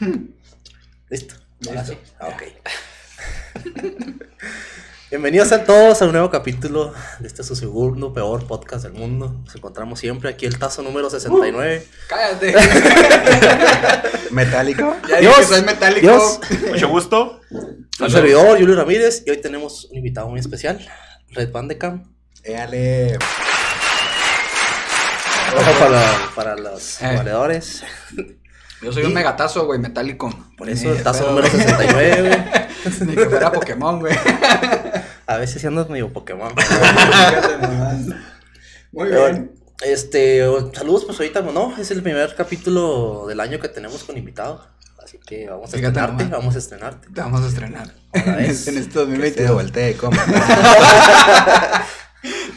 Listo. Ahora Listo. sí. Ah, ok. Bienvenidos a todos a un nuevo capítulo de este su segundo peor podcast del mundo. Nos encontramos siempre aquí el tazo número 69. Cállate. Metálico. ya Dios, soy metálico. Dios. Mucho gusto. Un servidor, Julio Ramírez, y hoy tenemos un invitado muy especial, Red Bandecam. Éale. Ojo para, para los Eh. valedores. Yo soy un megatazo, güey, metálico. Por eso el de tazo número güey. 69. güey. Ni que fuera Pokémon, güey. A veces andas medio Pokémon. Muy Pero, bien. Este, saludos, pues ahorita, no, es el primer capítulo del año que tenemos con invitado. Así que vamos a Fíjate estrenarte, nomás. vamos a estrenarte. Te vamos a estrenar. Otra vez. en este Que se 2022. voltee, ¿cómo?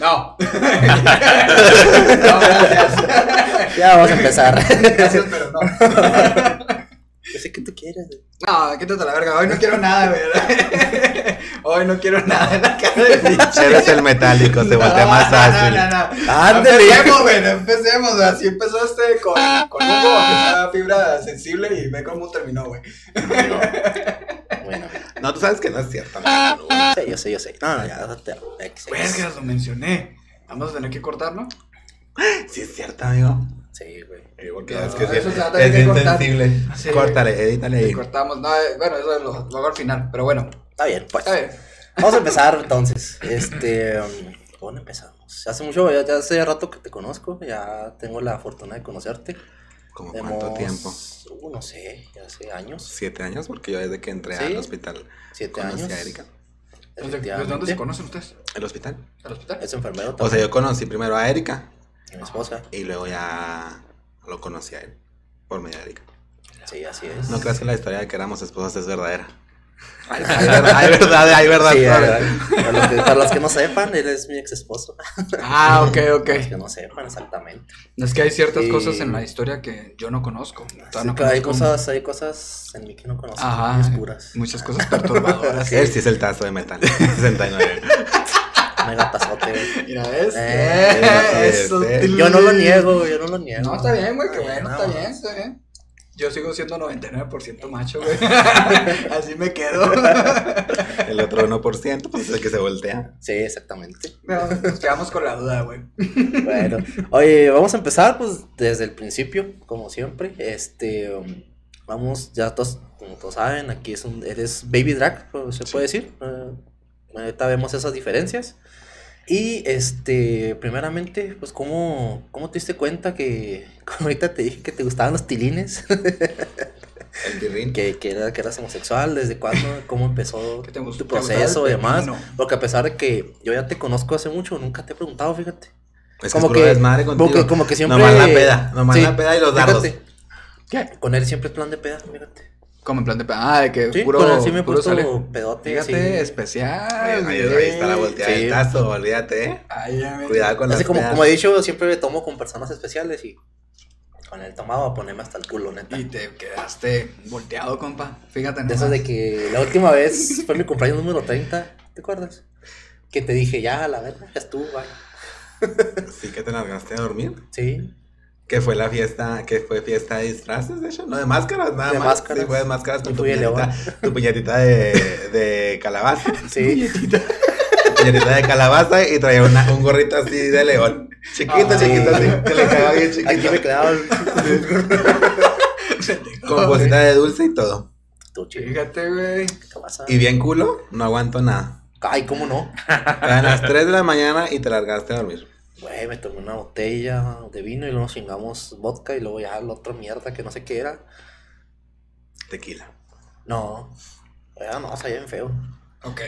No. no, gracias. Ya vamos a empezar. Gracias, pero no. Yo sé que tú quieres. güey. No, quítate la verga. Hoy no quiero nada, güey. Hoy no quiero nada en la cara de pinche. Eres el metálico, se voltea más fácil. No, no, no. no. Ándale. Empecemos, güey, no empecemos. Así empezó este con, con Hugo, que sea fibra sensible, y ve cómo terminó, güey. Bueno, No, tú sabes que no es cierto. sí, yo sé, yo sé. No, no, ya. Vergas, lo mencioné. Vamos a tener que cortarlo. Sí es cierto, amigo. Sí, güey. No, es que eso es, es que bien cortar. sensible. Sí. Córtale, edítale ahí. Cortamos. No, eh, bueno, eso lo, lo hago al final, pero bueno. Está bien, pues. A ver. Vamos a empezar entonces. Este, um, ¿cómo empezamos? Hace mucho, ya, ya hace rato que te conozco, ya tengo la fortuna de conocerte. ¿Cómo cuánto Hemos- tiempo? Uh, no sé, ya hace años, Siete años, porque yo desde que entré Sí. al hospital siete conocí años. a Erika. ¿Desde, desde dónde se conocen ustedes? ¿El hospital? ¿Al hospital? Es enfermero O también. sea, yo conocí primero a Erika mi esposa. y luego ya lo conocí a él. Por medio de Erika. Sí, así es. No creas que la historia de que éramos esposas es verdadera. Hay, hay verdad, hay verdad, hay verdad. Sí, ¿sabes? ¿verdad? para, los que, para los que no sepan, él es mi ex esposo. Ah, ok, ok. Para los que no sepan exactamente. Es que hay ciertas Sí. cosas en la historia que yo no conozco. Todavía no Sí, hay cosas, hay cosas en mí que no conozco. Ajá, muchas cosas perturbadoras. Él sí es el tazo de metal. 69. Mega tazote, güey. Mira, ¿ves? Eh, Eh, til- Yo no lo niego, yo no lo niego. No, está bien, güey, Ay, bueno, no. está bien, está bien. Yo sigo siendo 99% macho, güey. Así me quedo. El otro 1%, pues es el que se voltea. Sí, exactamente. No, nos quedamos con la duda, güey. Bueno, oye, vamos a empezar pues desde el principio, como siempre. Este, um, vamos, ya todos, como todos saben, aquí es un, eres baby drag, pues, se puede decir. Eh, ahorita vemos esas diferencias. Y este, primeramente, pues, ¿cómo, cómo te diste cuenta que, como ahorita te dije que te gustaban los tilines, que, que, era- que eras homosexual, desde cuándo, cómo empezó tu ¿Te gustaba proceso y demás? Porque a pesar de que yo ya te conozco hace mucho, nunca te he preguntado, fíjate. Es que como es que-. Como que, como que siempre. Nomás la peda, nomás Sí, la peda y los dardos. fíjate. ¿Qué? Con él siempre es plan de peda, fíjate. Como en plan de. Ah, de que Sí, puro. con sí me puro sale. pedote. Fíjate, sí. especial. Ahí, está la volteada Sí. tazo, olvídate. Ay, ya me- Cuidado con las Así como, pedas. como he dicho, siempre me tomo con personas especiales y con él tomaba a ponerme hasta el culo, neta. Y te quedaste volteado, compa. Fíjate, De eso de que la última vez fue mi cumpleaños número 30, ¿te acuerdas? Que te dije, ya, a la verga, ya estuvo, bye. Sí que te largaste a dormir. Sí, Que fue la fiesta, que fue fiesta de disfraces, de hecho, no de máscaras, nada De más. máscaras. Sí, fue de máscaras con tu piñatita, tu piñatita de, de calabaza. sí. Tu piñatita de calabaza y traía una- un gorrito así de león. Chiquito, Ah, chiquito, sí. así. Que le quedaba bien Aquí chiquito. me quedaba. Con bolsita de dulce y todo. Chico, Fíjate, güey. ¿qué pasa? Y bien culo, no aguanto nada. Ay, ¿cómo no? A las 3 de la mañana y te largaste a dormir. Güey, me tomé una botella de vino y luego nos chingamos vodka y luego ya la otra mierda que no sé qué era. Tequila. No, ya no, sabía bien feo. Ok.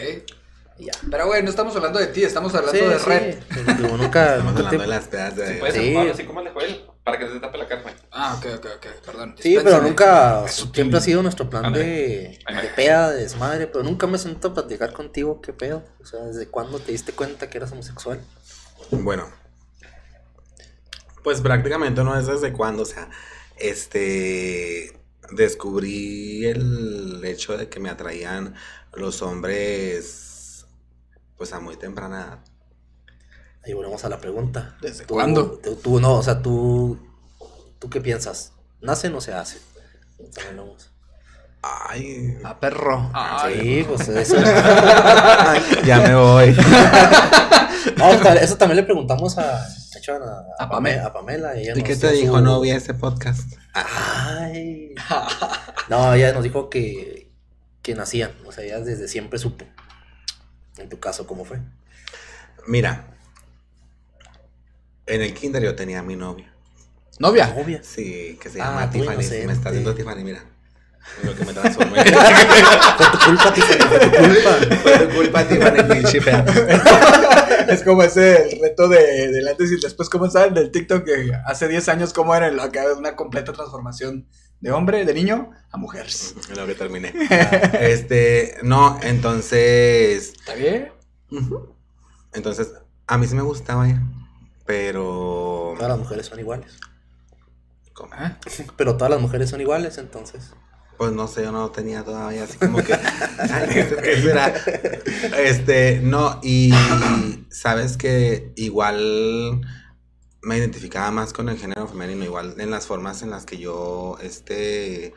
Ya. Pero, güey, no estamos hablando de ti, estamos hablando Sí, de sí, Red. pero digo, nunca, Estamos nunca hablando te- de las pedas de. Si puedes Sí. así como le fue él, para que se te tape la carne. Ah, ok, ok, ok, perdón. Sí, pero nunca, siempre ha sido nuestro plan de, de peda, de desmadre, pero nunca me siento a platicar contigo, qué pedo. O sea, ¿desde cuándo te diste cuenta que eras homosexual? Bueno. Pues prácticamente no es desde cuando, o sea, este descubrí el hecho de que me atraían los hombres pues a muy temprana edad. Ahí volvemos a la pregunta. ¿Desde Tú- cuándo? Tú, tú no, o sea, tú, ¿tú qué piensas? ¿Nacen o se hacen? Ay, A perro. Sí, pues eso. ya me voy. No, ta- eso también le preguntamos a, hecho, a, A a Pame- Pame- a Pamela. ella ¿Y qué te dijo? su- No vi ese podcast. Ay. No, ella nos dijo que, que nacían. O sea, ella desde siempre supo. En tu caso, ¿cómo fue? Mira, en el kinder yo tenía a mi novia. Novia. Obvia. Sí, que se Ah, llama tú Tiffany. Me está haciendo Tiffany, mira. En lo que me transformé. Fue tu culpa, Tiffany, fue tu culpa. Fue tu culpa, pinche fea. Es como ese el reto de, del antes y después. ¿Cómo saben del TikTok que hace 10 años cómo era lo que una completa transformación de hombre, de niño a mujer? En lo que terminé. Este, no, entonces. ¿Está bien? Entonces, a mí sí me gustaba ella. Pero. Todas las mujeres son iguales. ¿cómo? ¿Ah? Pero todas las mujeres son iguales, entonces. Pues no sé, yo no tenía todavía así como que. Este, no, y sabes que igual me identificaba más con el género femenino, igual en las formas en las que yo, este.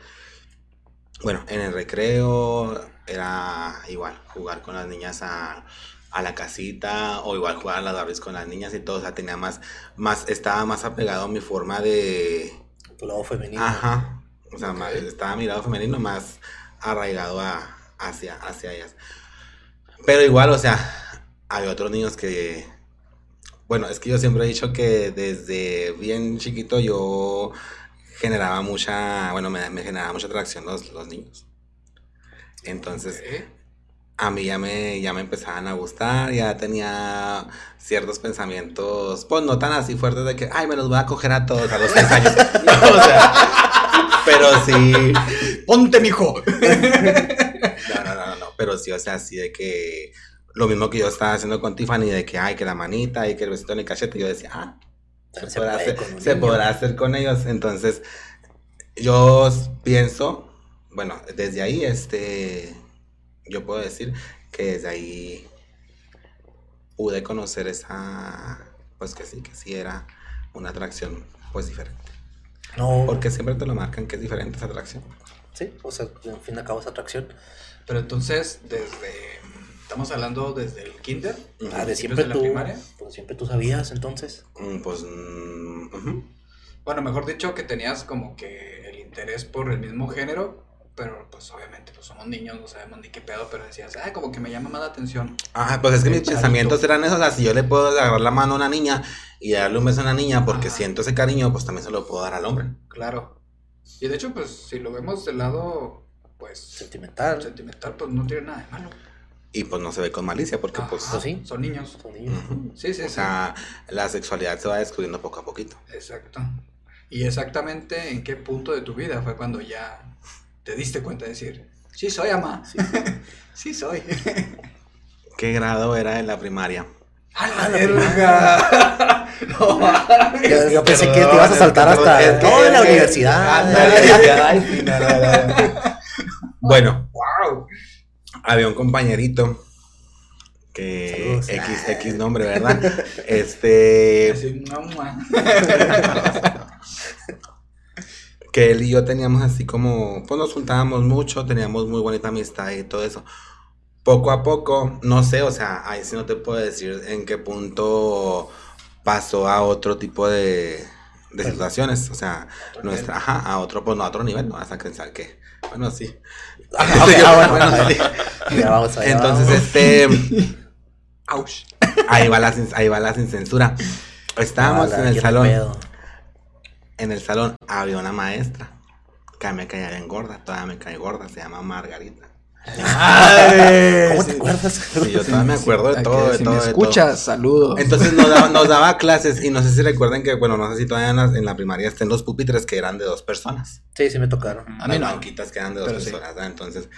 Bueno, en el recreo era igual, jugar con las niñas a, a la casita, o igual jugar a las Barbies con las niñas y todo, o sea, tenía más, más, estaba más apegado a mi forma de, Tu lado femenino. Ajá. O sea, más- estaba mirado femenino más arraigado a, hacia, hacia ellas. Pero igual, o sea, hay otros niños que. Bueno, es que yo siempre he dicho que desde bien chiquito yo generaba mucha. Bueno, me, me generaba mucha atracción los, los niños. Entonces, a mí ya me, ya me empezaban a gustar, ya tenía ciertos pensamientos, pues no tan así fuertes de que, ay, me los voy a coger a todos a los seis años. No, o sea, pero sí. Ponte, mijo. No, no, no, no, no, pero sí, o sea, así de que lo mismo que yo estaba haciendo con Tiffany, de que, ay, que la manita y que el besito en el cachete, yo decía, ah, se, Se podrá, puede hacer, se niño. podrá hacer con ellos. Entonces, yo pienso, bueno, desde ahí, este, yo puedo decir que desde ahí pude conocer esa, pues que sí, que sí era una atracción, pues diferente. No. Porque siempre te lo marcan que es diferente esa atracción. Sí, o sea, en fin de cabo es atracción. Pero entonces, desde. Estamos hablando desde el kinder. Ah, de siempre de la tú. primaria. Pues siempre tú sabías, entonces. Mm, Pues, mm. Bueno, mejor dicho, que tenías como que el interés por el mismo género. Pero pues obviamente, pues somos niños, no sabemos ni qué pedo. Pero decías, ah, como que me llama más la atención. Ajá, pues es que mis pensamientos eran esos, o sea, si yo le puedo agarrar la mano a una niña y darle un beso a una niña porque Ajá. siento ese cariño, pues también se lo puedo dar al hombre. Claro. Y de hecho, pues si lo vemos del lado, pues Sentimental. sentimental, pues no tiene nada de malo. Y pues no se ve con malicia porque Ajá, pues... pues sí. Son niños. Son niños. Sí, sí, O sí. sea, la sexualidad se va descubriendo poco a poquito. Exacto. Y exactamente en qué punto de tu vida fue cuando ya te diste cuenta de decir, sí soy ama. Sí, soy. ¿Qué grado era en la primaria? ¡A la verga! no. Yo, yo pensé que te ibas a saltar hasta. es que- no, en la que- universidad. Bueno, ¡Wow! había un compañerito que Saludos. X, X nombre, ¿verdad? Este. Que él y yo teníamos así como, pues nos juntábamos mucho, teníamos muy bonita amistad y todo eso. Poco a poco, no sé, o sea, ahí sí no te puedo decir en qué punto pasó a otro tipo de, de situaciones, o sea, nuestra, ajá, a otro, pues no, a otro nivel, no vas a pensar que, bueno, sí. Ah, ah, bueno, sí. Ya vamos allá. Entonces, vamos. este, ahí va la, sin- ahí va la sin censura. Estábamos Hola, en el ¿qué salón. pedo? En el salón había una maestra que me caía bien gorda, todavía me cae gorda, se llama Margarita. ¿Cómo te acuerdas? Y yo todavía me acuerdo de todo, de si todo, me de escuchas, saludos. Entonces nos daba, nos daba clases y no sé si recuerden que, bueno, no sé si todavía en la, en la primaria estén los pupitres que eran de dos personas. Sí, sí me tocaron. A mí Las no. banquitas que eran de dos Pero sí. personas, ¿verdad? Entonces,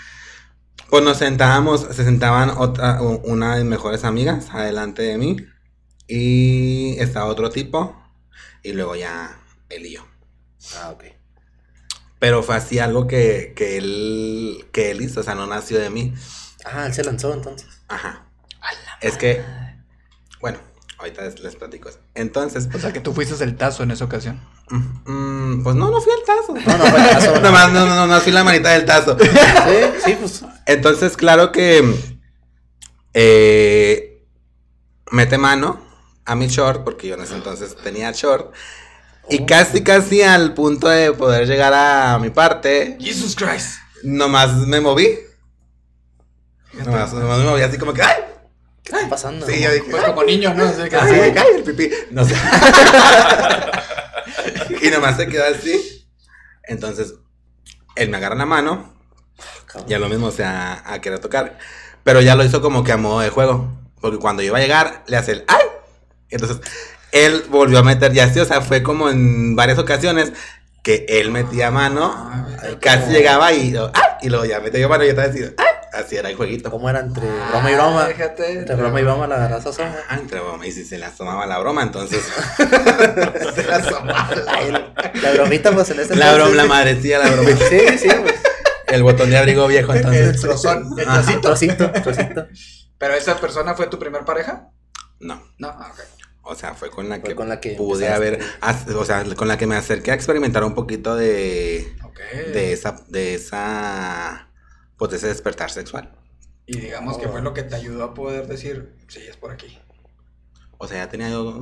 pues nos sentábamos, se sentaban otra, una de mis mejores amigas adelante de mí y estaba otro tipo y luego ya él y yo. Ah, ok. Pero fue así algo que, que él que él hizo, o sea, no nació de mí. Ah, él se lanzó entonces. Ajá. Es que, bueno, Ahorita les, les platico eso. Entonces, O sea, que tú fuiste el tazo en esa ocasión. mm, mm, pues no, no fui al tazo. No, no fue el caso. no. Nomás, no, no, no, fui la manita del tazo. Sí, sí, pues. Entonces, claro que eh, mete mano a mi short, porque yo en ese entonces tenía short. Y casi, casi al punto de poder llegar a mi parte, Jesus Christ. nomás me moví. Nomás, nomás me moví así como que, ¡ay! ¿Qué está pasando? Sí, yo dije, Pues como niño, ¿no? Así que- Así de cae el pipí. No sé. y nomás se quedó así. Entonces, él me agarra la mano. Ya lo mismo, o sea, a querer tocar. Pero ya lo hizo como que a modo de juego. Porque cuando iba a llegar, le hace el ¡ay! Entonces, él volvió a meter ya así, o sea, fue como en varias ocasiones que él metía mano, Ay, casi como- llegaba y, lo- ¡ay! y luego ya metía mano y yo estaba así, ¡ay! Así era el jueguito. ¿Cómo era entre broma y broma? Ah, Déjate. Entre broma y broma la agarras a soja. Ah, entre broma, y si se le asomaba la broma, entonces. Se la asomaba. Ay, La bromita, pues en ese la broma, la madrecilla, la bromita. Sí, sí, pues. El botón de abrigo viejo, El entonces. trozón, el trocito. Trocito, trocito. ¿Pero esa persona fue tu primer pareja? No. No, ah, ok. O sea, fue con la Fue que, con la que pude haber, o sea, con la que me acerqué a experimentar un poquito de, Ok. de esa, de esa, pues de ese despertar sexual. Y digamos que fue lo que te ayudó a poder decir, sí, es por aquí. O sea, ya tenía yo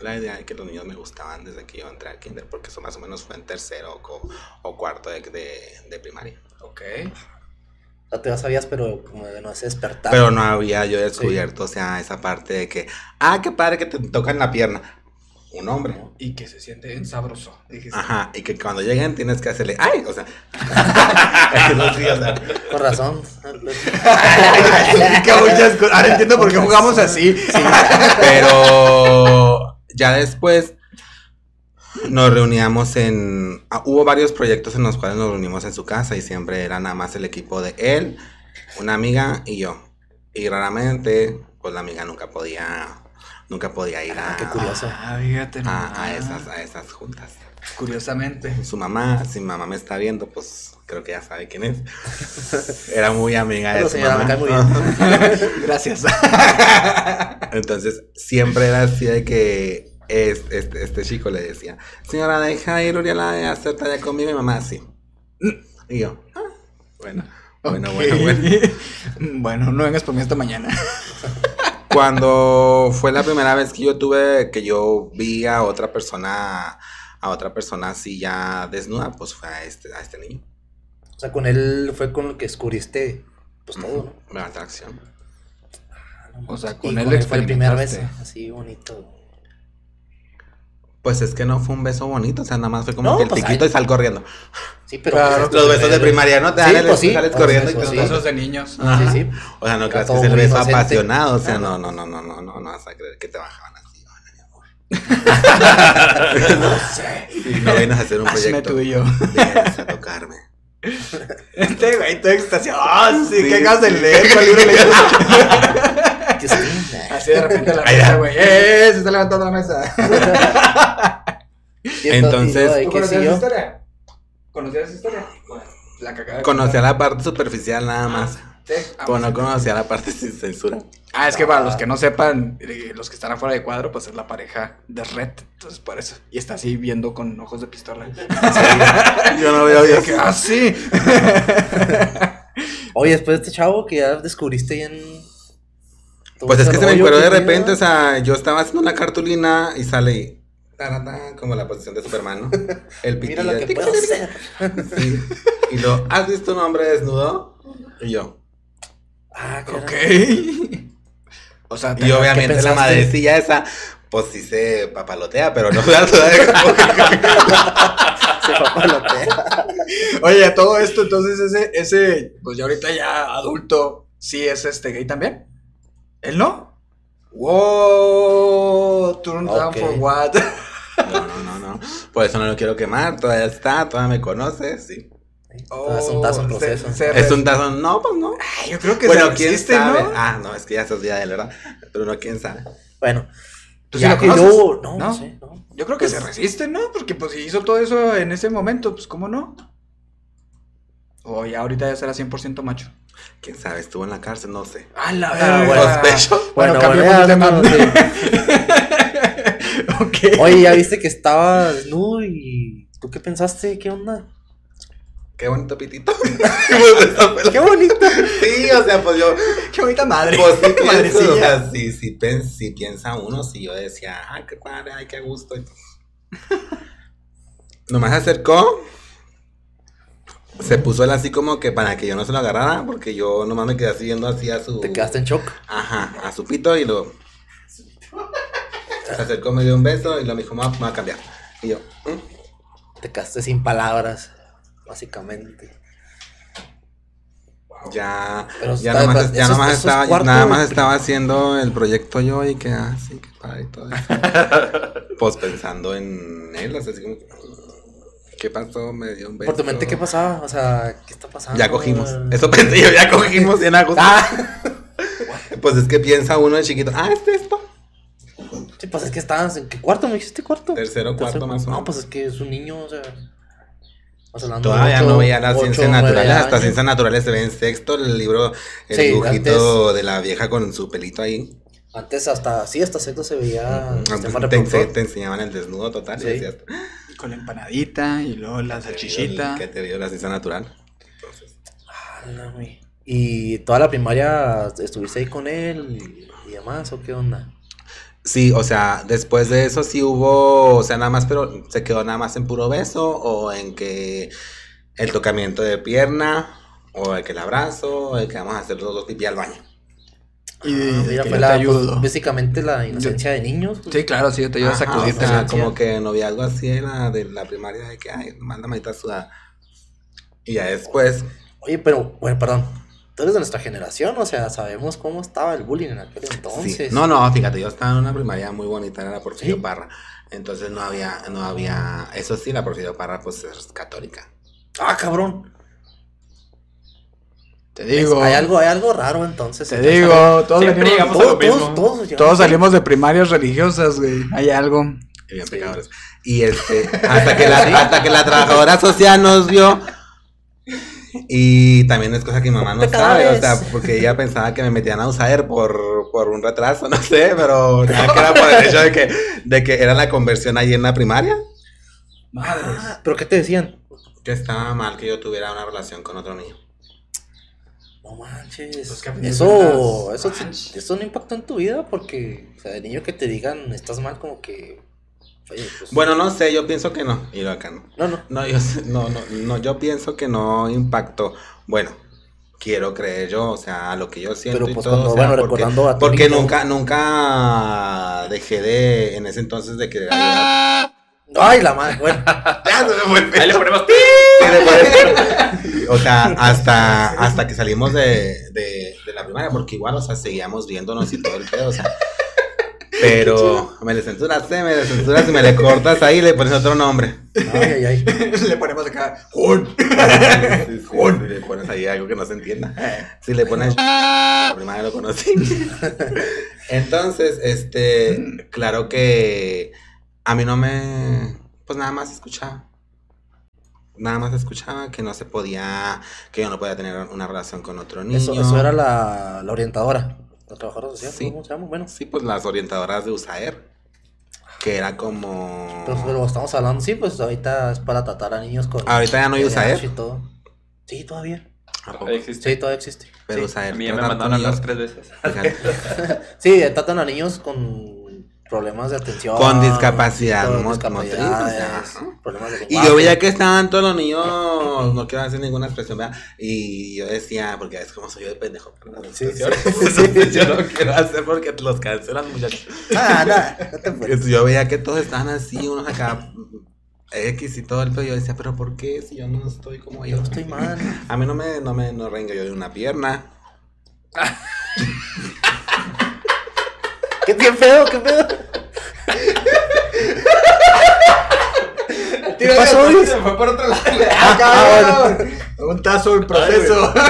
la idea de que los niños me gustaban desde que yo entré al kinder, porque eso más o menos fue en tercero o, o cuarto de, de- de primaria. Ok. O sea, tú ya sabías, pero como de no se despertar. Pero no había yo descubierto, o sea, esa parte de que, ah, qué padre que te tocan la pierna. Un hombre. Y que se siente sabroso. Dijiste. Ajá, y que cuando lleguen tienes que hacerle, ay, o sea. Sí, o sea, Con razón. Que muchas cosas. Ahora entiendo por qué jugamos así. Pero ya después nos reuníamos en... ah, hubo varios proyectos en los cuales nos reunimos en su casa y siempre era nada más el equipo de él, una amiga y yo. Y raramente, pues la amiga nunca podía, nunca podía ir a, qué curioso. Ah, a, esas, a esas juntas. Curiosamente. Su mamá, si mi mamá me está viendo, pues creo que ya sabe quién es. Era muy amiga de Pero, su señora, me cae muy bien. Gracias. Entonces, siempre era así de que es- este, este chico le decía, señora, deja ir Uriela de hacer talla conmigo y mamá así. Y yo, "Ah, bueno, bueno, bueno, bueno. Bueno, no vengas por mí esta mañana. Cuando fue la primera vez que yo tuve, que yo vi a otra persona, a otra persona así ya desnuda, pues fue a este, a este niño. O sea, con él fue con lo que descubriste, pues todo, ¿no? La atracción. O sea, Y con él fue el primer beso, experimentaste. así bonito. Pues es que no fue un beso bonito, o sea, nada más fue como No, que el pues, piquito ay. y sal corriendo. Sí, pero... Claro, pues, Los besos de primaria, ¿no? Te Sí, dan el pues sí, sales pues corriendo y te sí. Los besos de niños. Ajá. Sí, sí. O sea, no creas que todo es el beso inocente. apasionado. O sea, no, no. no, no, no, no, no, vas a creer que te bajaban así. Hola, mi amor. No sé. Y no vienes a hacer un Hazme proyecto. tú y yo. Vienes a tocarme. Este güey, todo extasiado. ¡Ah, sí! Sí, ¿Qué acabas de leer? ¿Cuál libro leíste? Que sí. Así de repente la mesa, güey. ¡Eh! Se está levantando la mesa. Entonces- ¿de ¿Tú conocías esa historia? ¿Conocías esa historia? La de Conocía la parte superficial nada más. Sí. Ah, Pero no pues. conocía la parte sin censura. Ah, es que para los que no sepan, eh, los que están afuera de cuadro, pues es la pareja de Red. Entonces, por eso. Y está así viendo con ojos de pistola. Yo no veo bien. que, ah, sí. Oye, después de este chavo que ya descubriste ya en... Pues es que se me encueró de repente, o sea, yo estaba haciendo una cartulina y sale y. tarata, como la posición de Superman, ¿no? El Mira pitillo. lo que puedo hacer. Sí. Y lo, ¿has visto un hombre desnudo? Y yo. Ah, Ok. caray. O sea, Y obviamente la madrecilla esa, pues sí se papalotea, pero no Se papalotea. Oye, todo esto, entonces ese, ese, pues ya ahorita ya adulto, sí es este gay también. ¿Él no? Wow, turn down for what? No, no, no, no. Por eso no lo quiero quemar, todavía está, todavía me conoce, sí. Es un tazo en Oh, proceso. se- se Es un tazón, no, pues no. Ay, yo creo que Bueno, se quién resiste, sabe. ¿no? Ah, no, es que ya es día de ¿verdad? Pero no, quién sabe. Bueno, ¿Tú sí ya que conoces? yo... No, ¿No? no sé, no. Yo creo que Pues- se resiste, ¿no? Porque pues si hizo todo eso en ese momento, pues ¿cómo no? O ya ahorita ya será 100% macho. Quién sabe, estuvo en la cárcel, no sé. ¡A la Ah, verga! bueno. Bueno, Bueno, cambiemos de tema. bueno, sí. Ok. Oye, ya viste que estaba desnudo y. ¿Tú qué pensaste? ¿Qué onda? Qué bonito pitito. ¡Qué bonito! sí, o sea, pues yo. Qué bonita madre. Pues sí, pienso, o sea, sí, sí, pen- sí piensa uno, si yo decía, ay, qué padre, ay, qué gusto. Nomás se acercó, se puso él así como que para que yo no se lo agarrara, porque yo nomás me quedé así viendo así a su... Te quedaste en shock. Ajá, a su pito y lo... Se acercó, me dio un beso y lo me dijo, me va me va a cambiar. Y yo, "Mm". Te quedaste sin palabras, básicamente. ya, Pero ya está- nomás, eso ya nomás estaba, nada más estaba haciendo el proyecto yo y que así, que padre y todo eso. pues pensando en él, así como que, ¿qué pasó? Me dio un beso. Por tu mente, ¿qué pasaba? O sea, ¿qué está pasando? Ya cogimos. Eso pensé yo, ya cogimos en agosto. Ah, Pues es que piensa uno de chiquito, ah, ¿es esto? sí, pues es que estabas en qué cuarto, me dijiste cuarto. Tercero, cuarto, más o No, menos. pues es que es un niño, o sea. Todavía ocho- no veía las ciencias naturales, hasta ciencias naturales se ve en sexto, el libro, el Sí, dibujito de la vieja con su pelito ahí. Antes hasta, sí, hasta sexto se veía Antes te, te enseñaban el desnudo total Sí. y decías, Con la empanadita y luego la salchichita. ¿qué te dio la ciencia natural? Güey. ¿Y toda la primaria estuviste ahí con él y, y demás o qué onda? Sí, o sea, después de eso sí hubo, o sea, nada más, pero se quedó nada más en puro beso o en que el tocamiento de pierna o el que el abrazo o el que vamos a hacer los dos pipí al baño. Y Ah, de mira, que fue la, pues, ayudo. básicamente la inocencia de niños. pues. Sí, claro, sí, yo te ayudo a sacudirte. o sea, la como que noviazgo así era de la primaria de que, ay, manda manita sudada. Y ya después, Oye, pero, bueno, perdón. Tú eres de nuestra generación, o sea, sabemos cómo estaba el bullying en aquel entonces. sí. No, no, fíjate, yo estaba en una primaria muy bonita, era la Porfirio ¿Sí? Parra. Entonces no había, no había, eso sí, la Porfirio Parra pues es católica. Ah, cabrón. Te digo. Hay algo, hay algo raro entonces. Te Entonces, digo, todos Siempre venimos, llegamos a lo Todos, salimos de primarias religiosas, güey. Hay algo. Y bien pecadores. Y este, hasta que, la, hasta que la trabajadora social nos vio. Y también es cosa que mi mamá no sabe, o sea, porque ella pensaba que me metían a USAER por, por un retraso, no sé, pero nada que era por el hecho de que, de que era la conversión ahí en la primaria. Madres. Ah, ¿Pero qué te decían? Que estaba mal que yo tuviera una relación con otro niño. No manches. Pues, ¿qué opinas eso, eso, manches. eso no impactó en tu vida porque, o sea, de niño que te digan estás mal, como que. Oye, pues. Bueno, no sé, yo pienso que no. Y lo acá no. No, no. No, yo, sé- no, no, no, yo pienso que no impactó. Bueno, quiero creer yo, o sea, a lo que yo siento Pero y pues todo. cuando, o sea, bueno, porque, recordando a tu porque niño- nunca, nunca dejé de, en ese entonces, de querer ayudar. Ay, la madre, bueno. Ya se Ahí le ponemos O sea, hasta, hasta que salimos de, de, de la primaria, porque igual, o sea, seguíamos viéndonos y todo el pedo, o sea. Pero me le censuras, eh, me le censuras y me le cortas ahí y le pones otro nombre. Ay, ay, ay. Le ponemos acá. ¡Jun! Sí, sí, le pones ahí algo que no se entienda. Si le pones la primaria lo conocí. Entonces, este, claro que a mí no me, pues nada más escuchaba. Nada más escuchaba que no se podía, que yo no podía tener una relación con otro niño. Eso, eso era la, la orientadora. La trabajadora social, Sí. ¿cómo se llama? Bueno. Sí, pues las orientadoras de USAER, que era como... Pero, pero estamos hablando, sí, pues ahorita es para tratar a niños con. Ahorita ya no hay USAER. y todo. Sí, todavía. Existe. Sí, todavía existe. Pero sí. USAER A mí ya me mandaron a hablar tres veces. Sí, tratan a niños con problemas de atención. Con discapacidad con motriz, problemas de Y yo veía que estaban todos los niños, no quiero hacer ninguna expresión, ¿verdad? Y yo decía, porque es como soy yo de pendejo. Sí, yo no quiero hacer porque los cancelan, muchachos. Ah, no te. Entonces yo veía que todos estaban así, unos acá, X y todo el pedo. Yo decía, pero ¿por qué si yo no estoy como Yo no estoy mal. A mí no me, no me, no rengo yo de una pierna. ¿Qué, qué pedo? ¿Qué pedo? Tira, pasó, Luis? Se fue por otro lado. Ah, Ah, cabrón. Un tazo en proceso.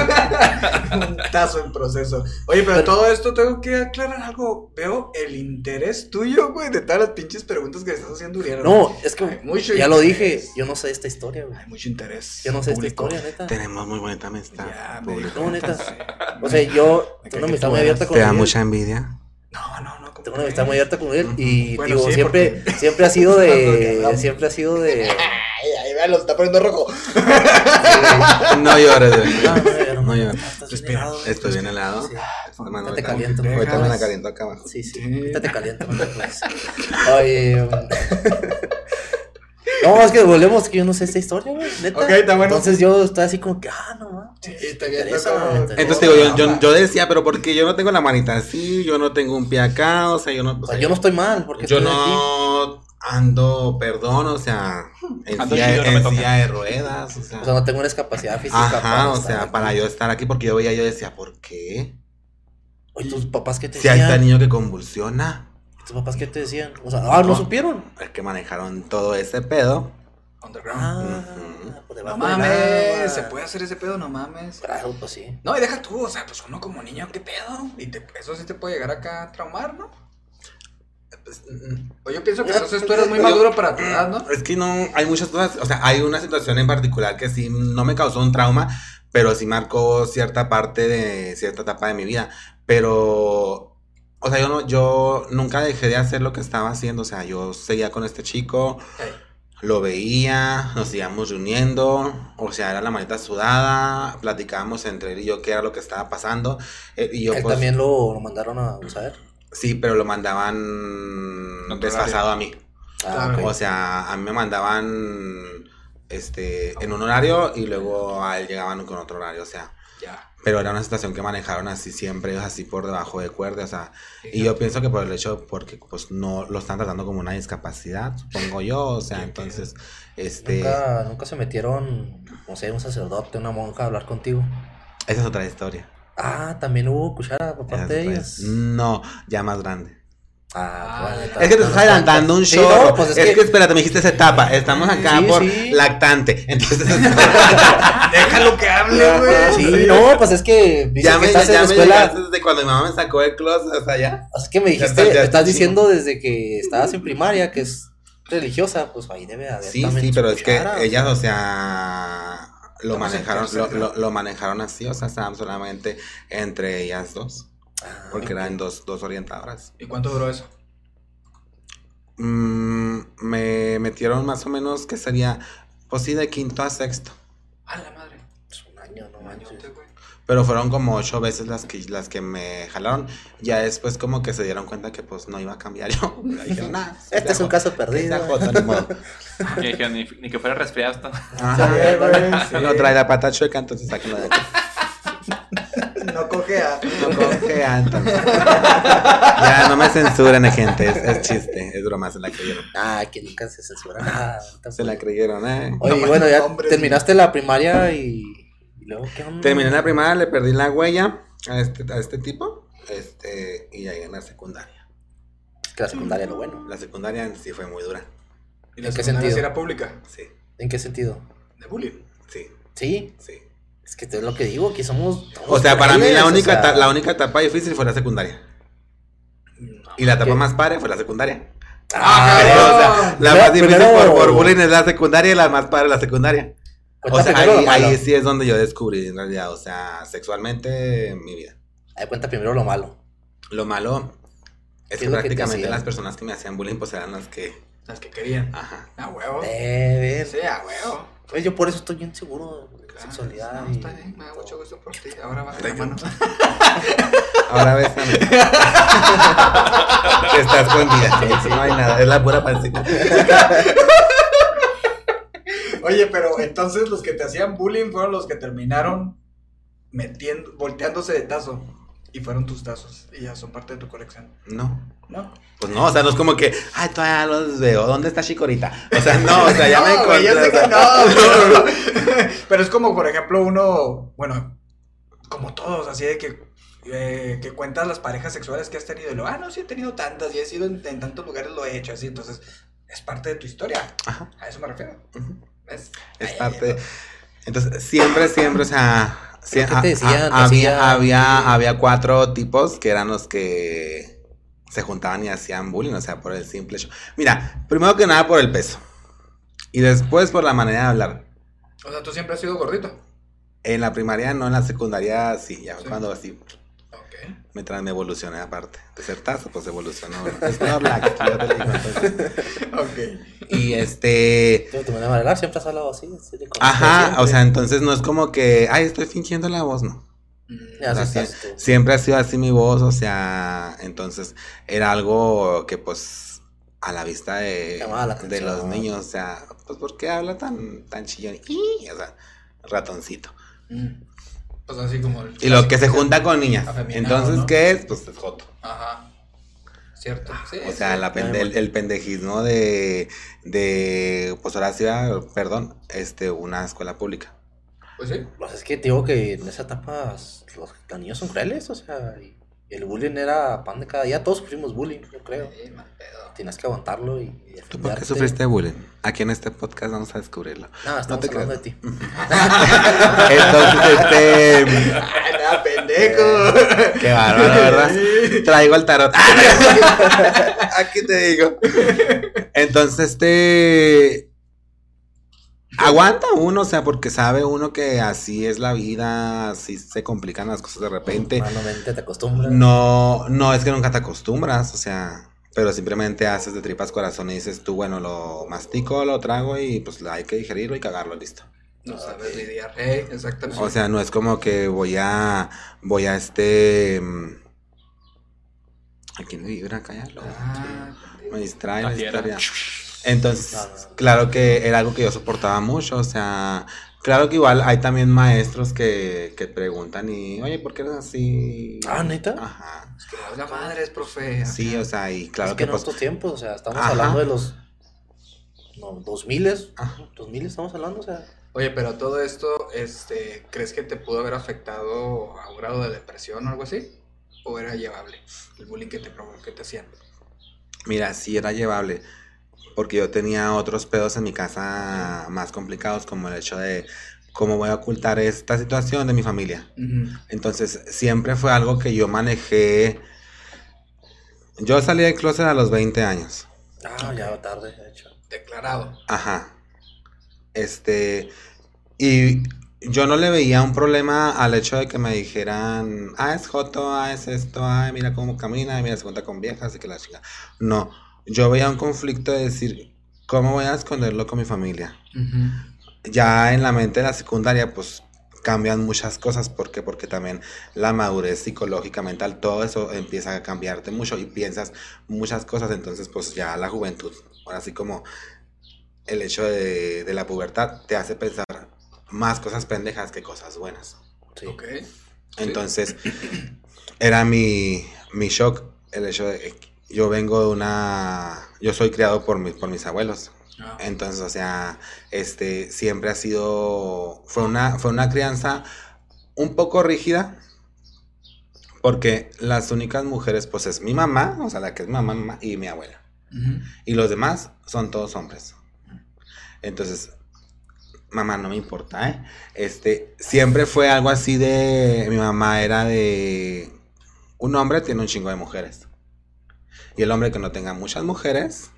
Un tazo en proceso. Oye, pero todo esto tengo que aclarar algo. Veo el interés tuyo, güey, de todas las pinches preguntas que le estás haciendo, Uriel. No, es que Hay mucho ya lo dije, yo no sé esta historia, güey. Hay mucho interés. Yo no sé esta historia, neta. Tenemos muy bonita amistad. Ya, público. No, neta. Sí. O sea, yo una amistad muy abierta con ¿Te da mucha envidia? No, no, no. ¿cómo Tengo una amistad muy abierta con él y Bueno, digo, sí, siempre, porque- siempre ha sido de, siempre ha sido de... Ay, ahí va, lo está poniendo rojo. No llores, güey. No, no, no, No llores. Bien Respira. helado. Estoy bien helado. Sí. Te caliento. Ahorita Ahorita me la Dejas. caliento acá abajo. Sí, sí. Ahorita te caliento. preocupes. Oye. No, es que volvemos que yo no sé esta historia, güey. Neta. Ok, está bueno. Entonces yo estoy así como que, ah, no, ma. Sí, está bien. Entonces digo, yo, yo, yo decía, pero porque yo no tengo la manita así, yo no tengo un pie acá, o sea, yo no. O sea, yo no estoy mal, porque yo estoy aquí. no ando, perdón, o sea, en, Ando silla, no en silla de ruedas, o sea. O sea, no tengo una discapacidad física. Ajá, o sea, aquí. para yo estar aquí, porque yo veía, yo decía, ¿por qué? Oye, tus papás qué te Si hay este niño que convulsiona, Tus papás qué te decían. O sea, ah, no, No. supieron. es que manejaron todo ese pedo. Underground. Ah, por no mames, se puede hacer ese pedo, no mames. Claro, pues sí. No, y deja tú, o sea, pues uno como niño, ¿qué pedo? Y te, eso sí te puede llegar acá a traumar, ¿no? Pues, mm, O yo pienso que entonces tú eres muy maduro para tu edad, ¿no? Es que no, hay muchas cosas, o sea, hay una situación en particular que sí no me causó un trauma, pero sí marcó cierta parte de cierta etapa de mi vida. Pero, o sea, yo no, yo nunca dejé de hacer lo que estaba haciendo, o sea, yo seguía con este chico, lo veía, nos íbamos reuniendo, o sea, era la manita sudada, platicábamos entre él y yo qué era lo que estaba pasando, eh, y yo Él pues, también lo, lo mandaron a usar. sí, pero lo mandaban desfasado a mí. Ah. O sea, a mí me mandaban este en un horario y luego a él llegaban con otro horario, o sea, Ya. pero era una situación que manejaron así siempre, así por debajo de cuerda, o sea, y yo pienso que por el hecho, porque pues no lo están tratando como una discapacidad, supongo yo, o sea, entonces, este, Nunca, nunca se metieron, no sé, un sacerdote, una monja a hablar contigo. esa es otra historia. Ah, también hubo cuchara por parte de ellas. No, ya más grande. Ah, Ah, Es que te estás adelantando un cuentas. Sí, show. no, pues es, es, que... que, espérate, me dijiste esa etapa. Estamos acá Sí, por sí. lactante. Entonces, Déjalo que hable, güey. Sí, no, pues es que ya que me, estás en ya la me escuela. desde cuando mi mamá me sacó del closet hasta allá. O sea, es que me Ya dijiste, ya me estás diciendo desde que estabas en primaria que es religiosa, pues ahí debe haber Sí, sí, pero es que ellas, o sea, lo Estamos en manejaron, lo, lo- lo manejaron así, o sea, estaban solamente entre ellas dos, porque eran dos, dos orientadoras. ¿Y cuánto duró eso? Mm, me metieron más o menos, que sería, pues sí, de quinto a sexto. A la madre. Es un año, no Un manches. Pero fueron como ocho veces las que, las que me jalaron. Ya después como que se dieron cuenta que pues no iba a cambiar yo. Dijeron, "Nah, Este es un caso perdido. jota, ni modo". Que dijeron, ni, ni que fuera resfriado está. Ajá. Sí, güey, sí. No trae la pata chueca, entonces sáquenlo de aquí. No cojea. No cojean, entonces. Ya, no me censuren, gente. Es, es chiste, es broma, se la creyeron. Ah, que nunca se censura nada. Se la creyeron, eh. Oye, No, bueno, ya hombre, terminaste la primaria y, y luego qué onda? Terminé la primaria, le perdí la huella a este, a este tipo. Este, y llegué en la secundaria. Que la secundaria lo bueno. La secundaria sí fue muy dura. ¿Y la ¿En qué secundaria sentido? sí era pública? Sí, ¿En qué sentido? De bullying. sí, Sí, sí. Es que es lo que digo, que somos. O sea, para mí la única, o sea, la única etapa difícil fue la secundaria. Y la etapa ¿Qué? más padre fue la secundaria. Ah, cabrón. o sea, la más difícil por, por bullying es la secundaria y la más padre la secundaria. O sea, ahí, ahí sí es donde yo descubrí en realidad, o sea, sexualmente en mi vida. Ahí cuenta primero lo malo. Lo malo ¿Qué es que es prácticamente las personas que me hacían bullying pues eran las que... Las que querían. Ajá. A huevo. Ver. Sí, a huevo. Pues yo por eso estoy bien seguro sexualidad. no, y- está bien, me da mucho gusto por ti. Ahora baja la mano. Ahora bésame. que está escondida. No hay nada, es la pura pancita. Oye, pero entonces los que te hacían bullying fueron los que terminaron metiendo, volteándose de tazo. Y fueron tus tazos. Y ya son parte de tu colección. No. ¿No? Pues no, o sea, no es como que, ay, todavía los veo, ¿dónde está Chicorita? O sea, no, o sea, ya me ya encontré, sé que no. Pero es como, por ejemplo, uno, bueno, como todos, así de que, eh, que cuentas las parejas sexuales que has tenido. Y lo, ah, no, sí he tenido tantas y he sido en, en tantos lugares, lo he hecho, así. Entonces, es parte de tu historia. Ajá. A eso me refiero. ¿Ves? Es Ay, parte. no. Entonces, siempre, siempre, o sea. Sí, ¿Pero qué te a- decían? a- ¿Te había, hacían- había, había cuatro tipos que eran los que se juntaban y hacían bullying, o sea, por el simple hecho. Mira, primero que nada por el peso. Y después por la manera de hablar. O sea, tú siempre has sido gordito. En la primaria no, en la secundaria sí, ya Sí. cuando así Ok. mientras me evolucioné aparte. De ser tazo, pues evolucionó. Es una black, ya te lo digo, entonces. Ok. Y este. Tú, tu manera de hablar siempre has hablado así. así de conocido Ajá, siempre. o sea, entonces no es como que, ay, estoy fingiendo la voz, no. Mm, Ya, o sea, así sí, estás tú. Siempre ha sido así mi voz, o sea, entonces era algo que pues a la vista de, la de los niños, o sea, pues ¿por qué habla tan, tan chillón? Y, o sea, ratoncito. mm. Pues así como. el Y lo que se junta con niñas. Entonces, ¿no? ¿qué es? Pues es joto. Ajá. Cierto. Sí, O sea, sí. la pende- el, el pendejismo de, de, pues ahora sí, ah, perdón, este, una escuela pública. Pues sí. Pues es que te digo que en esa etapa los, los niños son crueles, o sea, y el bullying era pan de cada día. Todos sufrimos bullying, yo creo. Sí, mal pedo. Tienes que aguantarlo y, y ¿Tú por qué sufriste bullying? Aquí en este podcast vamos a descubrirlo. No, estamos te hablando de ti. Entonces, este... ¡Ah, pendejo! Qué bárbaro, ¿verdad? Traigo el tarot. Aquí te digo. Entonces, este. Aguanta uno, o sea, porque sabe uno que así es la vida, así se complican las cosas de repente. Malamente te acostumbras. No, no es que nunca te acostumbras, o sea, pero simplemente haces de tripas corazón y dices tú, bueno, lo mastico, lo trago y pues hay que digerirlo y cagarlo, listo. No sabes lidiar. Eh, exactamente. O sea, no es como que voy a, voy a este... mm, ¿A quién le vibra? Cállalo. Ah, Me distrae la La fiera. historia. Entonces, claro que era algo que yo soportaba mucho, o sea, claro que igual hay también maestros que, que preguntan y, oye, ¿por qué eres así? Ah, ¿neta? Ajá. es que la madre es profe. Sí, o sea, y claro es que, que, en pues, estos tiempos, o sea, estamos Ajá. hablando de los. No, 2000 Ajá. 2000 estamos hablando, o sea. Oye, pero todo esto, este, ¿crees que te pudo haber afectado a un grado de depresión o algo así? ¿O era llevable el bullying que te, que te hacían? mira, sí era llevable, porque yo tenía otros pedos en mi casa más complicados, como el hecho de cómo voy a ocultar esta situación de mi familia. Entonces, siempre fue algo que yo manejé. Yo salí del closet a los 20 años. Ah, ya tarde, de hecho. Declarado. Ajá. Este. Y yo no le veía un problema al hecho de que me dijeran, ah, es Joto, ah, es esto, ah, mira cómo camina, mira, se cuenta con viejas y que la chica. No. Yo veía un conflicto de decir, ¿cómo voy a esconderlo con mi familia? ya en la mente de la secundaria, pues cambian muchas cosas. ¿Por qué? Porque también la madurez psicológica, mental, todo eso empieza a cambiarte mucho y piensas muchas cosas. Entonces, pues ya la juventud, ahora sí como el hecho de, de la pubertad te hace pensar más cosas pendejas que cosas buenas. Sí. Ok. Entonces, era mi, mi shock el hecho de yo vengo de una... Yo soy criado por, mi- por mis abuelos. Ah, Entonces, o sea, este siempre ha sido fue una fue una crianza un poco rígida porque las únicas mujeres pues es mi mamá, o sea, la que es mamá, mamá y mi abuela. Y los demás son todos hombres. Entonces, mamá no me importa, ¿eh? Este, siempre fue algo así de mi mamá era de un hombre tiene un chingo de mujeres. Y el hombre que no tenga muchas mujeres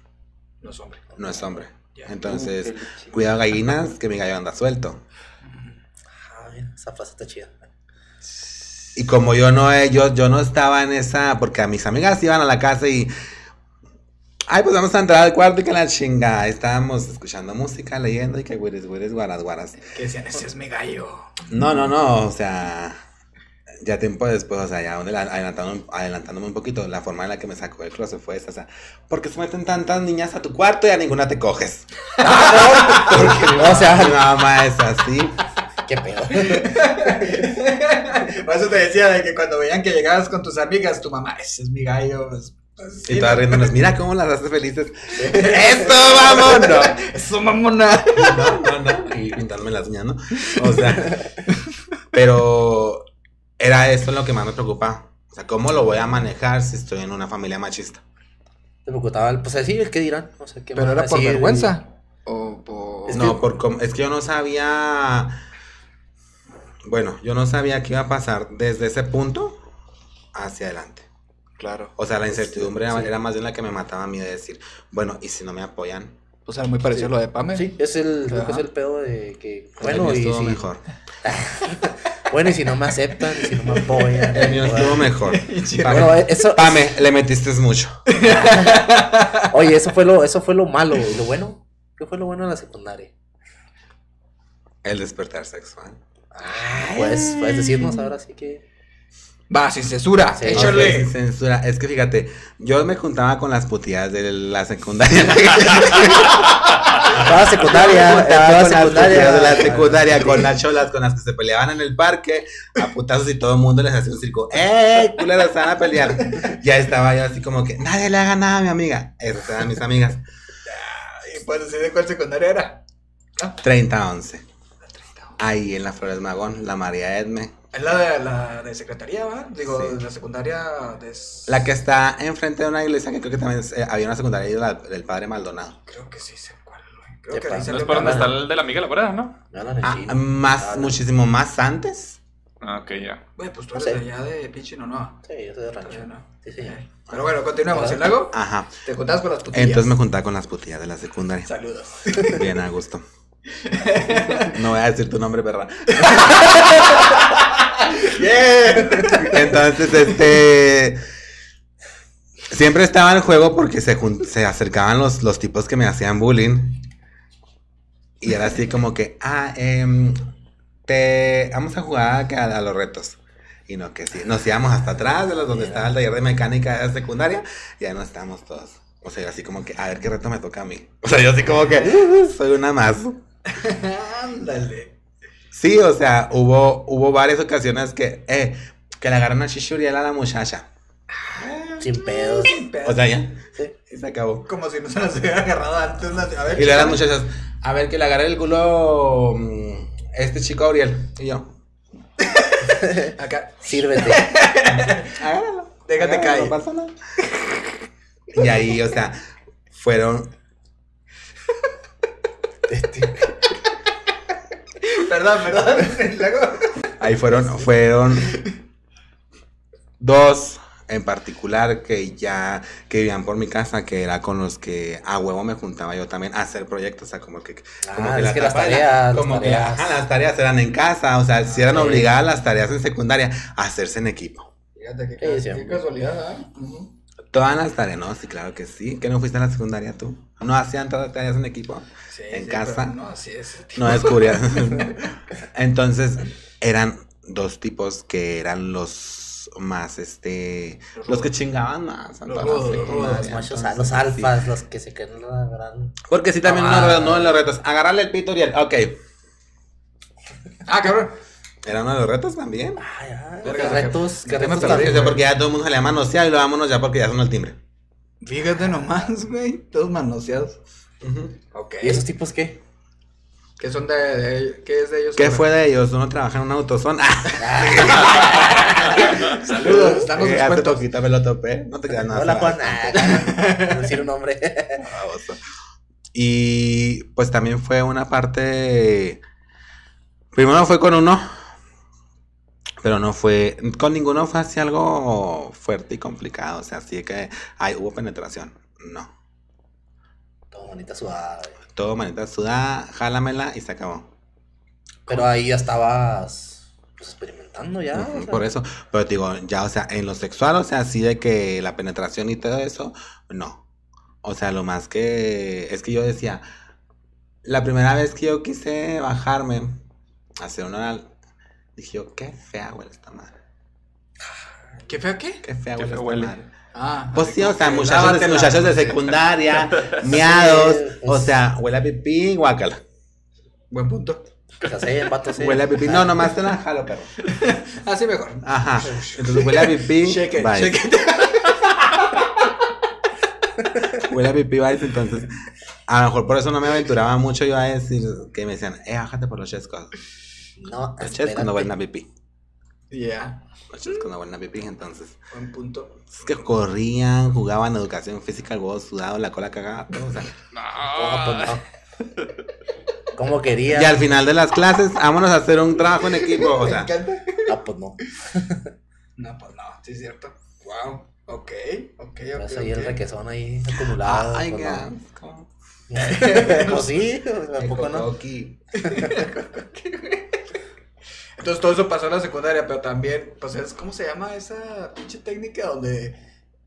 No es hombre. no es hombre. Ya. Entonces, cuidado gallinas, que mi gallo anda suelto. Ah, esa frase está chida. Y como yo no yo, yo no estaba en esa, porque a mis amigas iban a la casa y ay pues vamos a entrar al cuarto y que la chinga. Estábamos escuchando música, leyendo y que güeres, güeres, guaras, guaras. Que decían, ese es mi gallo. No, no, no, o sea, ya tiempo después, o sea, ya adelantando- adelantándome un poquito, la forma en la que me sacó del closet fue esa, o sea, ¿por qué se meten tantas niñas a tu cuarto y a ninguna te coges? Porque, o Mi sea, mamá es así. qué pedo. Por eso te decía de que cuando veían que llegabas con tus amigas, tu mamá, ese es mi gallo. Pues, pues, sí, Y todas ¿no? riéndonos, mira cómo las hace felices. ¡Eso, vámonos! Eso, mamona. No, no, no. Y pintarme las uñas, ¿no? O sea, pero era eso lo que más me preocupa. O sea, ¿cómo lo voy a manejar si estoy en una familia machista? Te preocupaba, el- pues así, el que dirán. No sé qué Pero era por vergüenza. O por. Es no, que- por com- es que yo no sabía. Bueno, yo no sabía qué iba a pasar desde ese punto hacia adelante. Claro. O sea, la incertidumbre era- sí. era más bien la que me mataba a mí de decir, bueno, ¿y si no me apoyan? Pues era muy parecido a lo de Pame. Sí, es el, creo que es el pedo de que, Bueno, el y mío estuvo si, mejor. bueno, y si no me aceptan, y si no me apoyan. El mío estuvo mejor. Bueno, eso, Pame, le metiste mucho. oye, eso fue lo, eso fue lo malo, y lo bueno, ¿qué fue lo bueno en la secundaria? El despertar sexual. Pues, puedes decirnos ahora sí que. Va, sin censura. Sí. Échale. Ok, sin censura. Es que fíjate, yo me juntaba con las putillas de la secundaria. Estaba secundaria, estaba Con las secundaria. de la secundaria, con las cholas con las que se peleaban en el parque, a putazos y todo el mundo les hacía un circo. ¡Eh! Culeros, se van a pelear. Ya estaba yo así como que, nadie le haga nada a mi amiga. Esas eran mis amigas. ¿Y puedes decir de cuál secundaria era? 30-11. Ahí en la Flores Magón, la María Edme. Es la de, la de secretaría, ¿va? Digo, Sí. la secundaria de... La que está enfrente de una iglesia que creo que también es- eh, había una secundaria la- del padre Maldonado. Creo que sí sé cuál, güey. Creo Ya que ahí No es por donde está el de la amiga la Morada, ¿no? No, no, no, Ah, chino. más, Ah, no. muchísimo más antes. Ah, ok, ya. Güey, pues tú No eres de allá de pinche no Sí, yo soy de rancho. Sí, sí. Pero bueno, continuamos. ¿Y luego? Ajá. Te juntabas con las putillas. Entonces me juntaba con las putillas de la secundaria. Saludos. Bien a gusto. No voy a decir tu nombre, perra. ¡Bien! Entonces, este. Siempre estaba en juego porque se, se acercaban los, los tipos que me hacían bullying. Y era así como que, ah, em, te vamos a jugar a, a los retos. Y no, que sí. Nos íbamos hasta atrás de los donde estaba el taller de mecánica secundaria. Y ahí no estábamos todos. O sea, yo así como que, a ver qué reto me toca a mí. O sea, yo así como que, soy una más. Ándale. Sí, o sea, hubo, hubo varias ocasiones que, eh, que le agarraron a Shishuriel a la muchacha. Sin pedos. O sea, ya. Sí. Y se acabó. Como si no se las hubiera agarrado antes. las- A ver, Y le dan chécale. muchachas, a ver, que le agarre el culo mm, este chico Auriel. Y yo, Acá. Sírvete. agárralo. Déjate caer. No pasa nada. Y ahí, o sea, fueron, Perdón, perdón. Ahí fueron, fueron dos en particular que ya, que vivían por mi casa, que era con los que a huevo me juntaba yo también a hacer proyectos, o sea, como que, como Ah, que es que las tareas, las como que, ajá, las tareas eran en casa, o sea, si eran ok. obligadas las tareas en secundaria a hacerse en equipo. Fíjate qué, Sí, casualidad, ¿ah? Ujú. Todas las tareas, no, sí, claro que sí. ¿Que no fuiste a la secundaria tú? ¿No hacían todas las tareas en equipo? Sí, En sí, casa. No, así es. No descubrías. Entonces, eran dos tipos que eran los más, este, Los los que chingaban más. en Los rudos, los. Los machos, Entonces, los sí. alfas, los que se la gran. Porque sí, también Ah. uno de los retos. Agarrarle el pito y el, ok. Ah, cabrón. Era uno de los retos también. Ay, ay, Verga, qué retos, ¿qué qué tema retos perdí, tan- O sea, porque ya todo el mundo se le llama manoseado y lo vámonos ya porque ya son el timbre. Fíjate nomás, güey. Todos manoseados. Ujú. Ok. ¿Y esos tipos qué? ¿Qué son de, de- ¿Qué es de ellos? ¿Qué fue de ellos? Uno trabaja en un autosón. Saludos, están los Eh, hace descuentos. poquito me lo topé. No te quedas nada. Hola, Juan. Ah, decir un nombre. Y pues también fue una parte. Primero fue con uno, pero no fue. Con ninguno fue así algo fuerte y complicado. O sea, así que ay, hubo penetración. No. Todo bonita suave. Todo manita sudada, jálamela y se acabó. Pero ahí ya estabas pues, experimentando ya. Ujú, o sea. Por eso. Pero te digo, ya, o sea, en lo sexual, o sea, así de que la penetración y todo eso, no. O sea, lo más que. Es que yo decía. La primera vez que yo quise bajarme, hacer un oral, dije yo, qué fea huele esta madre. ¿Qué feo qué? Qué fea Qué huele feo esta huele. madre. Ah. Pues sí, o sea, muchachos, de, muchachos de secundaria, miados, o sea, huele a pipí, guácala. Buen punto. O sea, sí, el vato sí. Huele a pipí. No, nomás te la jalo, perro. Así mejor. Ajá. Entonces huele a pipí. It. Huele a pipí, bye. Entonces, a lo mejor por eso no me aventuraba mucho yo a decir que me decían, eh, bájate por los chescos. No, Los chescos no huelen a espérate. pipí. Ya, Noches con una buena pipí, entonces. buen punto. Es que corrían, jugaban educación física, el huevo sudado, la cola cagada, todo, o sea. Ah, pues No. no. ¿Cómo quería? Y al final de las clases, vámonos a hacer un trabajo en equipo, o Me sea. encanta. Ah, pues no. No, pues no, sí es cierto. Wow. Ok, ok, ok. Ves ahí el requesón ahí acumulado. Ay, pues, qué no. asco. Pues sí, tampoco no. Entonces todo eso pasó en la secundaria, pero también, pues es, ¿cómo se llama esa pinche técnica donde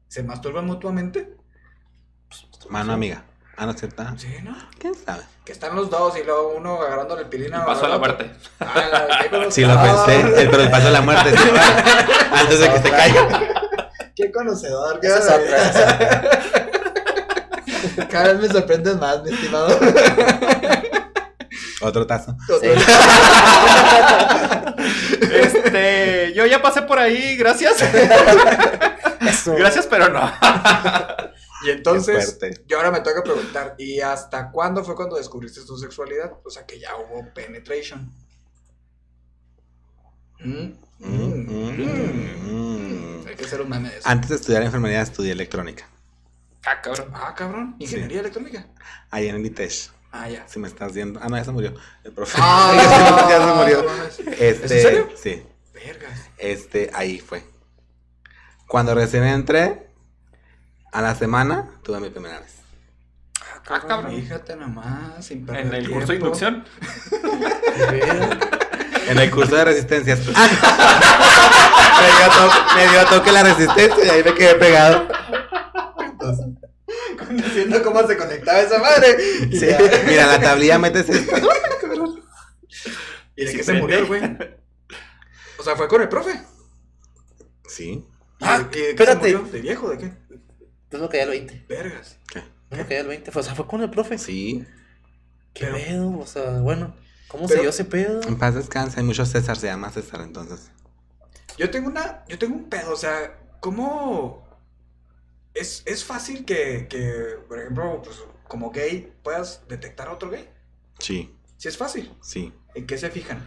se masturban mutuamente? Mano amiga. Ah, no es cierto. Sí, ¿no? ¿Quién sabe? Que están los dos y luego uno agarrándole el pilín Y a pasó a la otro. muerte. Ah. Sí, lo pensé, el- pero el paso de la muerte. sí, antes de que se caiga. Qué conocedor. qué Esa es otra, esa es otra. Cada vez me sorprendes más, mi estimado. Otro tazo. Sí. Este, yo ya pasé por ahí, gracias. Eso. Gracias, pero no. Y entonces, yo ahora me toca preguntar, ¿y hasta cuándo fue cuando descubriste tu sexualidad? O sea, que ya hubo penetration. Mm, Mm, mm. Hay que hacer un meme de eso. Antes de estudiar enfermería estudié electrónica. Ah, cabrón. Ah, cabrón. Ingeniería electrónica. Ahí en el ITESH. Ah, ya. Si me estás viendo. Ah, no, ya se murió. El profe. Ah, ya se murió. Este, ¿Es en serio? Sí. Vergas. Este, ahí fue. Cuando recién entré, a la semana, tuve mi primera vez. Ah, cabrón. Fíjate nomás, sin perder En el curso de inducción. En el curso de resistencias. me, dio a toque, me dio a toque la resistencia y ahí me quedé pegado. Conociendo cómo se conectaba esa madre. Sí. Mira, la tablilla metes esto. ¿Y de Sí qué se prende. murió el güey? O sea, fue con el profe. Sí. ¿Y Ah, de- de qué se espérate. murió? ¿De viejo? ¿De qué? Lo que ya el 20. Vergas. Lo que ya el 20. O sea, fue con el profe. Sí. ¿Qué Pero- pedo? O sea, bueno. ¿Cómo Pero- se dio ese pedo? En paz descansa. Hay muchos César, se llama César entonces. Yo tengo una, yo tengo un pedo, o sea, ¿cómo es, es fácil que, que, por ejemplo, pues, como gay puedas detectar a otro gay? Sí, Sí es fácil. sí. ¿En qué se fijan?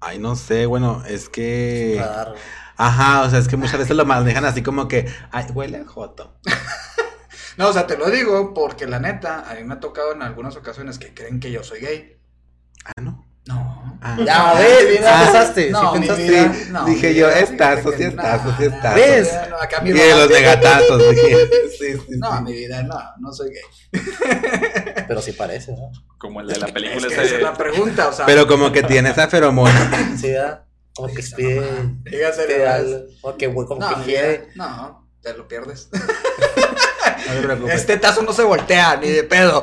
Ay, no sé, bueno, es que. Ajá, o sea, es que muchas veces lo manejan así como que. Ay, huele a joto. No, o sea, te lo digo porque la neta, a mí me ha tocado en algunas ocasiones que creen que yo soy gay. Ah, no. Ah. Ya, ves, bien Ah, pensaste. no, sí pensaste. vida, Sí, no, dije yo, estazos, fíjate sí no, estazos, sí estazos. ¿Ves? no, acá mi Y de mamá los negatazos, dije. Sí, sí, sí. No, mi vida, no, no soy gay. Pero sí parece, ¿no? Como el de la Es película que esa es la pregunta, o sea. Pero como que tiene esa feromona. Sí, ¿verdad? Como que pide. Dígase, Como que, güey, como No, que quiere. no, te lo pierdes. No te preocupes. Este tazo no se voltea, ni de pedo.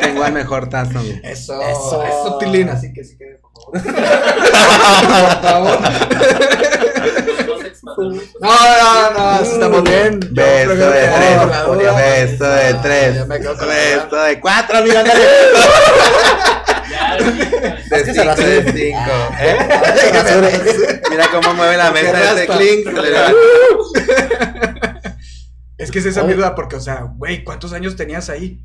Tengo el mejor tazo. Eso, Eso. es sutilín, así que sí que, por favor. Por favor. No, no, no, estamos bien. Beso de tres. Beso de tres. Beso de cuatro, amigo. ándale. De Es que se la cinco, de. ¿Eh? Mira cómo mueve la mesa este raspa. clink. Es que es esa Oh. mi duda, porque, o sea, güey, ¿cuántos años tenías ahí?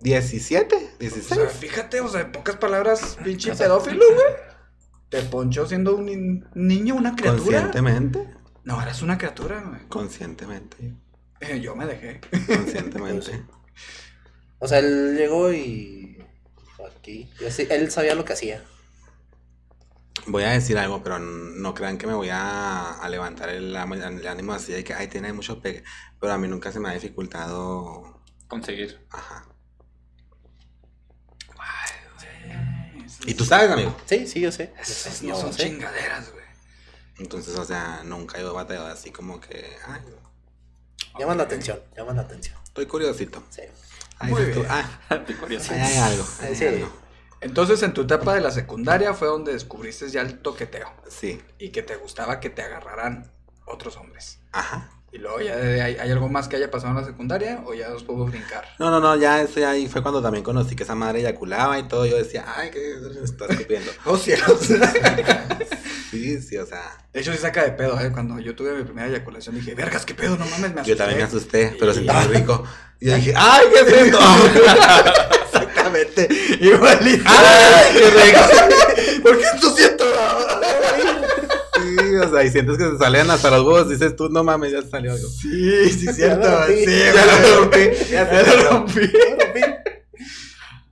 17, O 16. sea, fíjate, o sea, en pocas palabras, pinche pedófilo, güey. Te ponchó siendo un ni- niño, una criatura. Conscientemente. No, eras una criatura, güey. Conscientemente. Eh, Yo me dejé. Conscientemente. O sea, él llegó y. Aquí. él sabía lo que hacía. Voy a decir algo, pero no crean que me voy a, a levantar el, ánimo así de que, ay, tiene mucho pegue. Pero a mí nunca se me ha dificultado. conseguir. Ajá. ¿Y tú sabes, amigo? Sí, sí, yo sé. Yo Esas no yo son sé. chingaderas, güey. Entonces, o sea, nunca he batallado así como que, ay, Llaman la atención, llaman la atención. estoy curiosito. Sí. Ay, Muy bien. ah, Estoy curioso. ahí hay algo. ahí hay Sí. algo. Entonces, en tu etapa de la secundaria fue donde descubriste ya el toqueteo Sí, y que te gustaba que te agarraran otros hombres. ajá. Y luego ya hay algo más que haya pasado en la secundaria o ya os puedo brincar. No, no, no, ya eso ya ahí fue cuando también conocí que esa madre eyaculaba y todo. Yo decía, ay, que está escupiendo. Oh, cielos. Sí, sí, o sea. De hecho, sí saca de pedo, ¿eh? Cuando yo tuve mi primera eyaculación dije, vergas, qué pedo, no mames, me asusté. Yo también me asusté, pero sentí muy rico. Y dije, ¡ay, qué es esto! Exactamente. Igualito. ¡Ay, qué rico! ¿Por qué todo? Sí, o sea, y sientes que se salían hasta los huevos. Dices tú, no mames, ya salió algo. Sí, sí, cierto. Ya lo rompí. Sí, Ya lo rompí. Ya Ya lo rompí.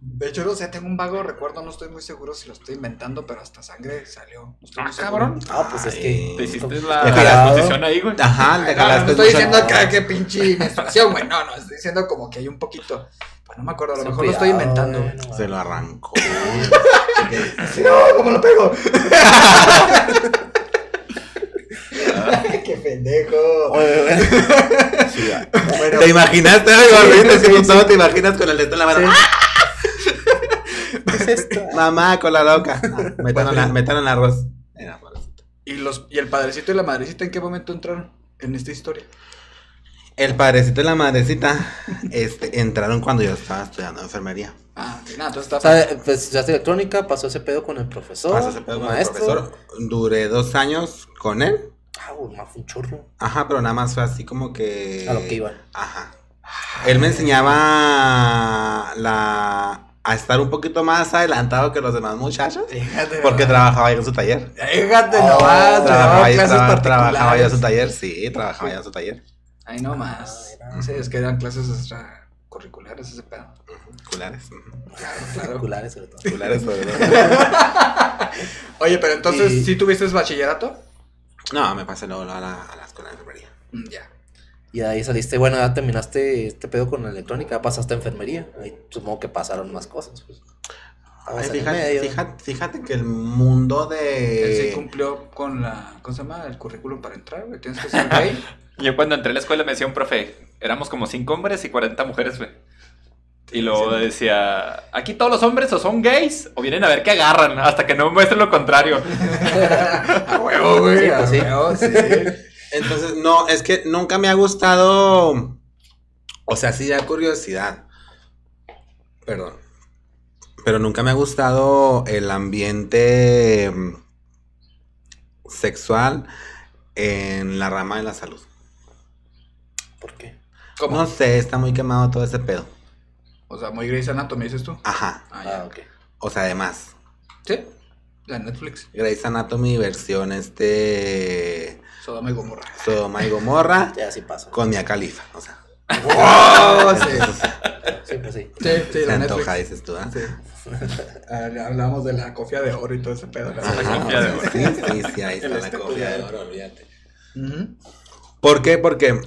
De hecho, no sé, tengo un vago recuerdo, no estoy muy seguro si lo estoy inventando, pero hasta sangre salió. No estoy Ah, muy cabrón. Ah, pues es que. Te hiciste la, la- exposición ahí, güey. Ajá, Ah, no, no estoy diciendo acá que pinche menstruación, güey. No, no, estoy diciendo como que hay un poquito. No me acuerdo, a lo mejor lo estoy inventando. güey, no Se lo arrancó. Sí, no, ¿cómo lo pego? ¡Qué pendejo! Oye, güey. Sí, ya. Bueno, ¿Te imaginaste algo? te imaginas con el dedo en la mano. ¿Qué es esto? Mamá, con la loca. Metan la, metan el arroz. Era. ¿y, los, ¿y el padrecito y la madrecita en qué momento entraron en esta historia? El padrecito y la madrecita este, entraron cuando yo estaba estudiando enfermería. Ah, nada, entonces O está. sea, pues estudiaste electrónica, pasó ese pedo con el profesor. Pasó ese pedo con el profesor. Duré dos años con él. Ah, güey, más un chorro. Ajá, pero nada más fue así como que. A lo que iban. Ajá. Él me enseñaba la a estar un poquito más adelantado que los demás muchachos. Fíjate Porque nomás. trabajaba yo en su taller. Fíjate Oh, nomás, Trabajaba, trabajaba yo- clases traba- trabajaba yo en su taller, sí, trabajaba yo en su taller. Ahí nomás. Ah, Sí, es que eran clases extracurriculares ese pedo. Culares. Claro, claro. Oculares, sobre todo. Culares sobre todo. Oye, pero entonces, Y- ¿sí tuviste bachillerato? No, me pasé luego a la, a la escuela de enfermería. Mm, Ya. Y de ahí saliste, bueno, ya terminaste este pedo con la electrónica, pasaste a enfermería. Ahí supongo que pasaron más cosas. Pues. Ay, fíjate, medio. fíjate, fíjate que el mundo Él sí de... cumplió con la. ¿Cómo se llama? El currículum para entrar, güey. Tienes que ser gay. Yo cuando entré a la escuela me decía un profe, éramos como 5 hombres y 40 mujeres, güey. Y luego Sí. decía, aquí todos los hombres o son gays o vienen a ver qué agarran, hasta que no muestren lo contrario. A huevo, güey. Sí, a pues sí. huevo, sí. Entonces, no, es que nunca me ha gustado... O sea, sí da curiosidad. Perdón. Pero nunca me ha gustado el ambiente mm, sexual en la rama de la salud. ¿Por qué? ¿Cómo? No sé, está muy quemado todo ese pedo. O sea, muy Grey's Anatomy, dices tú. Ajá. Ah, Ah, ya. ok. O sea, además, Sí. La Netflix. Grey's Anatomy versión este Sodoma y Gomorra. Sodoma y Gomorra Ya, sí pasa. con Mia Khalifa, o sea, ¡Wow! Sí. Sí, pues sí. Sí, sí, se la antoja, Netflix. dices tú, ¿ah? Sí. Ah, Hablamos de la cofia de oro y todo ese pedo. la Ajá, cofia de o oro. sea, sí, sí, sí, ahí El está la esteco cofia de oro. olvídate. ¿Por qué? Porque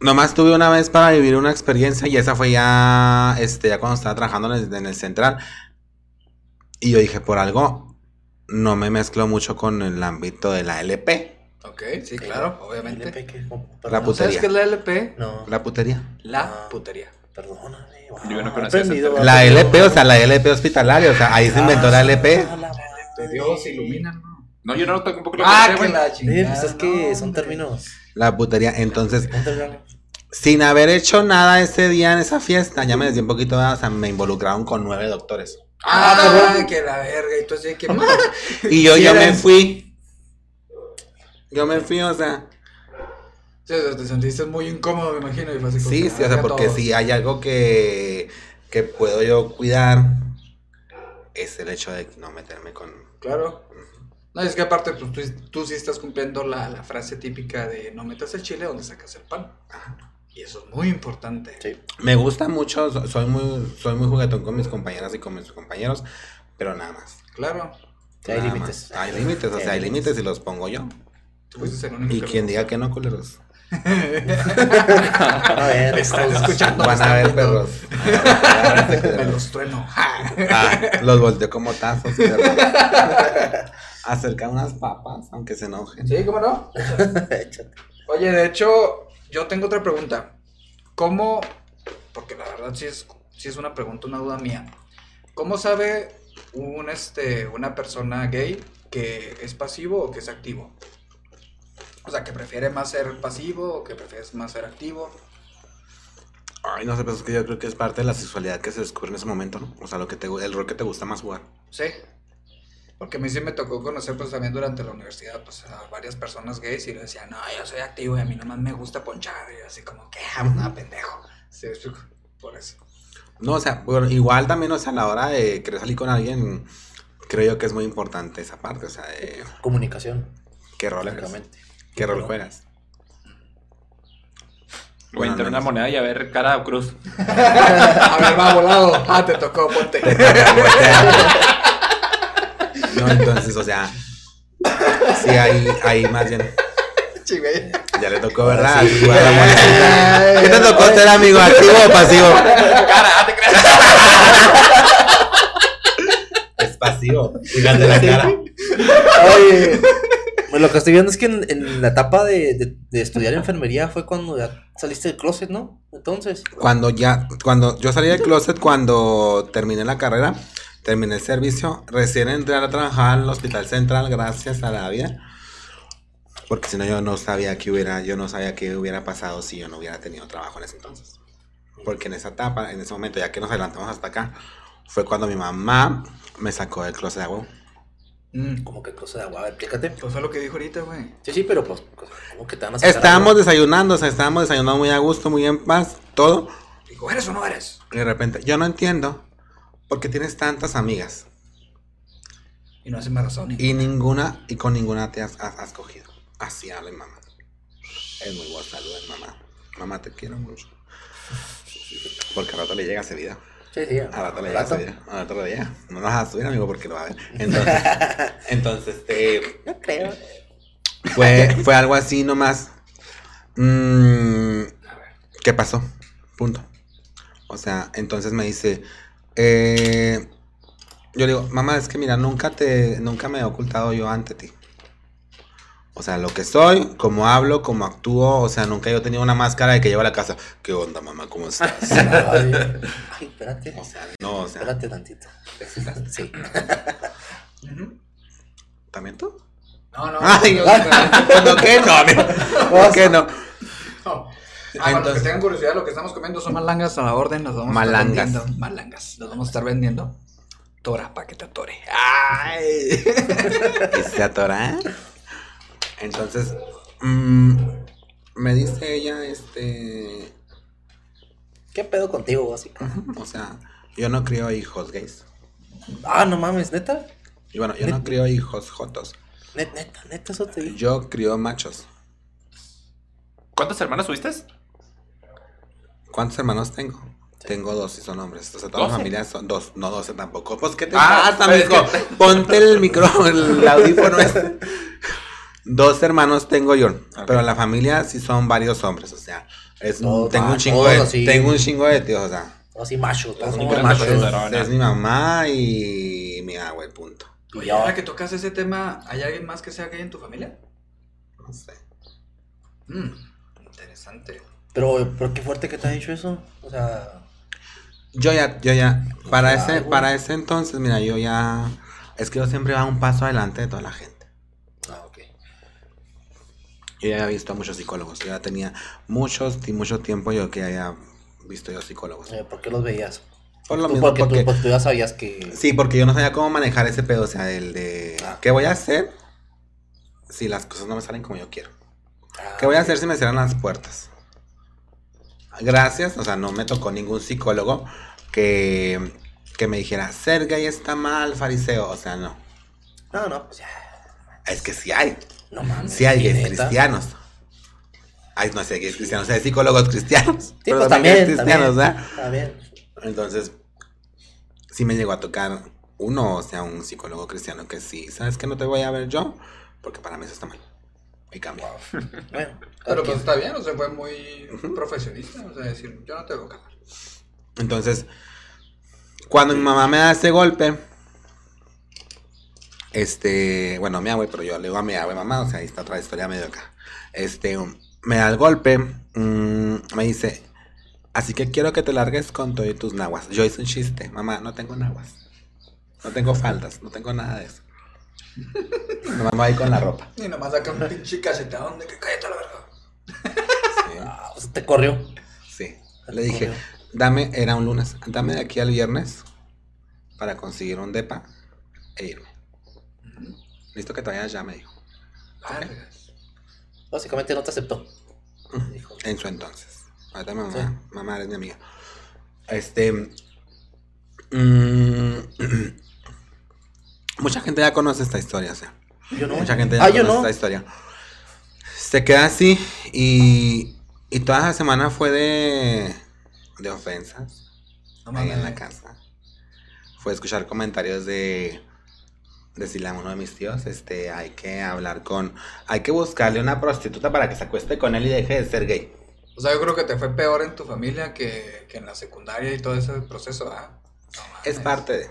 nomás tuve una vez para vivir una experiencia y esa fue ya, este, ya cuando estaba trabajando en el, en el central. Y yo dije, por algo, no me mezclo mucho con el ámbito de la LP, Ok, sí, claro, obviamente. LP. La Perdón. ¿Sabes putería. qué es la LP? No. la putería. La Ah. putería. Perdóname. wow, Yo no conocía. La LP, o sea, la LP hospitalaria, o sea, ahí se inventó la LP. Ah, la. De Dios ilumina, ¿no? No, yo no tampoco lo Ah, que la Eh, chingada. pues es que no, son términos. La putería. Entonces. Sin haber hecho nada ese día en esa fiesta, ya me desvié un poquito, o sea, me involucraron con nueve doctores. Ah, cabrón. que la verga. Y tú así que. Y yo, Sí, yo me fui. Yo me fui, o sea. Sí, o sea, te sentiste muy incómodo, me imagino. Y fue así como Sí, sí, o sea, "Verga, porque todos". si hay algo que, que puedo yo cuidar, es el hecho de no meterme con... Claro. No, es que aparte, pues tú, tú sí estás cumpliendo la, la frase típica de no metas el chile donde sacas el pan. Y eso es muy importante. Sí. Me gusta mucho, so- soy muy, soy muy juguetón con mis compañeras y con mis compañeros, pero nada más. Claro. Sí, hay límites. Hay límites, o sea, hay límites y los pongo yo. Y quien diga que no, culeros. A ver, estamos- escuchando. Van a ver, están perros. Me los trueno. Ah, los volteo como tazos. Acerca unas papas, aunque se enojen. Sí, ¿cómo no? Oye, de hecho, yo tengo otra pregunta. ¿Cómo, porque la verdad sí es, sí es una pregunta, una duda mía. ¿Cómo sabe un, este, una persona gay que es pasivo o que es activo? O sea, que prefiere más ser pasivo o que prefieres más ser activo. Ay, no sé, pues es que yo creo que es parte de la sexualidad que se descubre en ese momento, ¿no? O sea, lo que te, el rol que te gusta más jugar. Sí. Porque a mí sí me tocó conocer, pues también durante la universidad, pues a varias personas gays y le decían, no, yo soy activo y a mí nomás me gusta ponchar. Y así como, ¿qué? Ah, nada, pendejo. Sí, por eso. No, o sea, bueno, igual también, o sea, a la hora de querer salir con alguien, creo yo que es muy importante esa parte, o sea, de Comunicación, qué rol qué rol juegas. Voy a entrar una moneda y a ver cara o cruz. A ver, va volado. Ah, te tocó, ponte. No, entonces, o sea, sí, ahí, ahí más bien, ya le tocó, ¿verdad? Sí. ¿Qué te tocó ser amigo, activo o pasivo? Cara, te creas. Es pasivo, fíjate la cara. Oye, pues lo que estoy viendo es que en, en la etapa de, de- de estudiar enfermería fue cuando ya saliste del closet, ¿no? Entonces, Cuando ya, cuando yo salí del closet, cuando terminé la carrera, terminé el servicio, recién entré a trabajar el Hospital Central, gracias a la vida. Porque si no, yo no sabía qué hubiera, yo no sabía qué hubiera pasado si yo no hubiera tenido trabajo en ese entonces. Porque en esa etapa, en ese momento, ya que nos adelantamos hasta acá, fue cuando mi mamá me sacó del closet de huevo. Mm, como que closet de agua, a ver, explícate. Pues fue lo que dijo ahorita, güey. Sí, sí, pero pues, como que te van a sacar Estábamos algo? desayunando, o sea, estábamos desayunando muy a gusto, muy en paz, todo. Dijo, ¿eres o no eres? Y de repente, yo no entiendo por qué tienes tantas amigas Y no hace más razón. y ninguna, y con ninguna te has, has- has cogido. Así habla mamá. Es muy buen saludo, mamá. Mamá, te quiero mucho. Porque al rato le llega ese video. Sí, sí, Al rato le llega ese video. Al rato le llega. No nos vas a subir, amigo, porque lo va a ver. Entonces, entonces este, No creo. fue, fue algo así nomás. Mm, ¿Qué pasó? Punto. O sea, entonces me dice, eh, yo le digo, mamá, es que mira, nunca te, nunca me he ocultado yo ante ti. O sea, lo que soy, cómo hablo, cómo actúo, o sea, nunca yo he tenido una máscara de que llevo a la casa. ¿Qué onda, mamá? ¿Cómo estás? Ay, ay, espérate. o sea, no, o sea, Espérate tantito. Sí. ¿también tú? No, no. Ay, no, no, ¿qué no? ¿Por qué no? no. Ah, para los que Entonces- tengan curiosidad, lo que estamos comiendo son malangas a la orden. Las vamos a Malangas. estar vendiendo. Malangas. Las vamos a estar vendiendo. Tora, pa' que te atore. ¡Ay! y se atora. Entonces, mm, me dice ella, este, ¿Qué pedo contigo, básico? ujú, o sea, yo no crío hijos gays. Ah, no mames, neta. Y bueno, yo no crío hijos jotos. Net- Neta, neta, eso te digo. Yo crío machos. ¿Cuántos hermanos tuviste? ¿Cuántos hermanos tengo? Tengo dos y son hombres. O sea, toda mi familia son dos, no doce tampoco. Pues, ¿qué te Ah, pasa? Ponte el micro, el audífono este. Dos hermanos tengo yo, pero en la familia sí son varios hombres, o sea, es, Todos, tengo ah, un chingo todos de, así. tengo un chingo de tíos, o sea, Todos así machos, todos machos. es, mi mamá y mi agua, punto. Oye, ahora que tocas ese tema, ¿hay alguien más que sea gay en tu familia? No sé. Mm, interesante. Pero, pero qué fuerte que te ha dicho eso. O sea, Yo ya, yo ya, para ese, para ese entonces, mira, yo ya, es que yo siempre va un paso adelante de toda la gente. ah, ok. Yo ya había visto a muchos psicólogos, yo ya tenía muchos y mucho tiempo yo que haya visto yo psicólogos. Eh, ¿Por qué los veías? Por lo Tú, mismo, porque, porque, Tú, porque tú ya sabías que. sí, porque yo no sabía cómo manejar ese pedo, o sea, el de, Ah. ¿qué voy a hacer si las cosas no me salen como yo quiero? Ah, ¿Qué voy a ok. hacer si me cierran las puertas? Gracias, o sea, no me tocó ningún psicólogo que, que me dijera, ser gay está mal, fariseo, o sea, no. No, no, pues ya. Es que sí hay, No mames. sí hay gays cristianos. Ay, no sé, gays cristianos, hay psicólogos cristianos. Sí, pero pues también cristianos, ¿verdad? también. Entonces, sí me llegó a tocar uno, o sea, un psicólogo cristiano que sí, ¿sabes que no te voy a ver yo? Porque para mí eso está mal. Y cambia. Bueno, Pero pues está bien, o sea, fue muy profesionista. O sea, decir, yo no te veo cámara. Entonces, cuando mi mamá me da ese golpe, este, bueno, mi abue, pero yo le digo a mi abue, mamá, o sea, ahí está otra historia medio acá. Este, me da el golpe, mm, me dice, así que quiero que te largues con todo y tus naguas. Yo hice un chiste, mamá, no tengo naguas, no tengo faldas, no tengo nada de eso. Mamá va ahí con la ropa. Y nomás saca un pinche cachetadón de que cállate a la verga. Sí, Ah, te corrió. sí. Le dije, dame, era un lunes, dame de aquí al viernes para conseguir un depa e irme. Listo que te vayas ya, me dijo. Vergas. Básicamente no te aceptó. Dijo, En su entonces. Ahorita mamá, Sí. mamá eres mi amiga. Este. mm, mucha gente ya conoce esta historia, o sea. Yo no. Mucha gente ya Ah, yo conoce no. esta historia. Se queda así y, y toda la semana fue de, de ofensas No ahí en la casa. Fue escuchar comentarios de decirle a uno de mis tíos, este, hay que hablar con, hay que buscarle una prostituta para que se acueste con él y deje de ser gay. O sea, yo creo que te fue peor en tu familia que, que en la secundaria y todo ese proceso, ¿ah? No. Es parte de.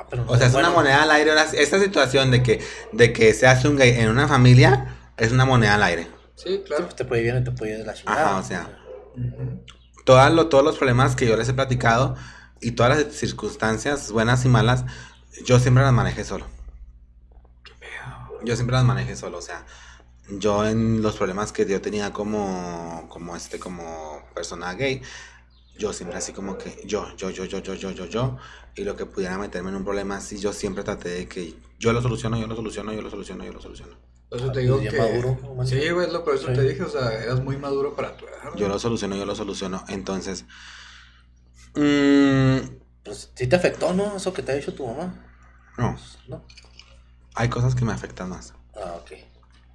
Ok. Ah, pero no, O sea, es bueno, una moneda al aire. Esta situación de que, de que se hace un gay en una familia es una moneda al aire. Sí, sí, claro. pues, te puede ir bien o te puede ir de la chingada. Ajá, o sea. Todas lo- todos los problemas que yo les he platicado y todas las circunstancias buenas y malas, yo siempre las manejé solo. Yo siempre las manejé solo, o sea, yo en los problemas que yo tenía como, como este, como persona gay, yo siempre así como que yo, yo, yo, yo, yo, yo, yo, yo, y lo que pudiera meterme en un problema así, yo siempre traté de que yo lo soluciono, yo lo soluciono, yo lo soluciono, yo lo soluciono. Por eso te digo que... maduro, sí, güey, es lo por eso Sí. te dije, o sea, eras muy maduro para tu edad. Yo lo soluciono, yo lo soluciono. Entonces, mm, Pues sí te afectó, ¿no? Eso que te ha dicho tu mamá. no, ¿No? hay cosas que me afectan más. Ah, ok.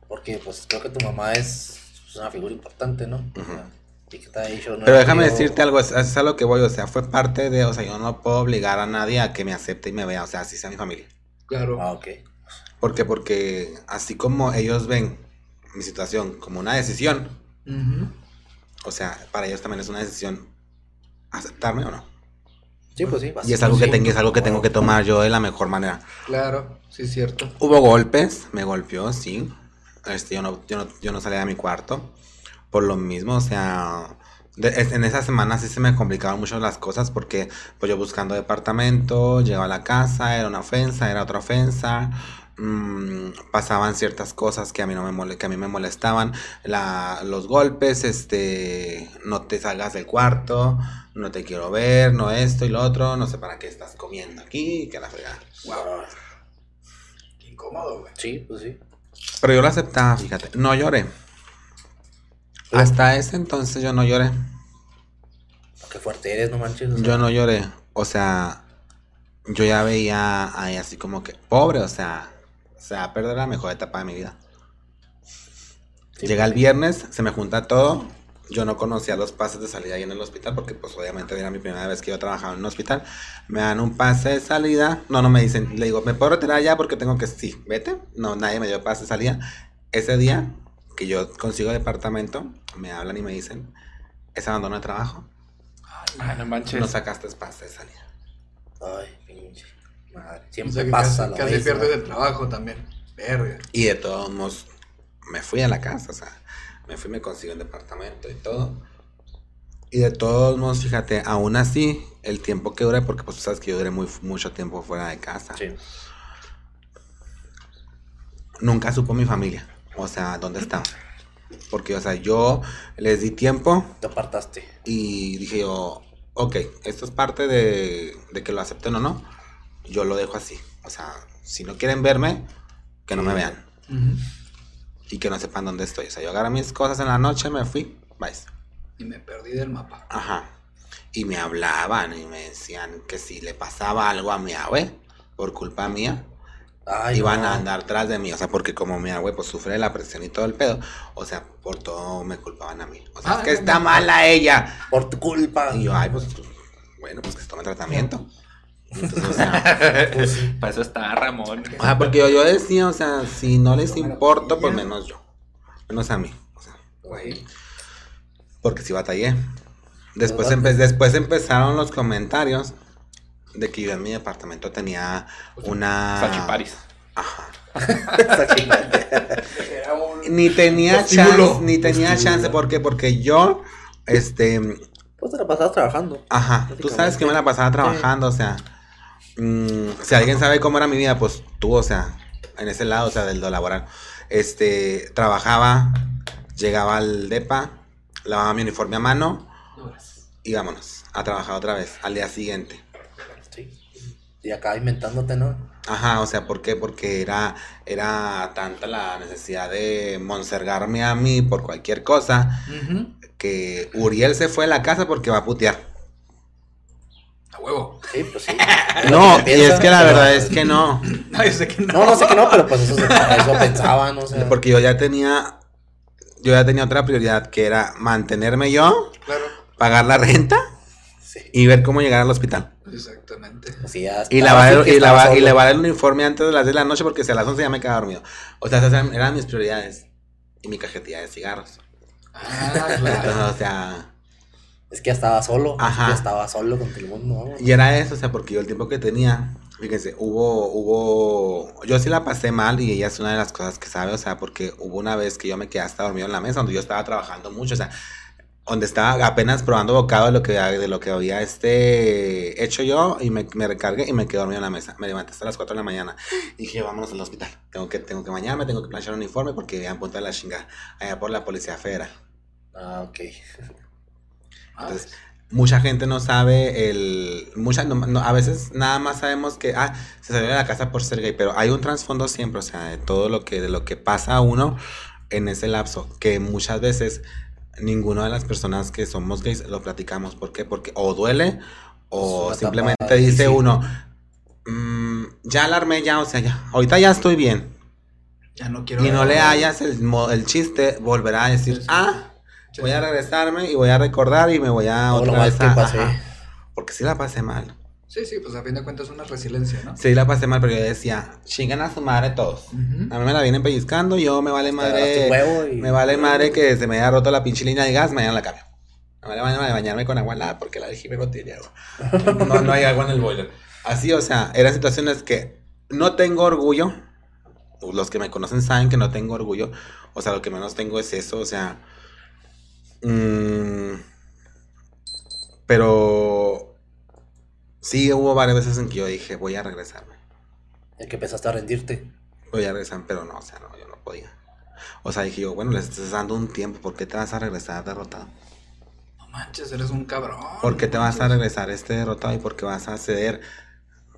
Porque pues creo que tu mamá es pues, una figura importante, ¿no? O sea, no Pero déjame decirte algo, es, es a lo que voy, o sea, fue parte de, o sea, yo no puedo obligar a nadie a que me acepte y me vea, o sea, así sea mi familia. Claro. Ah, ok. ¿Por qué? Porque así como ellos ven mi situación como una decisión, o sea, para ellos también es una decisión aceptarme o no. Sí, pues sí. Y es algo que tengo, es algo que tengo que tomar yo de la mejor manera. Claro, sí, es cierto. Hubo golpes, me golpeó, sí. Este, yo, no, yo, no, yo no salía de mi cuarto. Por lo mismo, o sea, de- en esa semana sí se me complicaban mucho las cosas porque pues yo buscando departamento, llegaba a la casa, era una ofensa, era otra ofensa. mm, pasaban ciertas cosas que a mí no me mole- que a mí me molestaban la, los golpes este no te salgas del cuarto no te quiero ver no esto y lo otro no sé para qué estás comiendo aquí que la fregada Wow. Qué incómodo, güey. Sí, pues sí. Pero yo lo aceptaba, fíjate. No lloré. Hasta ese entonces yo no lloré. Qué fuerte eres, no manches. o sea, Yo no lloré. O sea, yo ya veía ahí así como que, pobre, o sea, se va a perder la mejor etapa de mi vida. sí, Llega el viernes, se me junta todo. Yo no conocía los pases de salida ahí en el hospital porque pues obviamente era mi primera vez que yo trabajaba en un hospital. Me dan un pase de salida. No, no me dicen. Le digo, ¿me puedo retirar ya? Porque tengo que... Sí, vete. No, nadie me dio pase de salida. Ese día que yo consigo departamento, me hablan y me dicen, es abandono de trabajo. Ah, no manches. No sacaste pase de salida. Ay, pinche. Madre. O Siempre sea, que pasa casi, la casi pierdes el trabajo también. Verga. Y de todos modos, me fui a la casa, o sea, me fui, me consigo un departamento y todo. Y de todos modos, fíjate, aún así, el tiempo que duré, porque pues tú sabes que yo duré muy, mucho tiempo fuera de casa, Sí. nunca supo mi familia, o sea, dónde estaba. Porque, o sea, yo les di tiempo Te apartaste. y dije yo, ok, esto es parte de, de que lo acepten o no, yo lo dejo así. O sea, si no quieren verme, que no me vean. Y que no sepan dónde estoy. O sea, yo agarré mis cosas en la noche, me fui, bye. Y me perdí del mapa. Ajá. Y me hablaban y me decían que si le pasaba algo a mi abue, por culpa mía, Ay, iban no. a andar tras de mí. O sea, porque como mi abue pues sufre de la presión y todo el pedo, o sea, por todo me culpaban a mí. O sea, Ah, es que no, está no. mala ella. Por tu culpa. Y yo, ay, pues, bueno, pues que se tome tratamiento. Entonces, o sea, Pues. Para eso está Ramón. o sea, porque yo, yo decía, o sea, si no les importo, pues menos yo. Menos a mí. O sea, Güey. Porque sí batallé. Después, después empezaron los comentarios de que yo en mi departamento tenía una... Sachiparis. Ajá. Era un... Ni tenía chance, ni tenía chance, ¿por qué? Porque yo, este, Pues te la pasabas trabajando. ajá, tú sabes que me la pasaba trabajando, o sea, mm, si alguien sabe cómo era mi vida, pues tú, o sea, en ese lado, o sea, del lo laboral, este, trabajaba, llegaba al DEPA, lavaba mi uniforme a mano, y vámonos a trabajar otra vez al día siguiente. Y acá inventándote, ¿no? Ajá, o sea, ¿por qué? Porque era, era tanta la necesidad de monsergarme a mí por cualquier cosa que Uriel se fue a la casa porque va a putear. huevo. Sí, pues sí. No, y piensa, es que la pero- verdad es que no. No, yo sé que no. No, no sé que no, pero pues eso, se- eso pensaban, o sea. Porque yo ya tenía. Yo ya tenía otra prioridad que era mantenerme yo, Claro. pagar la renta Sí. y ver cómo llegar al hospital. Exactamente. Sí, Y lavar, y, lavar, y lavar el uniforme antes de las 10 de la noche porque si a las 11 ya me quedaba dormido. O sea, esas eran, eran mis prioridades. Y mi cajetilla de cigarros. Ah, Entonces, claro. o sea, Es que ya estaba solo. Ajá. Ya estaba solo contra el mundo. y era eso, o sea, porque yo el tiempo que tenía, fíjense, hubo, hubo, yo sí la pasé mal y ella es una de las cosas que sabe, o sea, porque hubo una vez que yo me quedé hasta dormido en la mesa donde yo estaba trabajando mucho, o sea, donde estaba apenas probando bocado de lo que, de lo que había este hecho yo y me, me recargué y me quedé dormido en la mesa. Me levanté hasta las 4 de la mañana y dije, vámonos al hospital. Tengo que, tengo que bañarme, tengo que planchar un uniforme porque voy a punta de la chinga allá por la Policía Federal. Ah, ok. Ah, Entonces, mucha gente no sabe el. Mucha, no- no, a veces nada más sabemos que ah, se salió de la casa por ser gay, pero hay un trasfondo siempre, o sea, de todo lo que, de lo que pasa a uno en ese lapso, que muchas veces ninguna de las personas que somos gays lo platicamos. ¿Por qué? Porque o duele o simplemente dice uno. "Mm, ya alarmé, ya, o sea, ya. Ahorita ya estoy bien. ya no quiero. Y no le hayas el, chiste, volverá a decir, Sí, sí. ah, Sí. voy a regresarme y voy a recordar y me voy a otra vez que a- pasé. ajá. Porque sí la pasé mal. Sí, sí, pues a fin de cuentas es una resiliencia, ¿no? Sí la pasé mal, pero yo decía, chingan a su madre todos. A mí me la vienen pellizcando, yo me vale madre. un huevo y- Me vale madre que se me haya roto la pinche línea de gas, mañana la cambio. Me vale madre de bañarme con agua helada porque la Jiménez no tiene agua. No, no hay agua en el boiler. Así, o sea, eran situaciones que no tengo orgullo. Los que me conocen saben que no tengo orgullo. O sea, lo que menos tengo es eso, o sea. mm, pero sí hubo varias veces en que yo dije, voy a regresarme. En que empezaste a rendirte. Voy a regresar, pero no, o sea, no, yo no podía. O sea, dije yo, bueno, les estás dando un tiempo, ¿por qué te vas a regresar derrotado? No manches, eres un cabrón. ¿Por qué te vas a regresar este derrotado y por qué vas a ceder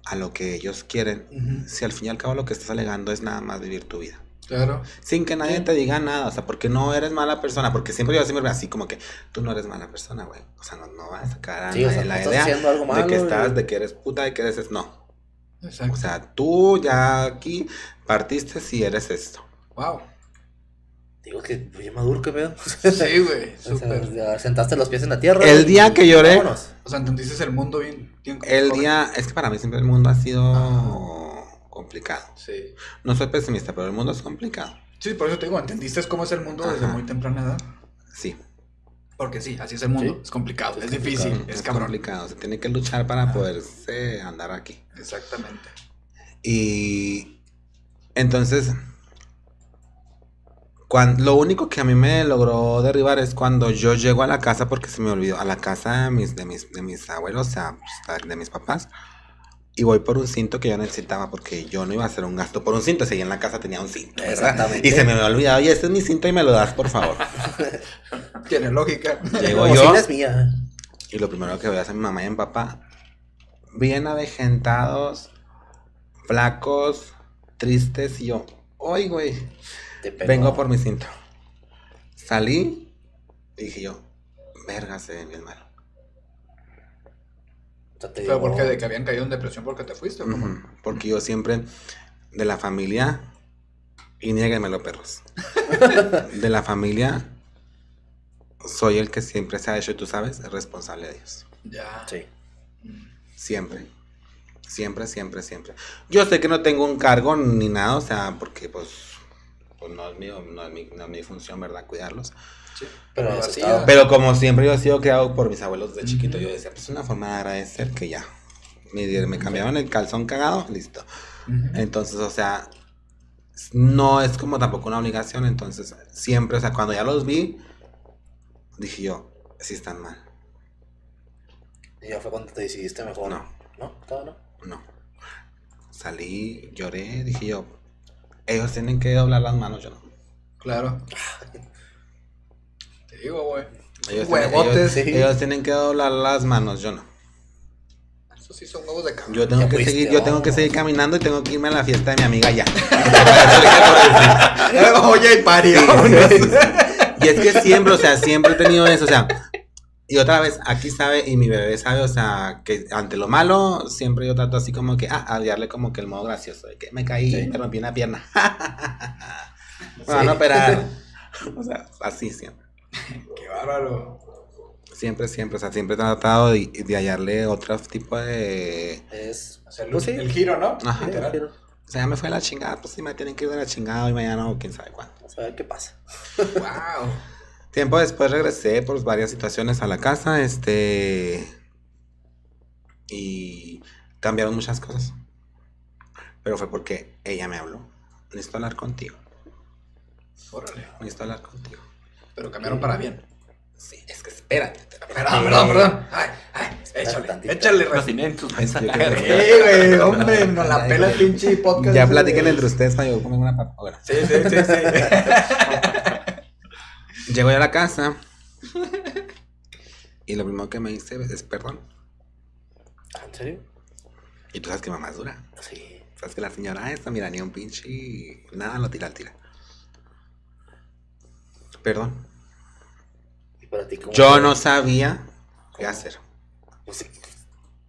a lo que ellos quieren? Si al fin y al cabo lo que estás alegando es nada más vivir tu vida. Claro. Sin que nadie Sí. te diga nada, o sea, porque no eres mala persona, porque siempre yo siempre veo así como que tú no eres mala persona, güey. O sea, no, no vas a sacar a Sí, o nadie sea, la no idea algo de que estás, de que eres puta, de que eres... es- No, Exacto. o sea, tú ya aquí partiste si eres esto. wow. Digo que bien maduro, qué pedo. Sí, güey. O sea, Súper. ya sentaste los pies en la tierra. El y- día que lloré, Vámonos. O sea, entendiste el mundo bien. bien el día, es que para mí siempre el mundo ha sido Ah. Complicado. Sí. No soy pesimista, pero el mundo es complicado. Sí, por eso te digo, ¿entendiste cómo es el mundo desde muy temprana edad? Sí. Porque sí, así es el mundo. Sí. Es complicado, es, Es difícil, complicado, es, cabrón. complicado. Se tiene que luchar para Ajá. poderse andar aquí. Exactamente. Y entonces, cuan- lo único que a mí me logró derribar es cuando yo llego a la casa, porque se me olvidó, a la casa de mis, de mis, de mis abuelos, o sea, de mis papás, y voy por un cinto que yo necesitaba, porque yo no iba a hacer un gasto por un cinto, si en la casa tenía un cinto, ¿verdad? Exactamente. Y se me había olvidado, oye, este es mi cinto y me lo das, por favor. Tiene lógica. Llego yo. es mía. Y lo primero que voy a hacer mi mamá y mi papá, bien avejentados, flacos, tristes, y yo, oye, güey, vengo por mi cinto. Salí y dije yo, verga, se ve bien mal. Sea, te Pero digo, porque de que habían caído en depresión porque te fuiste, ¿o cómo? Ujú, Porque yo siempre, de la familia, y niéguenmelo, perros, de la familia, soy el que siempre se ha hecho, y tú sabes, responsable de Dios. Ya. Sí. Siempre. Siempre, siempre, siempre. Yo sé que no tengo un cargo ni nada, o sea, porque pues, pues no, es mi, no, es mi, no es mi función, ¿verdad? Cuidarlos. Sí. Pero así como siempre yo he sido criado por mis abuelos de chiquito, yo decía, pues una forma de agradecer que ya. Me, me cambiaban el calzón cagado, listo. Entonces, o sea, no es como tampoco una obligación, entonces siempre, o sea, cuando ya los vi, dije yo, sí están mal. Y ya fue cuando te decidiste mejor. No. ¿No? ¿Todavía no? No. Salí, lloré, dije yo, ellos tienen que doblar las manos, yo no. Claro. Te digo, güey. Ellos, Huevotes. tienen, ellos- ellos tienen que doblar las manos, yo no. Eso sí son huevos de cabrón. Yo tengo que fuiste, seguir, yo oh. tengo que seguir caminando y tengo que irme a la fiesta de mi amiga ya. Oye, y parió. y es que siempre, o sea, siempre he tenido eso, o sea, Y otra vez, aquí sabe y mi bebé sabe, o sea, que ante lo malo siempre yo trato así como que, ah, a darle como que el modo gracioso, de que me caí, Sí. me rompí una pierna. me Sí. van a operar. O sea, así siempre. Qué bárbaro. Siempre, siempre, o sea, siempre he tratado de, de hallarle otro tipo de... Es. Hacer Pues sí. el giro, ¿no? Ajá. Sí, Literal. quiero- O sea, ya me fue la chingada, pues sí me tienen que ir de la chingada hoy, mañana o quién sabe cuándo. Vamos a ver qué pasa. Wow. Tiempo después regresé por varias situaciones a la casa, este... Y cambiaron muchas cosas. Pero fue porque ella me habló. Necesito hablar contigo. Órale. Necesito hablar contigo. Pero cambiaron para bien. Sí, es que espérate. Perdón, perdón, perdón. Ay, ay, échale, tantito. échale, que- Sí, güey, hombre, nos la pela el pinche podcast. Ya platiquen entre ustedes para yo comer una papa. Ahora. Sí, sí, sí, sí. Llego yo a la casa. Y lo primero que me dice es perdón. Ah, ¿En serio? Y tú sabes que mamá es dura. Sí. Sabes que la señora esta, mira, ni un pinche. y Nada, lo tira, al tira. Perdón. ¿Y para ti cómo Yo fue? no sabía qué hacer. Pues,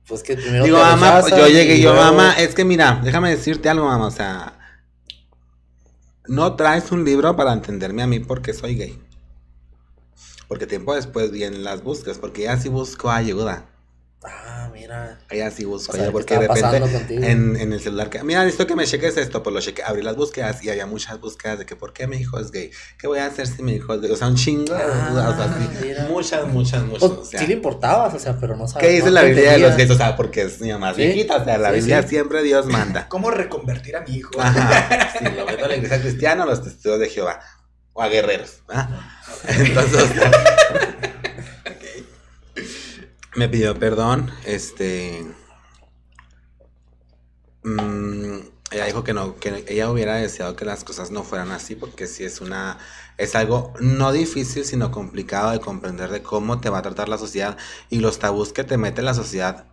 pues que primero. Digo, te mamá, rechazan yo llegué, y yo, luego- mamá, es que mira, déjame decirte algo, mamá, o sea, no traes un libro para entenderme a mí porque soy gay. Porque tiempo después vienen las búsquedas, porque ella sí buscó ayuda. Ah, mira. Ella sí buscó O sea, ¿qué porque de repente en, en el celular, que, mira, necesito que me cheques esto, pues lo chequé, abrí las búsquedas y había muchas búsquedas de que por qué mi hijo es gay, qué voy a hacer si mi hijo es gay, o sea, un chingo, Ah, o sea, sí, muchas, muchas, muchas. O sea. sí le importabas, o sea, pero no sabes. ¿Qué dice no la Biblia de los gays? O sea, porque es mi mamá Sí, viejita, o sea, la sí, Biblia siempre Dios manda. ¿Cómo reconvertir a mi hijo? Ajá, sí, lo meto a la iglesia cristiana o los testigos de Jehová. O a guerreros. ¿ah? Entonces, o me pidió perdón. Este. mm, ella dijo que no, que ella hubiera deseado que las cosas no fueran así, porque sí es una. Es algo no difícil, sino complicado de comprender de cómo te va a tratar la sociedad y los tabús que te mete la sociedad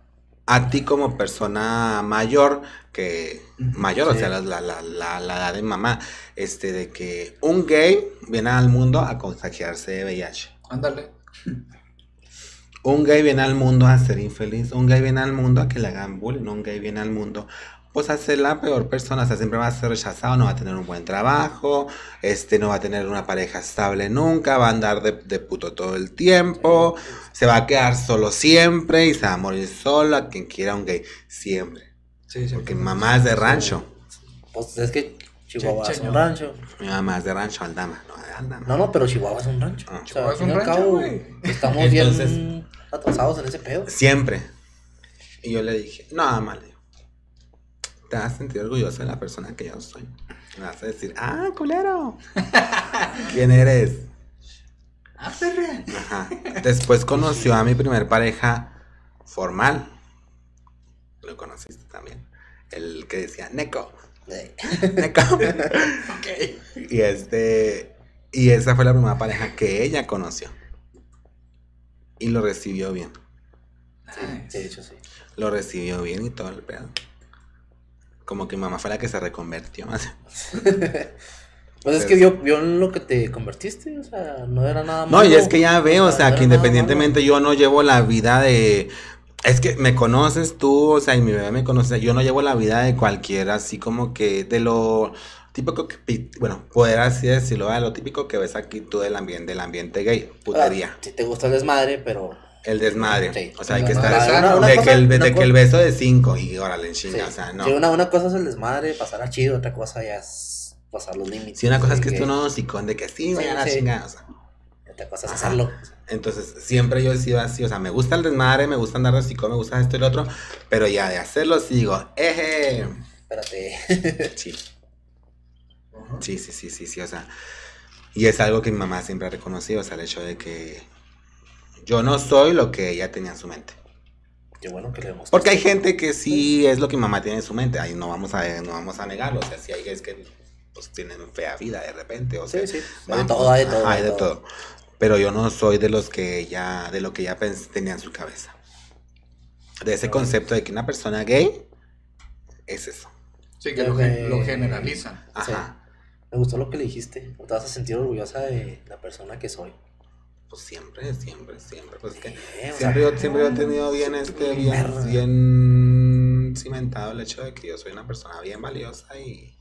a ti como persona mayor, que mayor, o sea, la, la, la- la edad de mamá, este, de que un gay viene al mundo a contagiarse de VIH. Ándale. Un gay viene al mundo a ser infeliz, un gay viene al mundo a que le hagan bullying, un gay viene al mundo pues a ser la peor persona, o sea, siempre va a ser rechazado, no va a tener un buen trabajo, este, no va a tener una pareja estable nunca, va a andar de, de puto todo el tiempo, se va a quedar solo siempre y se va a morir solo a quien quiera un gay, siempre, Sí, sí. porque mi mamá es de rancho, Pues es que Chihuahua es Checheño. un rancho. mi mamá es de rancho, Aldama, no, de Aldama. No, no, pero Chihuahua es un rancho. Ah. o sea, Chihuahua es un rancho, cabo, güey. estamos Entonces- bien atrasados en ese pedo. Siempre. Y yo le dije, le digo, te vas a sentir orgulloso de la persona que yo soy. Me vas a decir, ah, culero. ¿Quién eres? Ah. Ajá. Después conoció a mi primer pareja formal. Lo conociste también. El que decía, Neko. Eh, Neko. Y este. Y esa fue la primera pareja que ella conoció. Y lo recibió bien. Sí, de hecho sí. Lo recibió bien y todo el pedo. Como que mi mamá fue la que se reconvirtió. Pues es que vio, vio en lo que te convertiste, o sea, no era nada No, malo. y es que ya veo, o no sea, que independientemente yo no llevo la vida de... Es que me conoces tú, o sea, y mi bebé me conoce, yo no llevo la vida de cualquiera, así como que de lo típico que, bueno, poder así decirlo, de lo típico que ves aquí tú del ambiente, del ambiente gay, malo. putería, Ah, sí te gusta el desmadre, pero... el desmadre, Sí. o sea, hay que estar, de, que el, que beso de cinco, y órale, en Sí, chinga, o sea, no. Sí, una, una cosa es el desmadre, pasar a chido, otra cosa ya es pasar los límites. Si una cosa es que esté uno hocicón de que sí, vaya a la sí. chingada, o sea. Otra cosa es hacerlo. Entonces, siempre yo he sido así, o sea, me gusta el desmadre, me gusta andar de hocico, me gusta esto y lo otro, pero ya de hacerlo sí digo, eje. Espérate. Sí, sí, sí, sí, sí, sí, o sea, y es algo que mi mamá siempre ha reconocido, o sea, el hecho de que yo no soy lo que ella tenía en su mente. Qué bueno que le hemos Porque hay gente que sí es lo que mi mamá tiene en su mente, ahí no vamos a, no vamos a negarlo, o sea, si hay gays que pues tienen fea vida de repente, o sea, Sí, sí. Hay de todo, hay de todo. ajá, hay de todo. Pero yo no soy de los que ella, de lo que ella tenía en su cabeza. De ese concepto de que una persona gay es eso. Sí, que lo, gen- lo generalizan. Ajá. Me gustó lo que le dijiste. Te vas a sentir orgullosa de la persona que soy. Pues siempre, siempre, siempre. Pues es que Eh, o sea, siempre, yo, siempre yo he tenido bien, este, bien, bien cimentado el hecho de que yo soy una persona bien valiosa y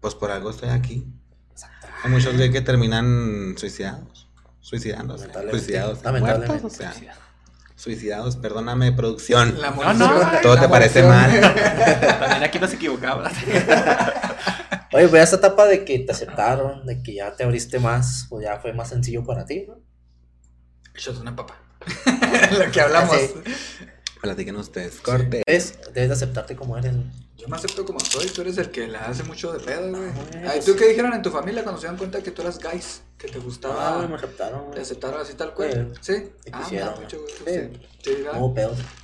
pues por algo estoy aquí. exacto. Hay muchos que terminan suicidados, suicidándose, Lamentablemente. suicidados, Lamentablemente. muertos, o sea, suicidados, perdóname producción. La No, todo la te parece mal. También aquí nos equivocamos. Oye, pues esa etapa de que te aceptaron, de que ya te abriste más, pues ya fue más sencillo para ti, ¿no? Eso es una papa. Lo que hablamos. Sí. Platiquen ustedes, corte. Es, debes de aceptarte como eres. Yo me acepto como soy, tú eres el que la hace mucho de pedo, güey. Ay, pues- ¿Tú qué dijeron en tu familia cuando se dieron cuenta que tú eras guys? Que te Ah, gustaba. güey, me aceptaron, ¿Te aceptaron así tal cual? ¿Sí? te Ah, me da mucho gusto. sí.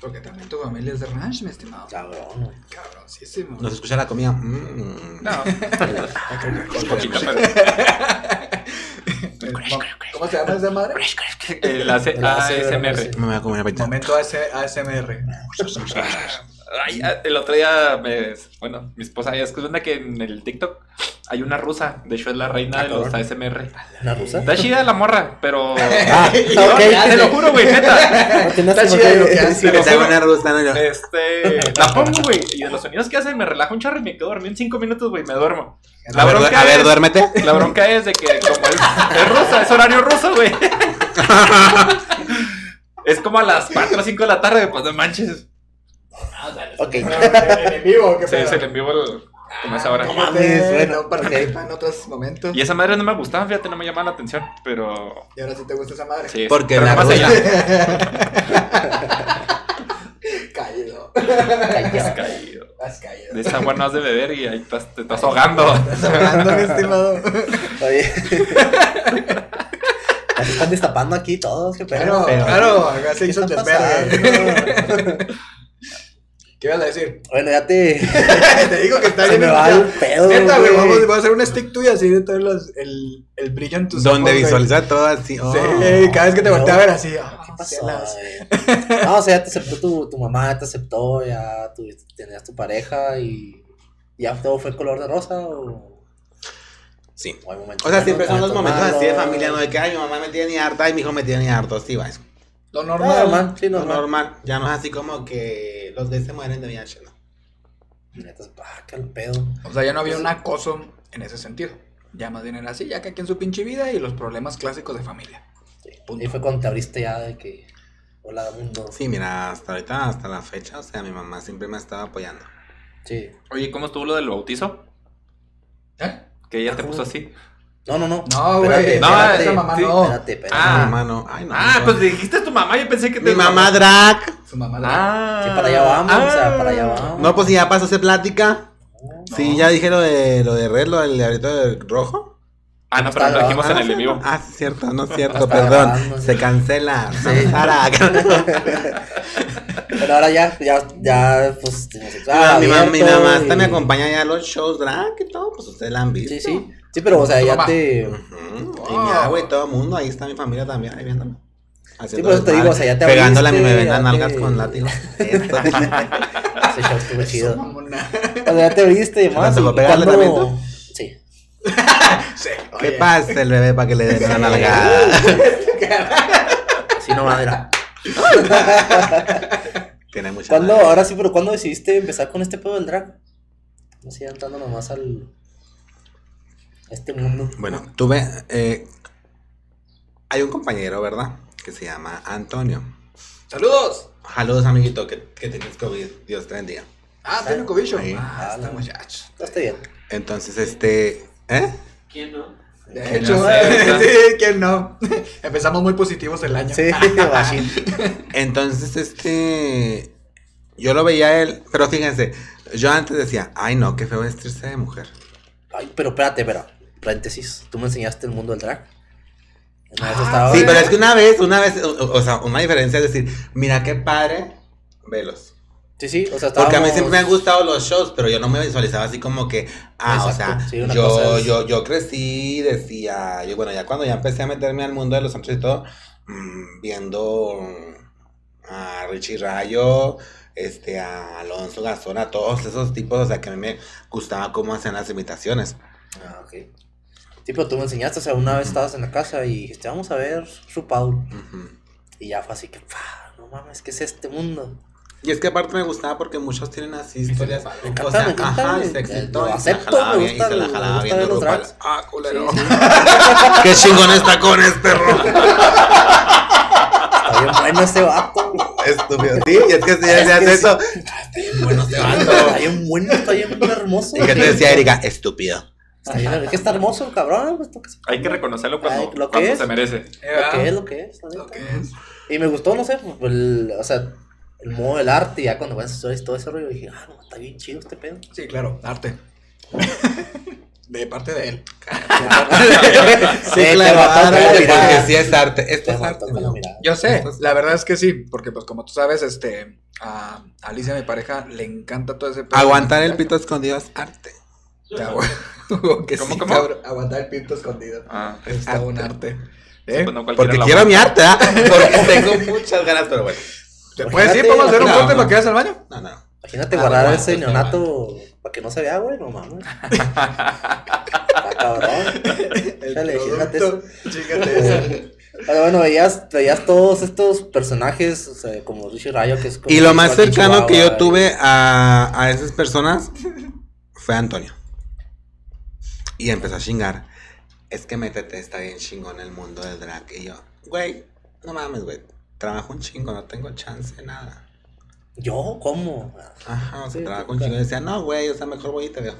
Porque también tu familia es de ranch, mi estimado. Cabrón, güey. Cabroncísimo. Nos escucha la comida. Mm. No, un poquito, pero. ¿Cómo se llama esa madre? El ASMR. Me voy a comer. Momento AS ASMR. Ay, ah, el otro día, me, bueno, mi esposa ya es cuenta que en el TikTok hay una rusa. De hecho, es la reina Ah, de los. ASMR. ¿Una rusa? Está chida la morra, pero. Ah, No, te lo juro, güey, neta. No Está chida lo que hace. Te lo rusa, no, yo. Este. La pongo, güey. Y de los sonidos que hacen me relaja un chorro y me quedo dormido en cinco minutos, güey. Me duermo. La A ver, bronca a ver, es- duérmete. La bronca es de que, como es, es rusa, es horario ruso, güey. Es como a las 4 o 5 de la tarde, pues no manches. Ok. En vivo, qué Sí, pedo. se le envió el, como esa hora. No mames, bueno, No participa en otros momentos. Y esa madre no me gustaba, fíjate, no me llamaba la atención, pero. Y ahora sí te gusta esa madre. Sí, Porque pero la más allá. Caído. Has caído. Has caído. De esa agua no has de beber y ahí estás- te estás ahogando. Estás hablando, mi estimado. Oye. Se están destapando aquí todos, qué Claro, pedo. Pero- claro, acá se ¿Qué hizo el desvergue. ¿Qué ibas a decir? Bueno, ya te. te digo que está Se bien me va el pedo. Neta, güey, vamos, voy a hacer un stick tuyo así de todos los, el, el brillo en tus Donde ojos, güey. visualiza todo así. oh. Sí, cada vez que te No. voltea a ver así. ah, ¿Qué pasó? celas. güey? No, o sea, ya te aceptó tu, tu mamá, te aceptó, ya tu, tenías tu pareja y ya todo fue color de rosa o, Sí. o hay momentos O sea, siempre son los momentos así de familia, no de que ay, mi mamá me tiene ni harta y mi hijo me tiene ni harto. Sí, va, eso. Lo No, normal. normal, sí, Lo normal. normal. Ya no es así como que los gays se mueren de VIH, ¿no? Neta, ah, qué el pedo. O sea, ya no había un acoso en ese sentido. Ya más bien era así, ya que aquí en su pinche vida y los problemas clásicos de familia. Sí. Punto. Y fue cuando te abriste ya de que. Hola, mundo. Sí, mira, hasta ahorita, hasta la fecha, o sea, mi mamá siempre me ha estado apoyando. Sí. Oye, ¿cómo estuvo lo del bautizo? ¿Eh? Que ella te ¿Cómo? puso así. No, no, no. No, güey, Espérate, no, espérate, esa mamá sí. no. Espérate, espérate. Ah. Mi mamá no. Ay, no. Ah, no. pues dijiste tu mamá, yo pensé que te. Mi mamá drag. Su mamá. Ah. Sí, para allá vamos, o sea, para allá vamos. No, pues si ya pasó esa plática. No. Sí, ya dije lo de lo de red, lo del ahorita de rojo. Ah, no, pero lo dijimos en el en vivo. Ah, sí, cierto, no es cierto, perdón. grabando. Se cancela. Sí. Sara. Pero ahora ya, ya, ya, pues. Ah, mi, mamá, mi mamá hasta y- me acompaña ya a los shows drag y todo, pues ustedes la han visto. Sí, sí. Sí, pero, o sea, ya mamá. te. Ujú, Y mi agua y todo el mundo, ahí está mi familia también, ahí viéndome. Sí, por eso te digo, o sea, ya te Pegándole a mi abriste, bebé en nalgas te- con látigo. Ese show estuvo chido. O sea, ya te abriste y más. ¿Te tocó y pegarle cuando- también tú? Sí. Sí. ¿Qué pasa el bebé para que le den una nalgada? Así nomás era. Tiene mucha ¿Cuándo, ahora sí, pero cuándo decidiste empezar con este pedo del drag? Así entrando nomás al. Este mundo. Bueno, tuve. eh, hay un compañero, ¿verdad? Que se llama Antonio. Saludos. Saludos, amiguito, que, que tienes COVID. Dios te bendiga. Ah, tiene cobicho. Sí. Ah, Ah, está no. muchacho. Está bien. Entonces, este. ¿Eh? ¿Quién no? De hecho, no sé, sí, ¿quién no? Empezamos muy positivos el año. Sí. Entonces, este. Yo lo veía a él, pero fíjense, yo antes decía, ay no, qué feo vestirse de mujer. Ay, pero espérate, espera. Paréntesis. Tú me enseñaste el mundo del drag. Ah, Sí, pero es que una vez, una vez, o, o sea, una diferencia es decir, mira qué padre, velos. Sí, sí, o sea, Porque a mí estábamos- siempre me han gustado los shows, pero yo no me visualizaba así como que, ah, Exacto, o sea, sí, yo, es- yo, yo crecí, decía, yo, bueno, ya cuando ya empecé a meterme al mundo de los antros y todo, mm, viendo a Richie Rayo, este, a Alonso Gastón, a todos esos tipos, o sea, que a mí me gustaba cómo hacían las imitaciones. Ah, ok. Sí, pero tú me enseñaste, o sea, una vez estabas en la casa y dijiste, vamos a ver RuPaul. Ujú. Y ya fue así que, "Fa, no mames, ¿qué es este mundo? Y es que aparte me gustaba porque muchos tienen así historias. Me encanta, o sea, me encanta, ajá, me- y se excitó lo y se la acepto, jalaba me bien, y gusta se la jalaba me gusta viendo RuPaul. Ah, culero. Sí, sí. Qué chingón está con este ro. Está bien bueno ese vato. Estúpido. Sí, y es que si decías que eso. Está bien bueno este vato. Está bien bueno, está bien hermoso. ¿Y qué te decía Erika? Estúpido. Está bien, es que está hermoso el cabrón. Pues, ¿tú qué Hay que reconocerlo cuando, Ay, lo que cuando es. se merece. Lo que es, lo que es. Lo que es. Y me gustó, no sé, pues, el, o sea, el modo del arte, ya cuando ves historias y todo ese rollo, dije, ah, no, está bien chido este pedo. Sí, claro, arte. De parte de él. Sí, claro, porque sí es arte. Esto es arte. Yo sé, la verdad es que sí, porque pues como tú sabes, este, a Alicia, mi pareja, le encanta todo ese pedo. Aguantar el pito escondido es arte. Ya, güey. Que ¿Cómo, sí, cómo? cabrón, Aguantar el pito escondido. Ah, Está un arte. sí, ¿Eh? pues no Porque quiero mi arte, ¿ah? Porque tengo muchas ganas, pero bueno. ¿Te puedes ir? ¿Podemos hacer un corte no. para que vayas al baño? No, no. Imagínate Ah, guardar ese está neonato para que no se vea, güey, no mames. Está cabrón. Échale, chíngate eso. Chíngate eso. Pero bueno, veías, veías todos estos personajes, o sea, como Richie Rayo, que es como Y lo más cercano que yo tuve a, a esas personas fue Antonio. Y empezó a chingar. Es que métete, está bien chingón el mundo del drag. Y yo, güey, no mames, güey. Trabajo un chingo, no tengo chance de nada. ¿Yo? ¿Cómo? Ajá, o sea, Sí, trabajo un chingo. Y decía, no, güey, o sea, mejor voy y te veo.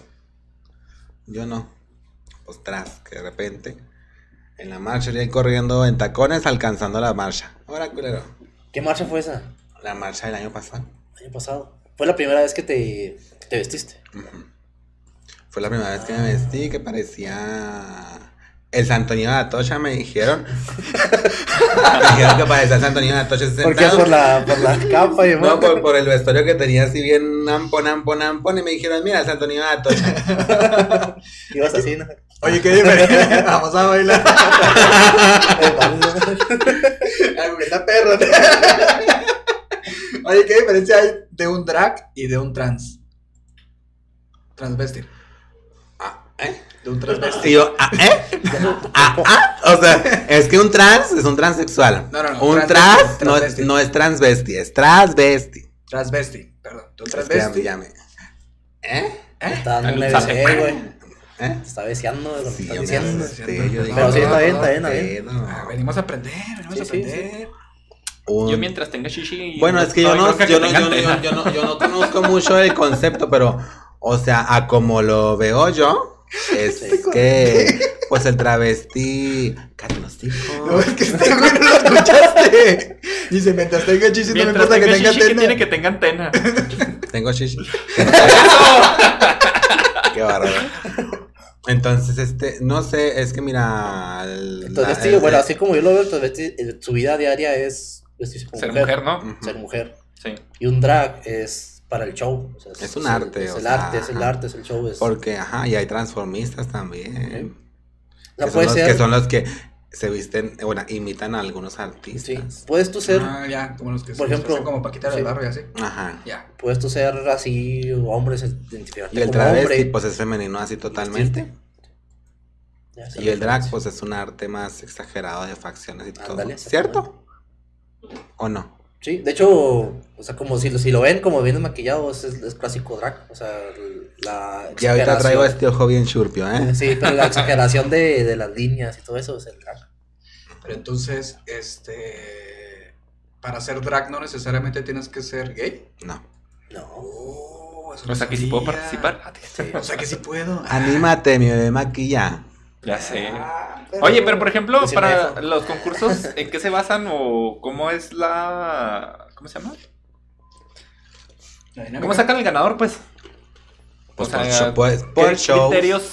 Yo no. Pues tras, que de repente, en la marcha, iría corriendo en tacones, alcanzando la marcha. Ahora, culero. ¿Qué marcha fue esa? La marcha del año pasado. El año pasado. Fue la primera vez que te, que te vestiste. Ujú. Fue la primera vez que me vestí que parecía el Santonio de Atocha, me dijeron. me dijeron que parecía el Santonio de Atocha ¿Por qué? Por la, por la capa y demás. No, por, por el vestuario que tenía así bien ampón. Y me dijeron, mira, el Santonio de Atocha. Ibas así, ¿no? Oye, qué diferente. Vamos a bailar. Ay, güey, está perro. Oye, ¿qué diferencia hay de un drag y de un trans? Transvesti. ¿Eh? De un transvesti. Y yo, ah, ¿eh? Ah, ah. O sea, es que un trans es un transexual. No, no, no, Un trans no es, transvesti. no es transvesti, es transvesti. Transvesti, perdón. De un Es que ya me- transvesti. ya me- ¿Eh? Te está dando güey. ¿Eh? Te está deseando de lo que Sí, estás yo me diciendo. asusté, yo dije, Pero sí, está bien, no, está bien, está bien. pedo. Venimos a aprender, venimos Sí, a sí, aprender. Un- Yo mientras tenga shishi. Bueno, es que no, no, yo, no, yo no conozco mucho el concepto, pero, o sea, a como lo veo yo, es Sí. que, pues el travesti. Cállate los No, es que este güey no lo escuchaste. Dice, mientras tenga chichi, no me Mientras importa que tenga shishi, que antena. tiene que tenga antena. Tengo shishi. Qué bárbaro. Entonces, este, no sé, es que mira. el- Entonces, la- sí, el- bueno, así como yo lo veo, entonces, eh, su vida diaria es vestirse como Ser mujer, ¿no? Ser mujer. Sí. Y un drag es para el show. o sea, Es un arte, Es o el sea, arte, es el arte, es el show. Es, Porque, ajá, y hay transformistas también. o sea, que, son puede los, ser. que son los que se visten, bueno, imitan a algunos Sí, artistas. puedes tú ser, Ah, ya, como los que Por se ejemplo, hacen como Paquita sí. del barrio y así. Ajá. Ya. puedes tú ser así, hombre, se identificarte Y el como travesti, hombre. pues es femenino así totalmente. Ya, Y el es drag, pues es un arte más exagerado de facciones y todo. Ándale, ¿Cierto? ¿O no? Sí, de hecho, o sea, como si, lo- si lo ven como bien maquillado, es, es, es clásico drag. O sea, la Y ahorita traigo este ojo bien churpio, ¿eh? Sí, pero la exageración de, de las líneas y todo eso es el drag. Pero entonces, este. Para ser drag no necesariamente tienes que ser gay. No. No. Oh, eso O no sea que si puedo participar. Sí. O sea que sí puedo. Anímate, mi bebé maquilla. Ya sé. Ah, Oye, pero por ejemplo, Pues para los concursos, ¿en qué se basan o cómo es la. ¿Cómo se llama? ¿Cómo sacan el ganador, pues? Pues O sea, por, show- pues, ¿Qué por shows. criterios?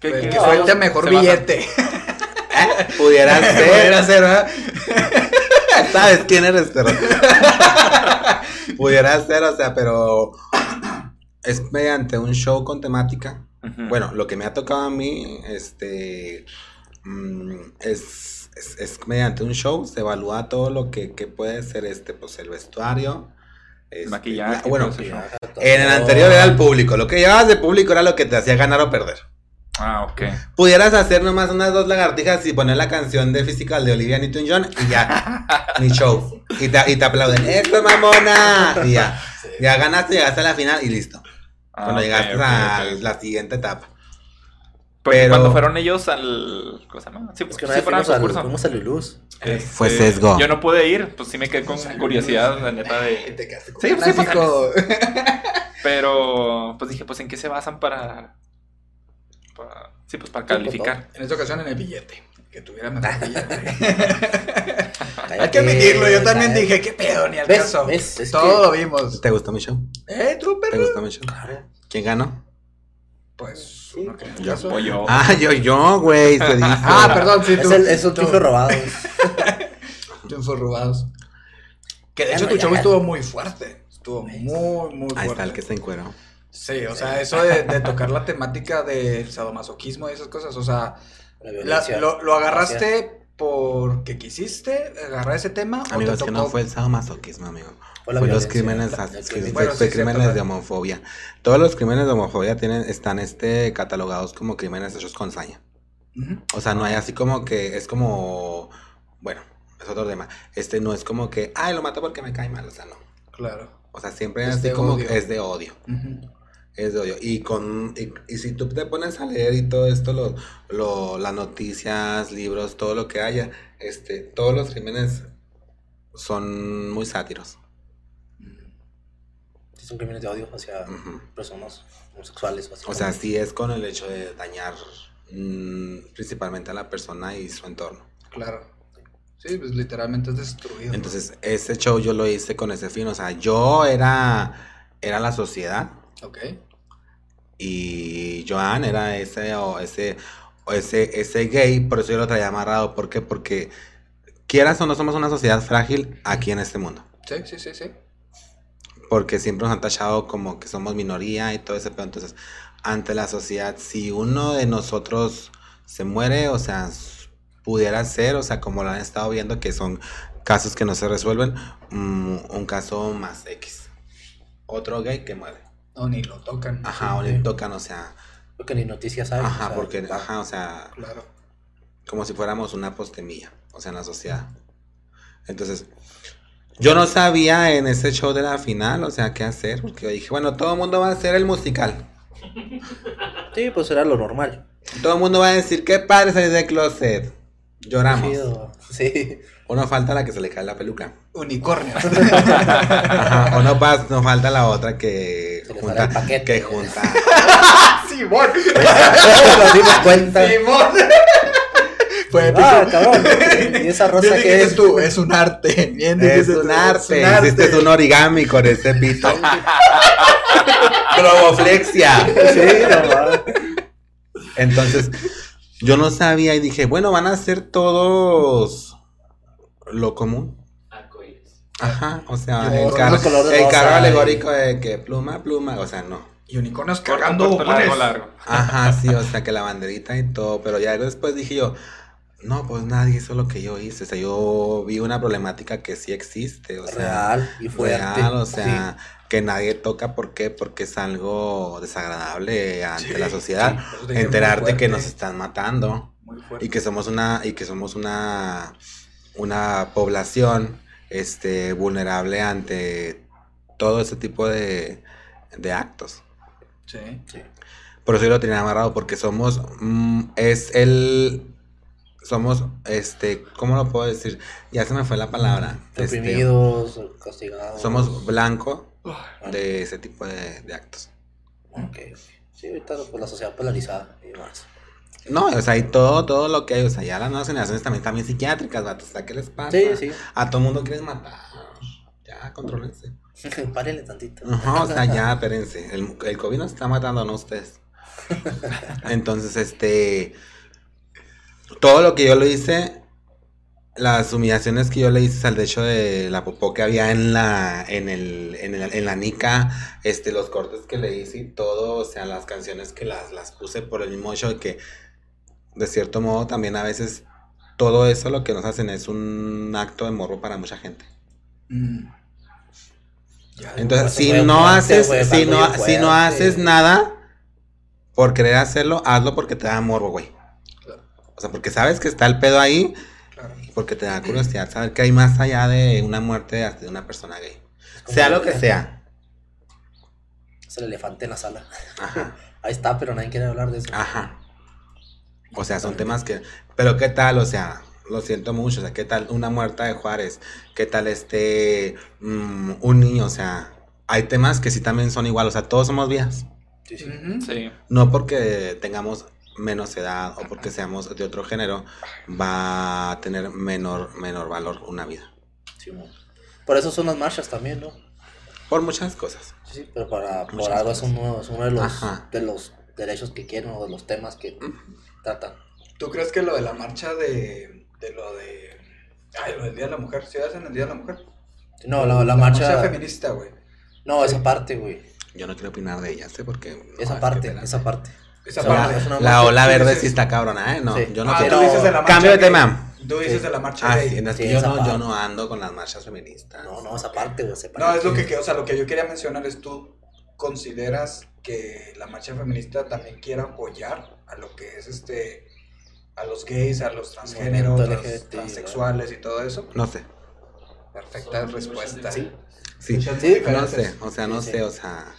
¿Qué, El qué- que se mejor billete. Pudiera Pudiera ser. ser, ¿verdad? ¿Sabes quién eres, perro? Pudiera ser, o sea, pero es mediante un show con temática. Bueno, lo que me ha tocado a mí, este, mm, es, es, es mediante un show, se evalúa todo lo que, que puede ser, este, pues, el vestuario. este, Maquillaje, la- bueno, en el anterior era el público, lo que llevabas de público era lo que te hacía ganar o perder. Ah, ok. Pudieras hacer nomás unas dos lagartijas y poner la canción de Physical de Olivia Newton-John y ya, mi show. Y te, y te aplauden, ¡eso, mamona! Y ya, ya ganaste, llegaste a la final y listo. Ah, Cuando ok, llegaste a la siguiente etapa. Porque pero- cuando fueron ellos al. ¿Cómo se llama? Sí, Es que sí fueron al fuimos, al, concurso. fuimos a Lulús. Este, Fue sesgo. Yo no pude ir, pues sí me quedé con curiosidad, la neta de. Te quedaste con Sí, ganas, sí, pues. Pero, pues dije, pues en qué se basan para. para sí, pues para calificar. En esta ocasión en el billete. Que tuviera mejor. Hay que admitirlo, yo también dije, ¿qué pedo? Ni al ¿Ves? caso. ¿Ves? Es Todo lo vimos. ¿Te gustó mi show? ¿Eh, tú, ¿Te perro? gustó mi show? Claro. ¿Quién ganó? Pues, uno que en Yo. caso. O yo. Ah, yo, yo, güey, se dice. Ah, perdón, sí, Es, tú. el, es un triunfo robado. Triunfos robados. Que de Ya hecho no, tu show estuvo muy fuerte. Estuvo muy, muy fuerte. Ahí está el que se encueró. Sí, o sea, eso de, de tocar la temática del sadomasoquismo y esas cosas, o sea, La la- violencia. lo, lo agarraste porque quisiste agarrar ese tema o Amigos, te que tocó no fue el sadomasoquismo, amigo. Fue la Fue los crímenes, la- as- el fue- crimen. Bueno, fue sí, crímenes cierto, de homofobia. Todos los crímenes de homofobia tienen, están este, catalogados como crímenes hechos con saña. O sea, no hay así como que es como, bueno, es otro tema. Este no es como que, ay, lo mato porque me cae mal, o sea, no. Claro. O sea, siempre Es así de como odio. que es de odio. Ujú. Es de odio. Y con y, y si tú te pones a leer y todo esto, lo, lo, las noticias, libros, todo lo que haya, este, todos los crímenes son muy sátiros. Son crímenes de odio hacia personas homosexuales. O sea, sí es con el hecho de dañar mm, principalmente a la persona y su entorno. Claro. Sí, pues literalmente es destruido. Entonces, ese show yo lo hice con ese fin. O sea, yo era, era la sociedad Ok. Y Joan era ese o ese o ese ese gay, por eso yo lo traía amarrado, ¿por qué? Porque quieras o no somos una sociedad frágil aquí en este mundo, Sí, sí, sí, sí. porque siempre nos han tachado como que somos minoría y todo ese pedo, entonces ante la sociedad si uno de nosotros se muere, o sea, pudiera ser, o sea, como lo han estado viendo que son casos que no se resuelven, mm, un caso más X. Otro gay que muere. No, ni lo tocan. Ajá, Sí, o le tocan, o sea, Porque ni noticias hay. Ajá, o sea, porque, va. ajá, o sea, Claro. como si fuéramos una postemilla, o sea, en la sociedad. Entonces, yo no sabía en ese show de la final, o sea, qué hacer, porque yo dije, bueno, todo el mundo va a hacer el musical. Sí, pues era lo normal. Todo el mundo va a decir, qué padre salir de closet. Lloramos. Chido. Sí. Uno falta la que se le cae la peluca. Unicornio. Ajá, o no, pas- no falta la otra que Se junta, sale el paquete. que junta. Simón. Nos dimos cuenta. Simón. Fue Ah, cabrón. ¿Y esa rosa Bien que es? tú, es un arte. Bien Es un tú, arte, hiciste un origami con ese pito. Globoflexia. Sí, no. Entonces, yo no sabía y dije, bueno, van a ser todos lo común. Ajá, o sea, Yo, el carro, el color de el rosa carro y- alegórico de que pluma, pluma, o sea, no. Y unicornios cargando largo, largo. Ajá, sí, o sea, que la banderita y todo, pero ya después dije yo, no, pues nadie hizo lo que yo hice, o sea, yo vi una problemática que sí existe, o sea, Real y fuerte. real, o sea, que nadie toca, ¿por qué? Porque es algo desagradable ante Sí, la sociedad, sí, dije enterarte que nos están matando Muy fuerte. y que somos una y que somos una una población este vulnerable ante todo ese tipo de, de actos. Sí. Sí. Por eso yo lo tenía amarrado, porque somos, mm, es el, somos, este, ¿cómo lo puedo decir? Ya se me fue la palabra. Este, Reprimidos, castigados. somos blanco Ah, de ese tipo de, de actos. Ok. Sí, ahorita pues, la sociedad polarizada y más. No, o sea, y todo, todo lo que hay, o sea, ya las nuevas generaciones también están bien psiquiátricas, vatos, o sea, ¿qué les pasa? Sí, sí. A todo mundo quieres matar. Ya, contrólense. Párele tantito. Ajá, o sea, ya, espérense. El, el COVID nos está matando, no ustedes. Entonces, este. Todo lo que yo lo hice, las humillaciones que yo le hice al hecho de la popó que había en la, en el, en el- en la nica, este, los cortes que le hice y todo, o sea, las canciones que las, las puse por el mismo hecho de que, de cierto modo, también a veces todo eso lo que nos hacen es un acto de morbo para mucha gente. mm. Ya, Entonces, si no haces, si no, si no haces nada, por querer hacerlo, hazlo porque te da morbo, güey. Claro. O sea, porque sabes que está el pedo ahí, Claro. porque te da curiosidad saber que hay más allá de una muerte de de una persona gay. Sea lo que el- sea. Es el elefante en la sala. Ajá. Ahí está, pero nadie quiere hablar de eso. Ajá. O sea, son temas que. Pero qué tal, o sea, lo siento mucho. O sea, qué tal una muerta de Juárez. Qué tal este. mm, un niño, o sea. Hay temas que sí también son igual. O sea, todos somos vías. Sí, sí. No porque tengamos menos edad o porque seamos de otro género, va a tener menor, menor valor una vida. Sí. Por eso son las marchas también, ¿no? Por muchas cosas. Sí, sí, pero para, por algo es uno, es uno de, los, de los derechos que quieren o de los temas que tratan. ¿Tú crees que lo de la marcha de, de lo de... Ay, lo del Día de la Mujer, ¿sí hacen el Día de la Mujer? No, la, la marcha... feminista, güey. No, esa parte, güey. Yo no quiero opinar de ellas, ¿eh? Porque. no, es Esa parte, te la- esa parte. Esa O sea, parte. es La marcha- ola verde dices- sí está cabrona, ¿eh? No, Sí. yo no ah, quiero. tú dices de la marcha Cambio de tema. Tú dices Sí. de la marcha Ah, gay. sí, no, es que Sí, yo, no, yo no ando con las marchas feministas. No, no, esa parte, güey. No, es lo que, que- o sea, lo que yo quería mencionar es tú consideras que la marcha feminista también quiere apoyar a lo que es este a los gays, a los transgéneros, a los transexuales y todo eso. No sé. Perfecta respuesta. Sí. Sí. Sí, No sé, o sea, no Sí, sí. sé, o sea.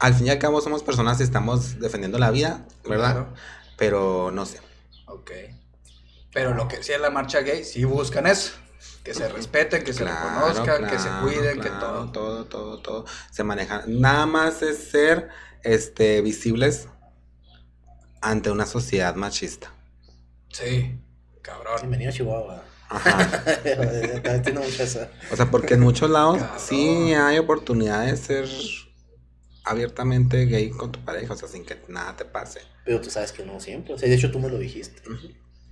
Al fin y al cabo somos personas y estamos defendiendo la vida, ¿verdad? Claro. Pero no sé. Ok. Pero lo que sí es la marcha gay, sí buscan eso. Que se respeten, que se Claro, reconozcan, que se claro, cuiden, que claro, todo. todo, todo, todo se maneja. Nada más es ser este visibles ante una sociedad machista. Sí, cabrón. Bienvenido a Chihuahua. Ajá. También tiene mucha esa. O sea, porque en muchos lados Cabrón. sí hay oportunidad de ser abiertamente gay con tu pareja, o sea, sin que nada te pase. Pero tú sabes que no siempre. O sea, de hecho tú me lo dijiste.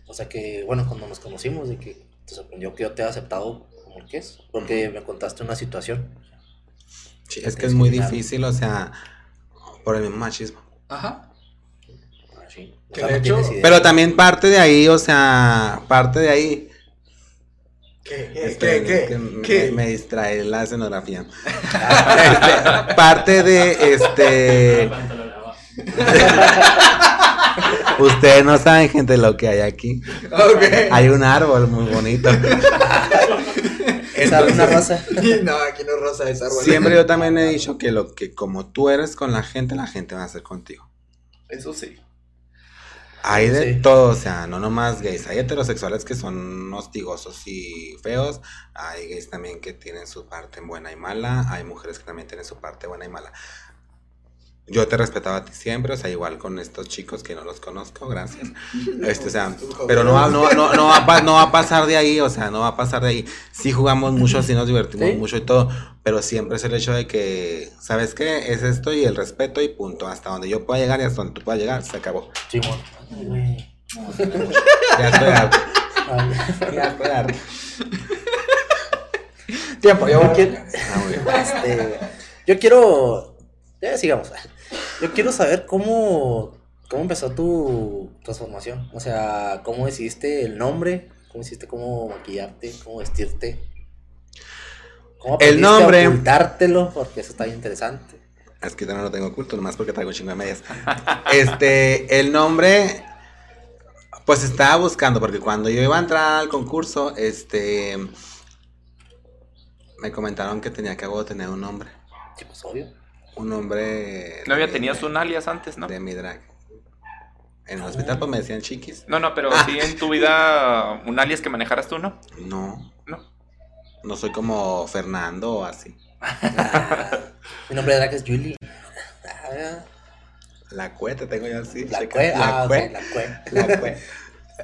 O sea que, bueno, cuando nos conocimos, de que te sorprendió que yo te haya aceptado como el que es. Porque me contaste una situación. Sí, es que es muy difícil, o sea, por el mismo machismo. Ajá. Así. O Que sea, de no hecho- tienes idea. Pero también parte de ahí, o sea, parte de ahí. ¿Qué? ¿Qué? Esperen, ¿Qué? es que ¿Qué? me- ¿Qué? Me, distrae la escenografía. Este, parte de este. Ustedes no saben, gente, lo que hay aquí. Hay un árbol muy bonito. Es una raza. no, aquí no es rosa, es árbol. Siempre yo también he dicho que lo que como tú eres con la gente, la gente va a ser contigo. Eso sí. Hay de Sí. todo, o sea, no nomás gays, hay heterosexuales que son hostigosos y feos, hay gays también que tienen su parte buena y mala, hay mujeres que también tienen su parte buena y mala. Yo te respetaba a ti siempre, o sea, igual con estos chicos que no los conozco, gracias. Este, o sea, pero no va, no, no, no, va no va a pasar de ahí, o sea, no va a pasar de ahí. Sí jugamos mucho, sí nos divertimos Sí. mucho y todo, pero siempre es el hecho de que, ¿sabes qué? Es esto y el respeto y punto. Hasta donde yo pueda llegar y hasta donde tú puedas llegar, se acabó. Güey. Ya estoy harto. Ya estoy harto. Tiempo, yo quiero, Ah, este, yo quiero, ya sigamos. Yo quiero saber cómo, cómo empezó tu transformación. O sea, cómo decidiste el nombre, cómo decidiste cómo maquillarte, cómo vestirte. ¿Cómo El aprendiste a nombre. ocultártelo, porque eso está bien interesante. Es que yo no lo tengo oculto, nomás porque traigo un chingo de medias. Este, el nombre, pues estaba buscando, porque cuando yo iba a entrar al concurso, este, me comentaron que tenía que tener un nombre. Sí, pues obvio. Un nombre. No había tenías un alias antes, ¿no? De mi drag. En el hospital, pues me decían chiquis. No, no, pero sí en tu vida un alias que manejaras tú, ¿no? No, No. no soy como Fernando o así. Ah, mi nombre de drag es Julie. Ah, La cueta tengo yo así. la checa, cue, ah, cue. la cue. La cue.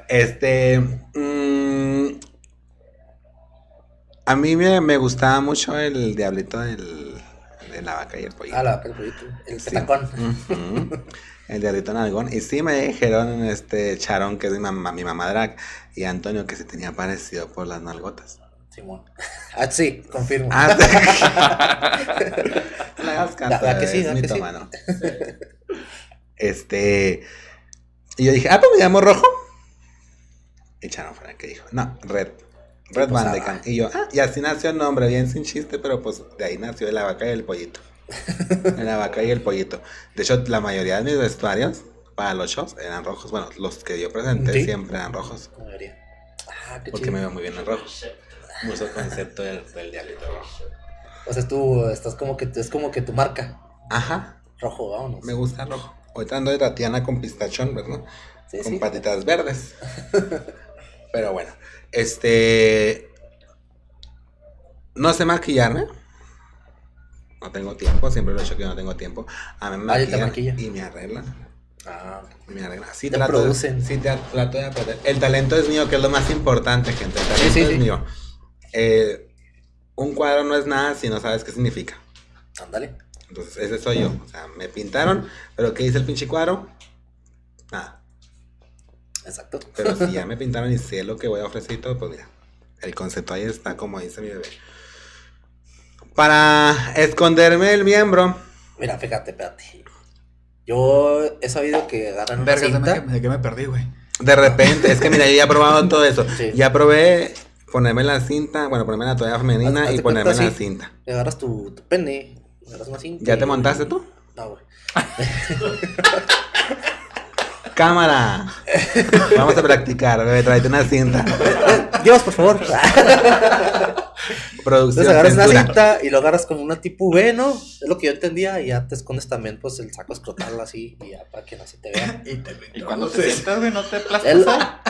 Este. mm, a mí me, me gustaba mucho el diablito del, de la vaca y el pollito. Ah, la vaca, el pollito, el Sí. petacón. El diablito nalgón. Y sí me dijeron este Charón, que es mi mamá, mi mamá drag, y Antonio, que se tenía parecido por las nalgotas. Simón. Ah, sí, confirmo. Ah, sí. La que sí, es que sí. Este. Y yo dije, ah, pues me llamo Rojo. Y Charón fue la que dijo, no, Red. Red pues, Band de. Can. Y yo, ah, y así nació el nombre, bien sin chiste, pero pues de ahí nació la vaca y el pollito. La vaca y el pollito. De hecho, la mayoría de mis vestuarios para los shows eran rojos. Bueno, los que yo presenté Sí. siempre eran rojos. La mayoría. Ah, qué Porque chido. me veo muy bien en rojo. El concepto del, del diablito rojo. O sea, tú estás como que, es como que tu marca. Ajá, Rojo, vámonos. me gusta rojo. Ahorita ando de Tatiana con pistachón, ¿verdad? Sí, con sí. patitas verdes. Pero bueno, este. No sé maquillarme. No tengo tiempo, siempre lo he dicho que no tengo tiempo. A mí me maquillan maquilla. y me arreglan. Ah, Me arreglan. Sí, Te trato, producen. Sí, te trato de aprender. El talento es mío, que es lo más importante, gente. El talento sí, es sí. mío. Eh, un cuadro no es nada si no sabes qué significa. ándale. Entonces, ese soy yo. O sea, me pintaron, pero ¿qué dice el pinche cuadro? Nada. Exacto. Pero si ya me pintaron y sé lo que voy a ofrecer y todo, pues mira, el concepto ahí está, como dice mi bebé. Para esconderme el miembro, Mira, fíjate, espérate. Yo he sabido que agarran una Vergas, ¿de cinta. qué- ¿de qué me perdí, güey? de repente, es que mira, yo ya he probado todo eso. Sí. Ya probé ponerme la cinta, bueno, ponerme la toalla femenina haz y ponerme cuenta la así. cinta. Te agarras tu, tu pene, agarras una cinta. ¿Ya y- te montaste tú? No, güey. Cámara. Vamos a practicar, bebé, tráete una cinta. Dios, por favor. Producción, Entonces agarras una cinta y lo agarras como una tipo V, ¿no? Es lo que yo entendía. Y ya te escondes también, pues, el saco escrotal así. Y ya para que no se te vea. Y, te Y cuando te sientas, güey, no te aplastas. El-?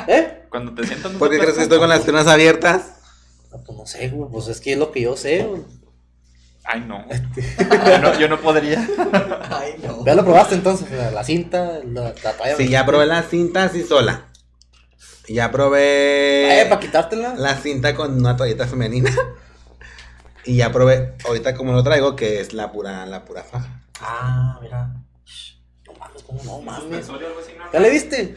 ¿Eh? Cuando te sientas, no ¿Por te qué crees que estoy con las piernas abiertas? No, pues no sé, güey. Pues es que es lo que yo sé, güey. Ay, no. yo no. Yo no podría. Ay, no. Ya lo probaste entonces, la, cinta, la, la toalla. Sí, ya probé la cinta así sola. Ya probé Eh, para quitártela. la cinta con una toallita femenina. Y ya probé, ahorita como lo traigo, que es la pura, la pura faja. Ah, mira. No mames, ¿cómo no mames? ¿Ya le viste?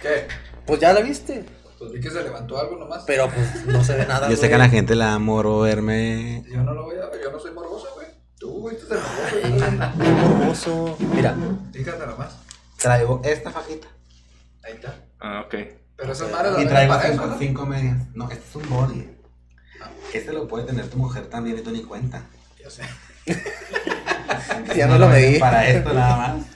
¿Qué? Pues ya la viste. Pues vi que se levantó algo nomás. Pero pues no se ve nada. Yo sé que a la gente le da moro verme. Yo no lo voy a ver, yo no soy morboso, güey. Tú, güey, tú Ay, morboso. qué morboso. Mira, Fíjate nomás. Traigo esta fajita. Ahí está. Ah, ok. Pero esas madres las Y traigo para eso, cinco, ¿no? cinco medias. No, este es un body. Este lo puede tener tu mujer también y tú ni cuenta. Yo sé. Ya no lo medí. Para esto nada más.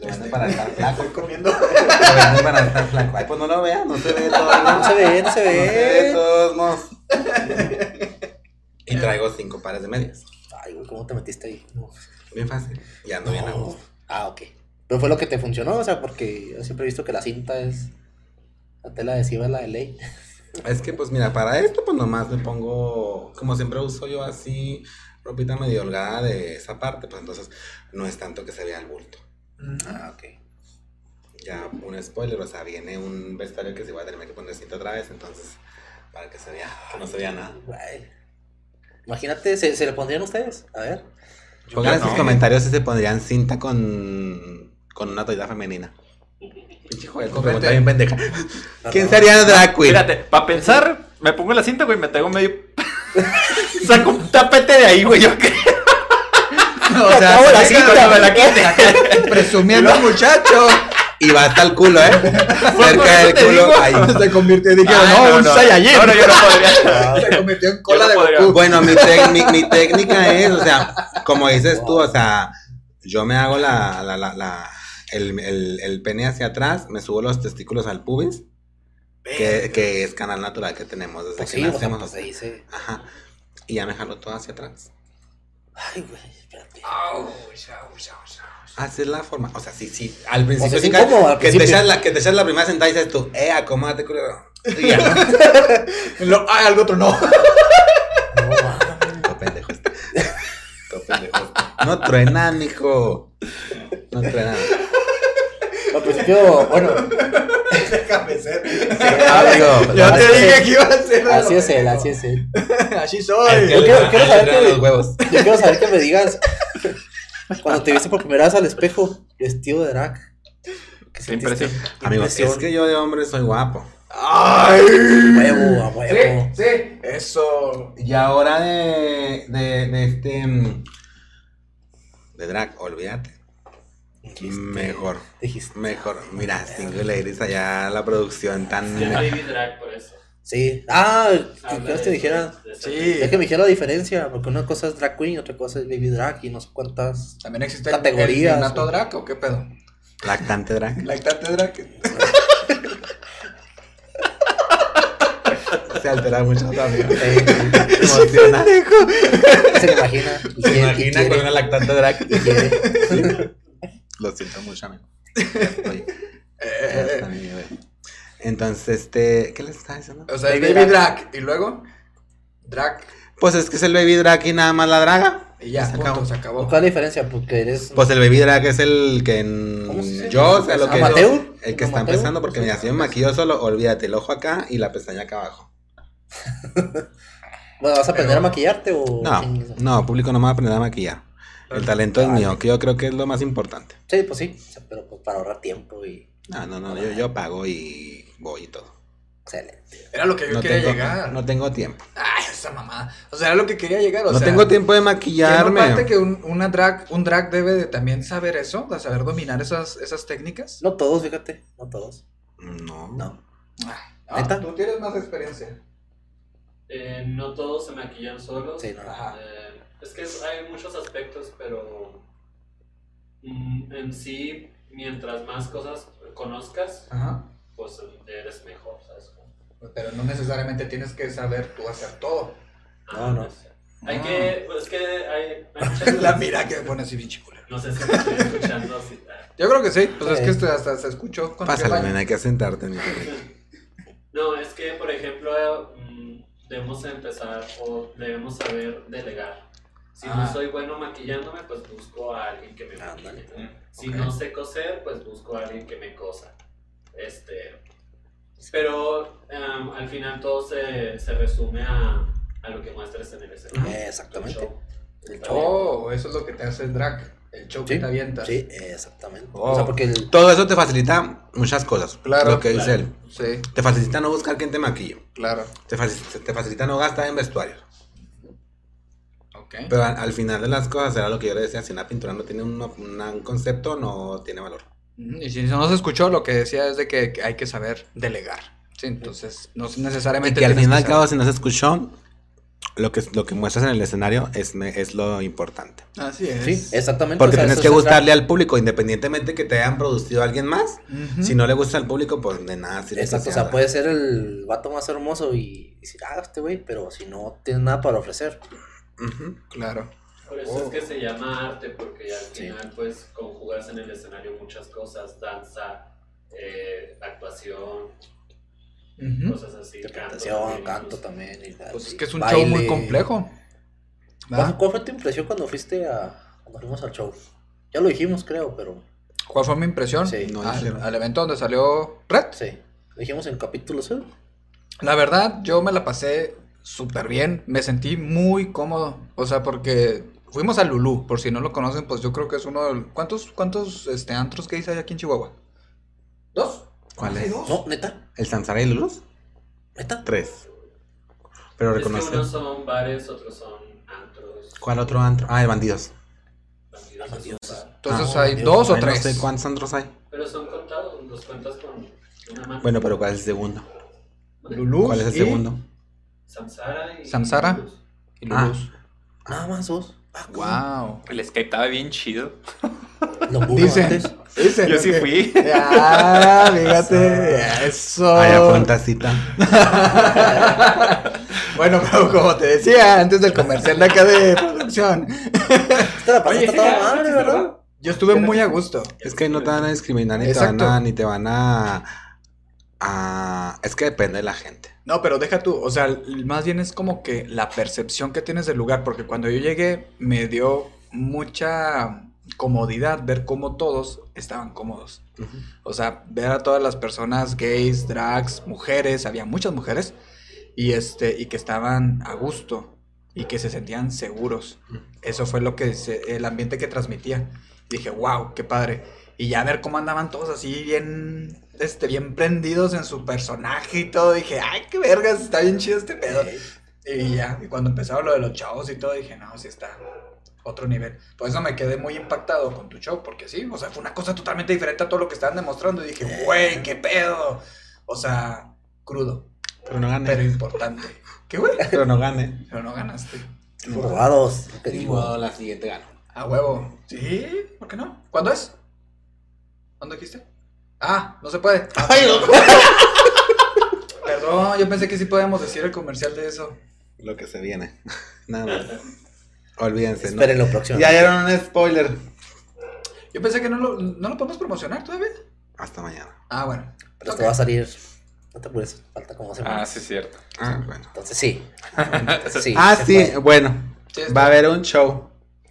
Lo venden para estar flaco. Estoy comiendo. Lo venden para estar flaco. Ay, pues no lo veas, no se ve todo. no se ve, no se No se ve de ve. todos modos. Y traigo cinco pares de medias. Ay, güey, ¿cómo te metiste ahí? No. Bien fácil. Y ando bien a No. gusto. Ah, ok. Pero fue lo que te funcionó, o sea, porque yo siempre he visto que la cinta es la tela adhesiva, es la de ley. Es que, pues mira, para esto, pues nomás me pongo, como siempre uso yo así, ropita medio holgada de esa parte, pues entonces no es tanto que se vea el bulto. Ah, ok. Ya un spoiler, o sea, viene un vestuario que se va a tener que poner cinta otra vez, entonces, para que se vea, que no se vea nada. Güey. Imagínate, ¿se, ¿se le pondrían ustedes? A ver. Pongan en no. sus comentarios si se pondrían cinta con, con una toalla femenina. Pinche pregunta bien pendeja. ¿Quién No. sería drag queen? Fíjate, para pensar, me pongo la cinta, güey, me tengo medio. Saco un tapete de ahí, güey, yo creo. O sea, Acabo la deja- me la quité. presumiendo muchacho. Y va hasta el culo, ¿eh? Cerca del culo. digo. ahí. Se convirtió, dije, Ay, no, un Saiyajin. No, no, yo no podría. Se convirtió en cola no de. Goku. Bueno, mi, mi, mi técnica es, o sea, como dices tú, o sea, yo me hago la, la, la, la- el, el, el pene hacia atrás, me subo los testículos al pubis, que, que es canal natural que tenemos desde Pues que sí, o sea, nacemos. pues ahí. Ajá. Y ya me jalo todo hacia atrás. Ay, güey, espérate. Así es la forma. O sea, sí, sí. Al O principio sea, sí incómodo al que, te principio. la, que te echas la primera sentada y dices tú, eh, acomódate, culero. Y ya, ¿no? Lo- ah, algo otro no. No, pendejo. Todo pendejo. No truena, mijo. No truena. Al principio, bueno, Déjame ser. Ah, Yo te dije que iba a ser. así es él, así es él. Así soy. Yo quiero- saber que- los huevos. Yo quiero saber que me digas, cuando te viste por primera vez al espejo, vestido de drag. ¿qué impresión. Amigos, Impresión. es que yo de hombre soy guapo. Ay. Huevo, a huevo. Sí, sí. Eso. Y ahora de, de, de este. mm, De drag, olvídate. Dijiste- Mejor. Dijiste. Mejor. Mira, Single Ladies allá, la producción tan. Baby drag por eso. Sí. Ah, que eso, dijera. Sí. Es que me dijera la diferencia, porque una cosa es drag queen y otra cosa es baby drag y no sé cuántas. También existe Categorías, el neonato güey. drag o qué pedo. Lactante drag. Lactante drag. Se altera mucho también. Eh, Se emociona. se le imagina. Se imagina con una lactante drag. Lo siento mucho, amigo. Oye, ya mi. Entonces, este, ¿qué les estaba diciendo? o sea, el Baby baby drag. drag. Y luego, drag. Pues es que es el baby drag y nada más la draga. Y ya, Se punto, acabó. se acabó. ¿Cuál es la diferencia? Porque eres. Pues el baby drag es el que en- ¿Cómo se dice? yo, o sea, lo que ¿Amateur? el que está empezando, porque mira, si me maquillo solo, olvídate, el ojo acá y la pestaña acá abajo. Bueno, ¿vas a aprender Pero- a maquillarte o.? No, no, público no me va a aprender a maquillar. El talento es mío, que yo creo que es lo más importante. Sí, pues sí. pero pues para ahorrar tiempo y. No, no, no, yo, yo pago y voy y todo. Excelente. Era lo que yo No quería tengo, llegar. no tengo tiempo. Ay, esa mamada. O sea, era lo que quería llegar. O no sea, tengo tiempo de maquillarme. parte que un, una drag, un drag debe de también saber eso, de saber dominar esas, esas técnicas. No todos, fíjate. No todos. No. No. Ah, ¿Neta? tú tienes más experiencia. Eh, no todos se maquillan solos. Sí, no. Ajá. Eh, es que es- hay muchos aspectos, pero mm, en sí, mientras más cosas conozcas, Ajá. pues eres mejor, ¿sabes? Pero no necesariamente tienes que saber tú hacer todo. No, no. sé. Hay Ah. que, pues es que hay, La mira que me pone así bien. No sé si me estoy escuchando así. ah. Yo creo que sí, pues es que este hasta se escuchó baño. nena, hay que sentarte. mi. No, es que, por ejemplo, mm, debemos empezar o debemos saber delegar. Si Ah. no soy bueno maquillándome, pues busco a alguien que me maquille. Si no sé coser, pues busco a alguien que me cosa. Este, pero am, al final todo se, se resume a, a lo que muestres en el escenario. Exactamente. El show. El show. Oh, eso es lo que te hace el drag. El show que Sí, te avientas. Sí, exactamente. Oh. O sea, porque el. Todo eso te facilita muchas cosas. Claro, Lo que dice claro. él. Sí, Te facilita no buscar quien te maquille. claro. Te facilita, te facilita no gastar en vestuario. Pero al, al final de las cosas, era lo que yo le decía, si una pintura no tiene un, una- un concepto, no tiene valor. Y si no se escuchó, lo que decía es de que hay que saber delegar. Sí, entonces no Y necesariamente. que al tienes fin y al que cabo, si no se escuchó, lo que, lo que muestras en el escenario es, es lo importante. Así es. Sí, exactamente. Porque o sea, tienes que gustarle al público, independientemente que te hayan producido alguien más. Si no le gusta al público, pues de nada sirve. Exacto, o sea puede ser el vato más hermoso y decir, ah, este güey, pero si no tienes nada para ofrecer. Claro. Por eso Oh. es que se llama arte, porque al Sí. final pues conjugas en el escenario muchas cosas, danza, eh, actuación, cosas así. Interpretación, canto incluso. también. y tal, Pues es que es un baile. show muy complejo. ¿Cuál, fue tu impresión cuando fuiste a. cuando fuimos al show? Ya lo dijimos, creo, pero. ¿Cuál fue mi impresión? Sí. No al, dijeron. al evento donde salió Red. Sí. Lo dijimos en capítulo 0. La verdad, yo me la pasé súper bien. Me sentí muy cómodo. O sea, porque fuimos al Lulú. Por si no lo conocen, pues yo creo que es uno de los- ¿Cuántos, cuántos este, antros gays hay aquí en Chihuahua? ¿Dos? ¿Cuál ¿Hay es? dos? No, neta, ¿El Samsara y Lulus? neta. Tres. Pero Es que reconocer. unos son bares, otros son antros. ¿Cuál otro antro? Ah, el Bandidos. bandidos. Entonces Ah, hay dos o Ay, tres. No sé cuántos antros hay. Pero son contados, los cuentas con una mano. Bueno, pero ¿cuál es el segundo? Lulú. ¿Cuál es el y- segundo? Samsara y. Samsara. Y Ah. Lulús. Nada más dos. Ah, Wow. El Skype estaba bien chido. Lo pudo Dice. antes. Dicen, Yo sí fui. Ah, fíjate. Eso. Ah, ya fue en tacita. Bueno, pero como te decía antes del comercial de acá de producción, Te la Oye, toda ya, madre. ¿verdad? yo estuve muy a gusto. Es que no te van a discriminar ni te Exacto. van a, ni te van a, a- Es que depende de la gente. No, pero deja tú, o sea, más bien es como que la percepción que tienes del lugar, porque cuando yo llegué me dio mucha comodidad ver cómo todos estaban cómodos. O sea, ver a todas las personas gays, drags, mujeres, había muchas mujeres, y este, y que estaban a gusto y que se sentían seguros. Eso fue lo que se- el ambiente que transmitía. Dije, wow, qué padre. Y ya ver cómo andaban todos así bien, este, bien prendidos en su personaje y todo, dije, ay, qué vergas, está bien chido este pedo. Y ya, y cuando empezaron lo de los chavos y todo, dije, no, sí está otro nivel. Por eso me quedé muy impactado con tu show, porque sí, o sea, fue una cosa totalmente diferente a todo lo que estaban demostrando. Y dije, güey, qué pedo. O sea, crudo. Pero no gané. pero importante. ¿Qué, güey? Pero no gané. Pero no ganaste. Robados. modo, la siguiente gano. A huevo. Sí, ¿por qué no? ¿Cuándo es? ¿Cuándo dijiste? Ah, no se puede. Ay, no. Perdón, yo pensé que sí podíamos decir el comercial de eso. Lo que se viene. Nada más. Olvídense, ¿no? Esperen lo próximo. Ya dieron un spoiler. Yo pensé que no lo, no lo podemos promocionar todavía. Hasta mañana. Ah, bueno. Pero esto va a salir. No te apures, falta como semana. Ah, sí, es cierto. Ah, bueno. Entonces sí. sí ah, sí, puede. bueno. Sí, Va a haber un show.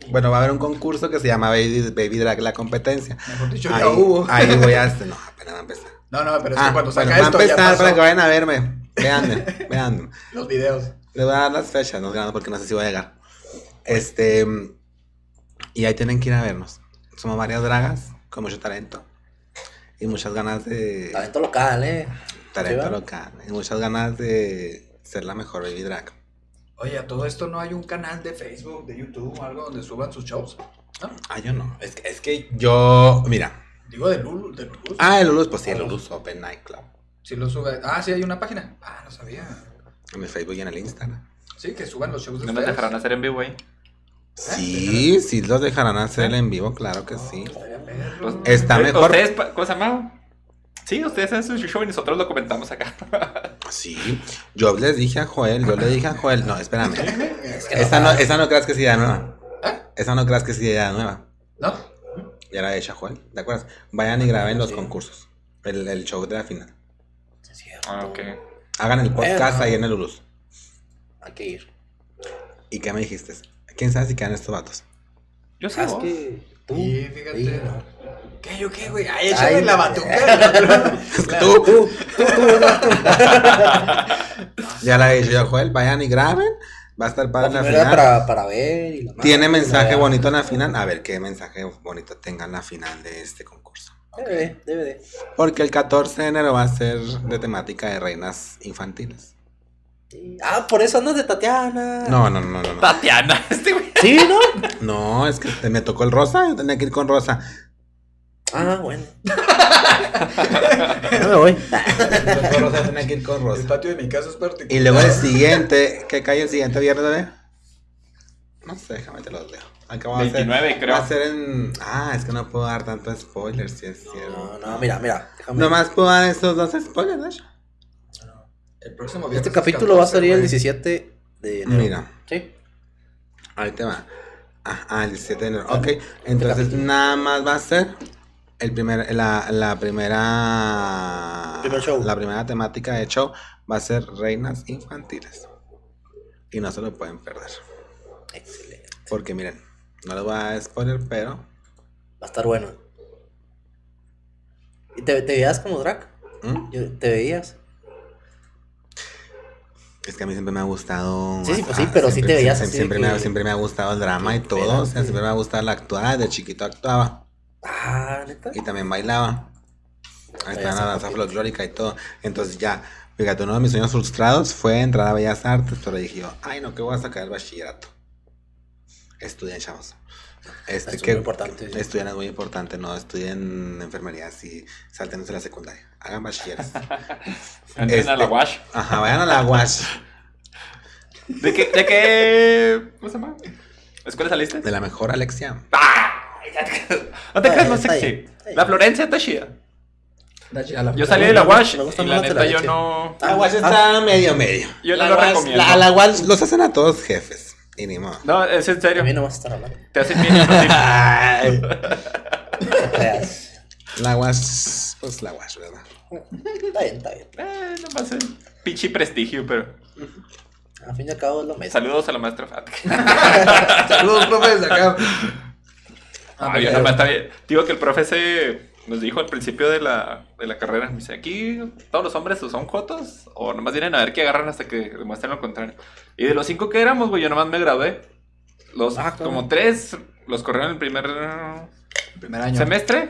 Bueno, va a haber un concurso que se llama Baby, Baby Drag La Competencia. Mejor dicho, Ahí, ya hubo. ahí voy a... No, apenas va a empezar. No, no, pero es que Ah, cuando bueno, saca va a esto ya empezar pasó. para que vayan a verme. Veanme, veanme. Los videos. Les voy a dar las fechas, no grabando porque no sé si voy a llegar. Este. Y ahí tienen que ir a vernos. Somos varias dragas con mucho talento. Y muchas ganas de. Talento local, eh. talento local. Y muchas ganas de ser la mejor baby drag. Oye, a todo esto no hay un canal de Facebook, de YouTube o algo donde suban sus shows. ¿No? Ah, yo no. Es que, es que yo. Mira. Digo de Lulu, de Lulu. Ah, el Lulus, pues sí, el Lulus Open Nightclub. Sí lo sube. Ah, sí hay una página. Ah, no sabía. En el Facebook y en el Instagram. Sí, que suban los shows de No ustedes. dejarán hacer en vivo ahí. Sí, sí los dejarán hacer en vivo, claro que sí. Pues, Está eh, mejor. ¿Ustedes, pa- cómo se llama? Sí, ustedes hacen su show y nosotros lo comentamos acá. Sí. Yo les dije a Joel, yo le dije a Joel. No, espérame. Es que Esa no, esa no creas que es idea nueva. ¿Eh? Esa no creas que es idea nueva. ¿No? Ya la hecha Joel, ¿te acuerdas? Vayan y graben los Sí. concursos. El, el show de la final. Sí, es cierto. Ah, ok. Hagan el podcast Bueno. ahí en el Ulus. Hay que ir. ¿Y qué me dijiste? ¿Quién sabe si quedan estos vatos? Yo sé. Es que tú. Sí, fíjate. Sí, no. ¿Qué, yo qué, güey? Ay, échame la batuca. Tú, tú, Ya la he dicho yo, Joel. Vayan y graben. Va a estar La para la final. para, para ver. Y la Tiene madre, mensaje la- bonito en la final. A ver qué mensaje bonito tenga en la final de este concurso. Debe de, debe de. Porque el 14 de enero va a ser de temática de reinas infantiles. Sí. Ah, por eso andas de Tatiana. No, no, no, no. no. Tatiana, este güey. Sí, ¿no? No, es que te- me tocó el rosa, yo tenía que ir con rosa. Ah, bueno. no me voy. Que ir con El rosa. patio de mi casa es particular. Y luego el siguiente, ¿qué cae el siguiente viernes, bebé? No sé, déjame te los leo. Acá va a ser- 29, creo. Va a ser en. Ah, es que no puedo dar tanto spoiler, si es No, cierto. no, mira, mira. Déjame. Nomás puedo dar esos dos spoilers, ¿no? El próximo viernes Este es capítulo va a 14, salir el güey. 17 de enero. Mira, Sí. ahí te va. Ah, ah, el 17 de enero. Ok, entonces capítulo. nada más va a ser el primer, la, la primera. Primer show. La primera temática de show va a ser reinas infantiles. Y no se lo pueden perder. Excelente. Porque miren, no les voy a spoiler, pero. Va a estar bueno. ¿Y te, te veías como drag? ¿Mm? Yo- ¿Te veías? Es que a mí siempre me ha gustado. Sí, sí, pues sí, pero sí te veías siempre, así siempre, me, siempre me ha gustado el drama y todo. O sea, siempre me ha gustado la actuada. De chiquito actuaba. Ah, neta. Y también bailaba. Ahí está la danza folclórica y todo. Entonces ya, fíjate, uno de mis sueños frustrados fue entrar a Bellas Artes, pero dije yo, ay no, que voy a sacar el bachillerato. Estudien, chavos. Este, Es que muy importante, sí. Estudien es muy importante, no estudien enfermería, si saltense la secundaria. Hagan bachilleres. Entren a la Este- wash. Ajá, vayan a la UASH. ¿De qué? ¿De qué? ¿Cómo se llama? ¿Escuela saliste? De la mejor Alexia. ¡Ay! No te creas, no sexy. La Florencia está chida. Yo salí de la wash Me gusta y la neta yo no. La UASH está medio medio. Yo la no lo recomiendo. A la UASH los hacen a todos jefes. Y ni modo. No, es en A serio. mí no vas a estar hablando. Te hacen bien. La UASH, pues la UASH, ¿verdad? Está bien, está bien. Eh, nomás es pinche prestigio, pero. Al fin y al cabo es lo mismo. Saludos a la maestra Fat. Saludos, profes, acá. Ah, yo nomás está bien. Digo que el profe se nos dijo al principio de la, de la carrera, me dice, aquí todos los hombres o son jotos o nomás vienen a ver qué agarran hasta que demuestren lo contrario. Y de los cinco que éramos, güey, yo nomás me gradué. Los Ah, claro. como tres los corrieron el primer Primer año. semestre.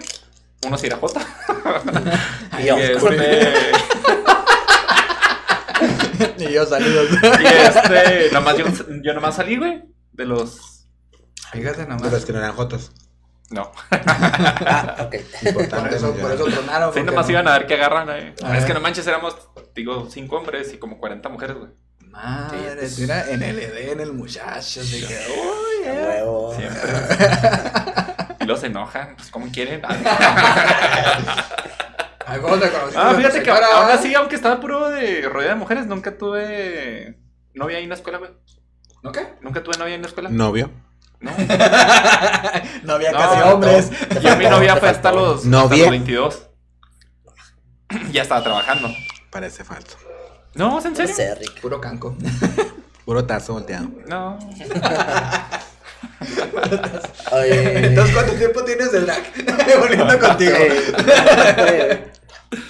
Uno se irá jota. Y este, Y yo saludos. y este, nomás yo, yo nomás salí, güey, de los... Fíjate De nomás. los que no eran jotos. No. Ah, ok. Por eso, por eso tronaron. Sí, nomás no- iban a ver qué agarran ahí. Ah. Es que no manches, éramos, digo, cinco hombres y como 40 mujeres, güey. Madre, Sí, pues. mira, en el Edén, el muchacho. Así que, uy, A eh. huevo. Siempre. y los enojan, pues como quieren. Ay, ¿cómo te conociste Ah, fíjate que aún así, aunque estaba puro de rodeada de mujeres, nunca tuve novia ahí en la escuela, güey. ¿No qué? Nunca tuve novia en la escuela. Novio. No. No había No, casi no. hombres. Yo mi novia fue hasta los, hasta los 22. ya estaba trabajando. Parece falso. No, ¿es en No serio? sé. Puro canco. Puro tazo volteado. No. Oye. Entonces, ¿cuánto tiempo tienes de drag? Volviendo contigo. Eh,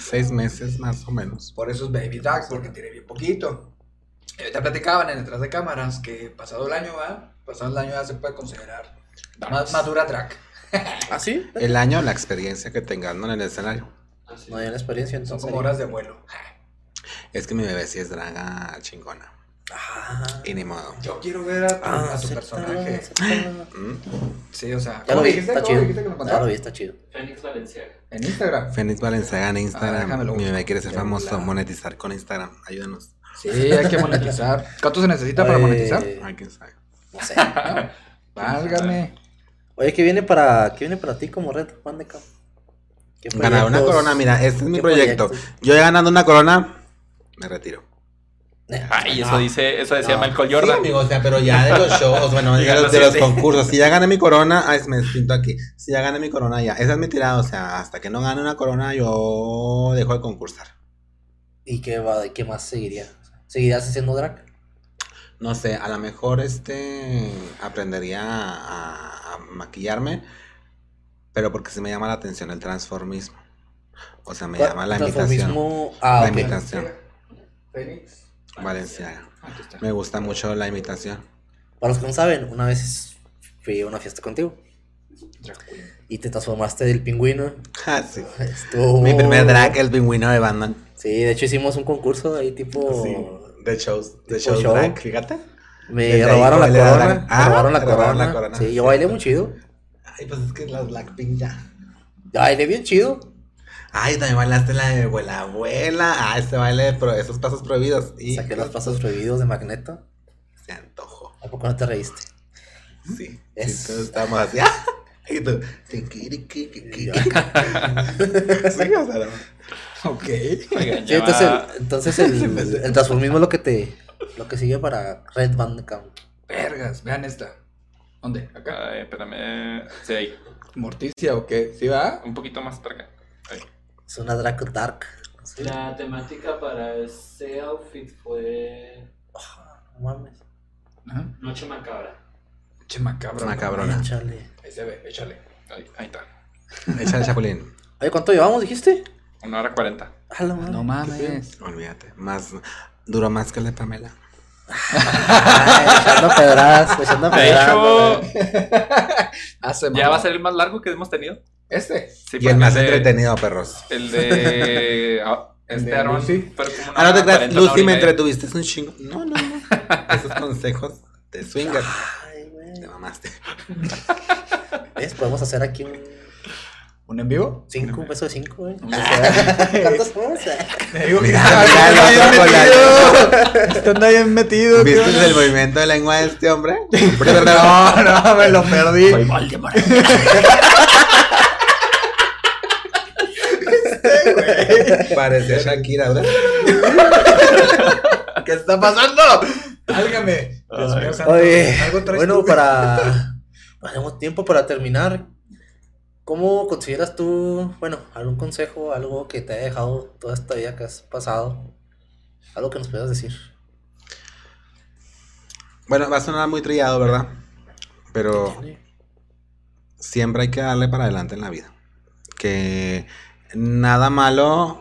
Seis meses más o menos. Por eso es baby drag, porque tiene bien poquito. Eh, te platicaban en detrás de cámaras que pasado el año, ¿va? Pasado el año ya se puede considerar más madura drag. ¿Ah, sí? El año, la experiencia que tengan ¿no? en el escenario. Así. No hay una experiencia, Son entonces. como horas de vuelo. Es que mi bebé sí es draga chingona. Ah, Y ni modo. Yo quiero ver a tu, ah, a tu acepta, personaje. acepta. ¿Mm? Sí, o sea, Ya ¿cómo lo vi, dijiste? está ¿Cómo chido. dijiste que Ya lo vi, está chido. Fénix Valenciaga. En Instagram. Fénix Valenciaga en Ah, Instagram. déjamelo mi bebé quiere ser famoso, la- monetizar con Instagram. Ayúdanos. Sí, hay que monetizar. ¿Cuánto se necesita para Oye, monetizar? Ay, quién sabe. No sé. Válgame. Oye, ¿qué viene para, qué viene para ti como reto, Juan de Cam? ¿Qué Ganar una corona, mira, este es mi ¿Qué proyecto. proyectos? Yo ya ganando una corona, me retiro. Ay, eso No. dice, eso decía No. Michael Sí, Jordan. amigo, o sea, pero ya de los shows, bueno, Ya de lo los, de los siente. concursos. Si ya gané mi corona, ay, me despinto aquí. Si ya gané mi corona, ya. Esa es mi tirada, o sea, hasta que no gane una corona, yo dejo de concursar. ¿Y qué, va, qué más seguiría? ¿Seguirías haciendo drag? No sé, a lo mejor este aprendería a, a maquillarme, pero porque se me llama la atención el transformismo. O sea, me llama la imitación. Transformismo- Ah, La imitación. Fénix. Valenciaga. Aquí está. Me gusta mucho la imitación. Para los que no saben, una vez fui a una fiesta contigo y te transformaste del pingüino. Ah, sí. Estuvo... Mi primer drag, el pingüino de Batman. Sí, de hecho hicimos un concurso ahí tipo... Sí, de shows, tipo shows show. drag, fíjate. Me ahí robaron la corona. me Ah, robaron la te robaron la corona. Sí, yo bailé muy chido. Ay, pues es que las Blackpink ya. Yo bailé bien chido. Ay, también bailaste la de abuela, abuela. Ah, este baile, de pro- esos pasos prohibidos. Y Saqué los pasos prohibidos de Magneto. Se antojó. ¿A poco no te reíste? Sí. Es- Sí, todos estábamos así. ¡ah! Y tú. tiquiriquiquiqui. Sí, o sea, no. Ok. Oigan, Sí, ya entonces, el, entonces el, el transformismo es lo que te... Lo que sigue para Red Band Camp. Vergas, vean esta. ¿Dónde? ¿Acá? Ay, espérame. Sí, ahí. ¿Morticia o qué? ¿Sí va? Un poquito más para acá. Ahí. Es una drag dark. Sí. La temática para ese outfit fue No mames. Noche Macabra. Che, macabro. Macabrona. Échale. Ahí se ve, échale. Ahí, ahí está. Échale chapulín. Oye, ¿cuánto llevamos, dijiste? Una hora cuarenta. Madre. No mames. Olvídate. Más. Duró más que la de Pamela. Ay, echando pedradas, echando De pedradas. hecho, Hace ya va a ser el más largo que hemos tenido. Este. Sí, y el más de- entretenido, perros. El de. ah, El este de Aaron. Lucy. como Ah, no te creas, 40, una Lucy, me entretuviste, es un chingo. No, no, no. Esos consejos de swinger. Te mamaste. ¿Ves? Podemos hacer aquí un ¿Un en vivo? 5, un peso de 5, güey. ¿Cuántos somos? Te digo que Mira, está mira, bien metido. Está anda bien metido. ¿qué ¿Viste el movimiento de lengua de este hombre? No, no, me lo perdí. Este, güey. Parecía Shakira, ¿verdad? ¿Qué está pasando? Válgame. Dios Ay. mío, santo. Oye, ¿Algo traes bueno, tú? para. Tenemos tiempo para terminar. ¿Cómo consideras tú, bueno, algún consejo, algo que te haya dejado toda esta vida que has pasado? Algo que nos puedas decir. Bueno, va a sonar muy trillado, ¿verdad? Pero siempre hay que darle para adelante en la vida. Que nada malo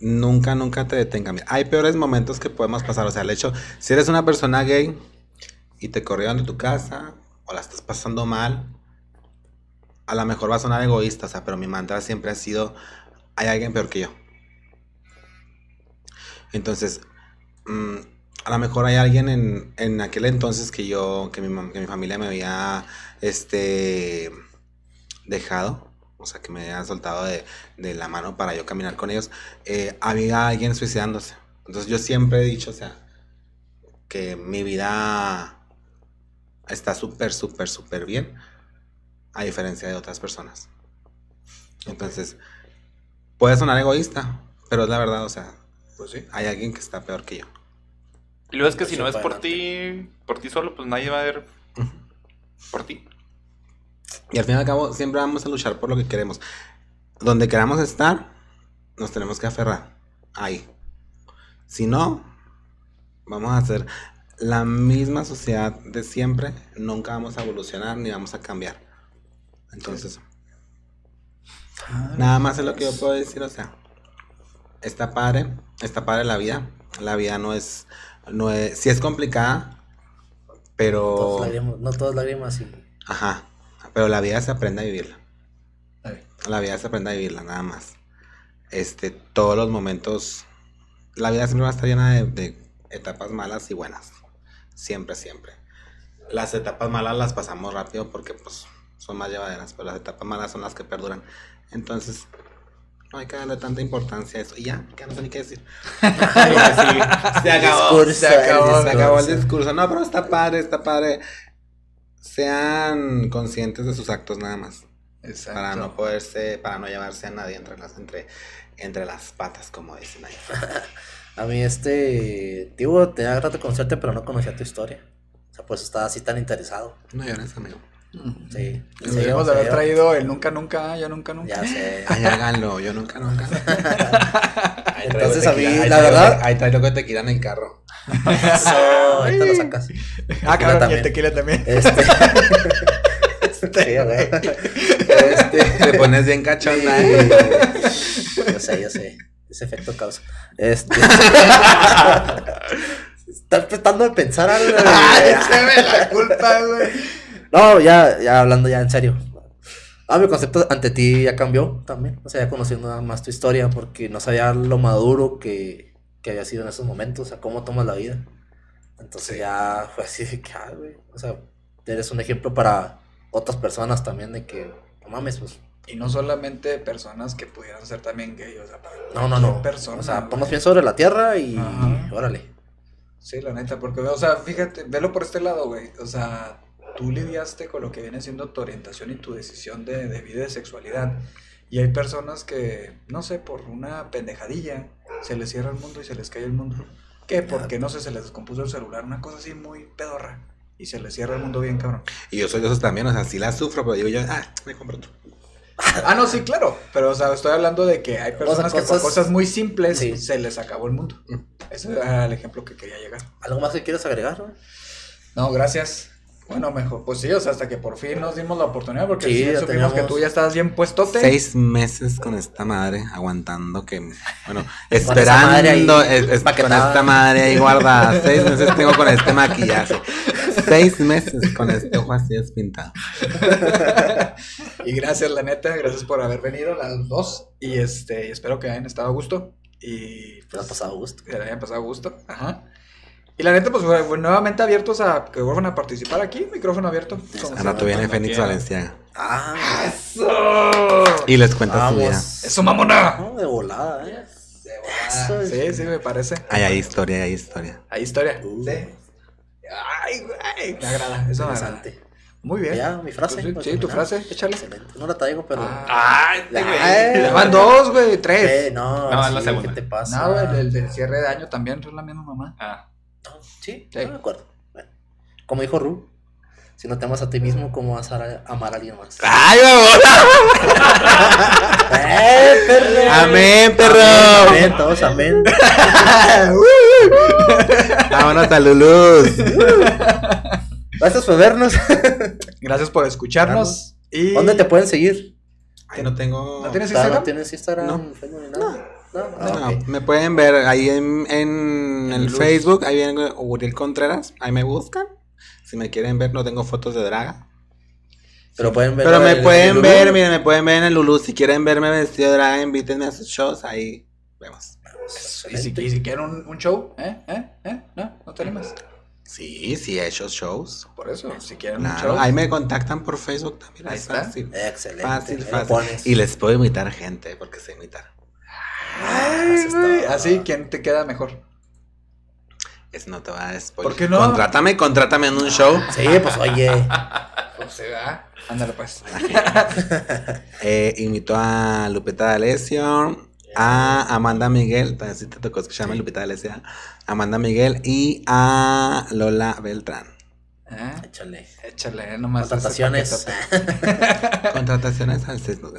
nunca, nunca te detenga. Mira, hay peores momentos que podemos pasar. O sea, el hecho, si eres una persona gay y te corrieron de tu casa o la estás pasando mal, a lo mejor va a sonar egoísta, o sea, pero mi mantra siempre ha sido, hay alguien peor que yo. Entonces, mm, a lo mejor hay alguien en, en aquel entonces que yo, que mi, que mi familia me había, este, dejado, o sea, que me hayan soltado de, de la mano para yo caminar con ellos, eh, había alguien suicidándose. Entonces yo siempre he dicho, o sea, que mi vida está súper, súper, súper bien, a diferencia de otras personas. Entonces, puede sonar egoísta, pero es la verdad, o sea, Pues sí. hay alguien que está peor que yo. Y luego es que si no es por ti, por ti solo, pues nadie va a ver por ti. Y al fin y al cabo, siempre vamos a luchar por lo que queremos. Donde queramos estar, nos tenemos que aferrar. Ahí. Si no, vamos a hacer la misma sociedad de siempre. Nunca vamos a evolucionar ni vamos a cambiar. Entonces, nada más es lo que yo puedo decir. O sea, está padre, está padre la vida. La vida no es, no es, sí es complicada, pero... Todos lágrimas- no todas lágrimas y. Ajá, pero la vida se aprende a vivirla. Ay. La vida se aprende a vivirla, nada más. Este, todos los momentos, la vida siempre va a estar llena de, de etapas malas y buenas. Siempre, siempre. Las etapas malas las pasamos rápido porque pues son más llevaderas, pero las etapas malas son las que perduran. Entonces, no hay que darle tanta importancia a eso. Y ya, que no sé ni qué decir. se acabó. Discurso, se acabó, el se acabó el discurso. discurso. No, pero está padre, está padre. Sean conscientes de sus actos nada más. Exacto. Para no poderse, para no llevarse a nadie entre las, entre, entre las patas, como dicen ahí. A mí, este. Digo, te da rato conocerte, pero no conocía tu historia. O sea, pues estaba así tan interesado. No llores, amigo. Sí. Debemos de haber traído el nunca, nunca, yo nunca, nunca. Ya sé. Ay, háganlo, yo nunca, nunca. Ahí Entonces, a mí, ahí la traigo- verdad- Ahí traigo que tequila en el carro. Eso, ahorita lo sacas. Ah, claro, y también. el tequila también. Este. sí, güey. Este. Te pones bien cachonda. Sí. ¿eh? Yo sé, yo sé. Ese efecto causa. Este. Está tratando de pensar algo. Ay, se me la culpa, güey. No, ya, ya hablando ya en serio. Ah, mi concepto ante ti ya cambió también. O sea, ya conociendo nada más tu historia porque no sabía lo maduro que, que había sido en esos momentos, o sea, cómo tomas la vida. Entonces ya fue así de que, ah, güey. O sea, eres un ejemplo para otras personas también de que, no mames, pues. Y no solamente personas que pudieran ser también gay, o sea, para No, no, no. persona. o sea, ponnos bien sobre la tierra y Ajá. órale. Sí, la neta, porque, o sea, fíjate, velo por este lado, güey. O sea, tú lidiaste con lo que viene siendo tu orientación y tu decisión de, de vida y de sexualidad. Y hay personas que, no sé, por una pendejadilla, se les cierra el mundo y se les cae el mundo. ¿Qué? Porque, no sé, se les descompuso el celular, una cosa así muy pedorra. Y se les cierra el mundo bien, cabrón. Y yo soy de esos también, o sea, sí la sufro, pero digo yo, ah, me compro otro. Ah, no, sí, claro. Pero, o sea, estoy hablando de que hay personas que por cosas- muy simples Sí. se les acabó el mundo. Ese era el ejemplo que quería llegar. ¿Algo más que quieres agregar? No, gracias. Bueno, mejor, pues sí, o sea, hasta que por fin nos dimos la oportunidad, porque Sí, sí, ya supimos que tú ya estabas bien puestote. Seis meses con esta madre, aguantando que, bueno, esa madre ahí esperando, es- es- con esta madre ahí guardada. Seis meses tengo con este maquillaje. Seis meses con este ojo así despintado. y gracias, la neta, gracias por haber venido, las dos. Y este, espero que hayan estado a gusto. Y Te lo has pasado a gusto. que hayan pasado a gusto. Ajá. Y la neta, pues fue- nuevamente abiertos a que vuelvan a participar aquí, micrófono abierto. viene cuando Fénix. Valenciaga. Ah, ¡Eso! Y les cuenta su vida. ¡Eso, mamona! No, de volada, eh. Eso es- Sí, sí, me parece. Ay, hay historia, hay historia. Hay historia. Uh. Sí. Ay, güey. Me agrada, eso me agrada. Interesante. Muy bien. Ya, mi frase. Pues sí, para sí, tu frase, échale. Excelente. No la traigo, pero. Ah, ¡Ay, Ay. güey! Ya van dos, güey, Eh, tres. no, No, sí, la segunda. ¿qué te pasa? No, güey, el del cierre de año también es la misma mamá. Ah, sí, Sí. no me acuerdo. Bueno, como dijo Ru, si no te amas a ti mismo, ¿cómo vas a amar a alguien más? ¡Ay, ¡Eh, perro! Amén, perro. Amén, amén, todos amén. Vámonos a Luluz. Gracias por vernos. Gracias por escucharnos. Y... ¿Dónde te pueden seguir? Ay, no tengo. ¿No tienes ¿No Instagram? tienes Instagram? No. Nada? No. Ah, No, ok. me pueden ver ahí en, en el Luz. Facebook, ahí viene Uriel Contreras, ahí me buscan. Si me quieren ver, no tengo fotos de draga. Pero pueden ver. Pero me el- pueden el ver, miren, me pueden ver en el Lulú. Si quieren verme vestido de draga, invítenme a sus shows, ahí vemos. Y si, y si quieren un, un show, ¿eh? ¿Eh? ¿Eh? ¿No? ¿No te animas? Sí, sí, he hecho shows. Por eso, si quieren un show. ahí me contactan por Facebook también. Ahí es está. fácil. Excelente. Fácil, fácil. Y les puedo imitar gente, porque sé imitar. Ay, es güey. Así, ¿quién te queda mejor? Eso no te va a spoiler. ¿Por qué no? Contrátame, contrátame en un show. Sí, pues oye. Pues se da. Ándale, pues. Eh, invitó a Lupita D'Alessio, a Amanda Miguel, también sí te tocó escucharme Lupita D'Alessio, Amanda Miguel y a Lola Beltrán. ¿Eh? Échale. Échale, nomás. Contrataciones. Contrataciones al sexo.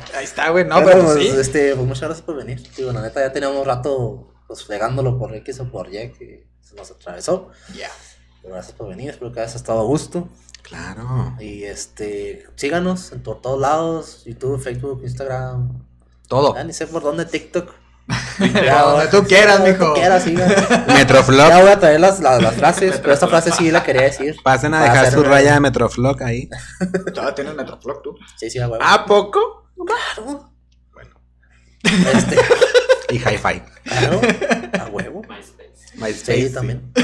Ahí está, güey. No, Bueno, pero pues, sí. este, pues muchas gracias por venir. Digo, la neta ya teníamos rato pues fregándolo por X o por Y que se nos atravesó. Ya. Gracias por venir, espero que hayas estado a gusto. Claro. Y este, síganos en por todos lados, YouTube, Facebook, Instagram. Todo. Ya ni sé por dónde, TikTok. Ya, donde tú quieras, donde mijo. tú quieras, síganos. Metroflog. Ya voy a traer las, las, las frases, pero esta frase sí la quería decir. Pasen a dejar su raya de Metroflog ahí. Todavía tienes Metroflog tú. Sí, sí, a huevo. ¿A poco? Claro. Bueno. Este, Y Hi-Fi. claro, a huevo. MySpace. MySpace, Sí, también.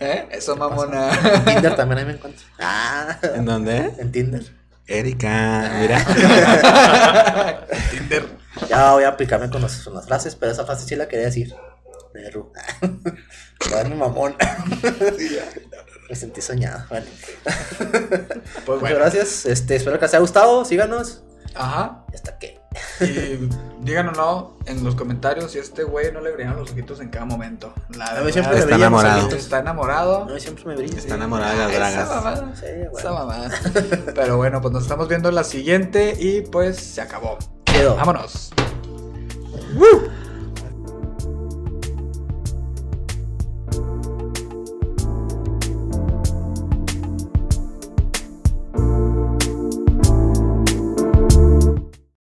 ¿Eh? Eso, mamona. En Tinder también ahí me encuentro. Ah, ¿En dónde? en Tinder. Erika, mira. Tinder. Ya voy a aplicarme con, las- con las frases, pero esa frase sí la quería decir. De Ru. mi mamón. Me sentí soñado. Bueno. Pues Muchas gracias. Este, espero que les haya gustado. Síganos. Ajá. Y hasta que. Y díganos no en los comentarios si este güey no le brillaron los ojitos en cada momento. La A mí verdad, siempre me Está enamorado. está enamorado. A mí siempre me brilla. Está enamorada de las Esa mamada. Sí, bueno. Esa mamada. Pero bueno, pues nos estamos viendo en la siguiente y pues se acabó. Quedo. Vámonos.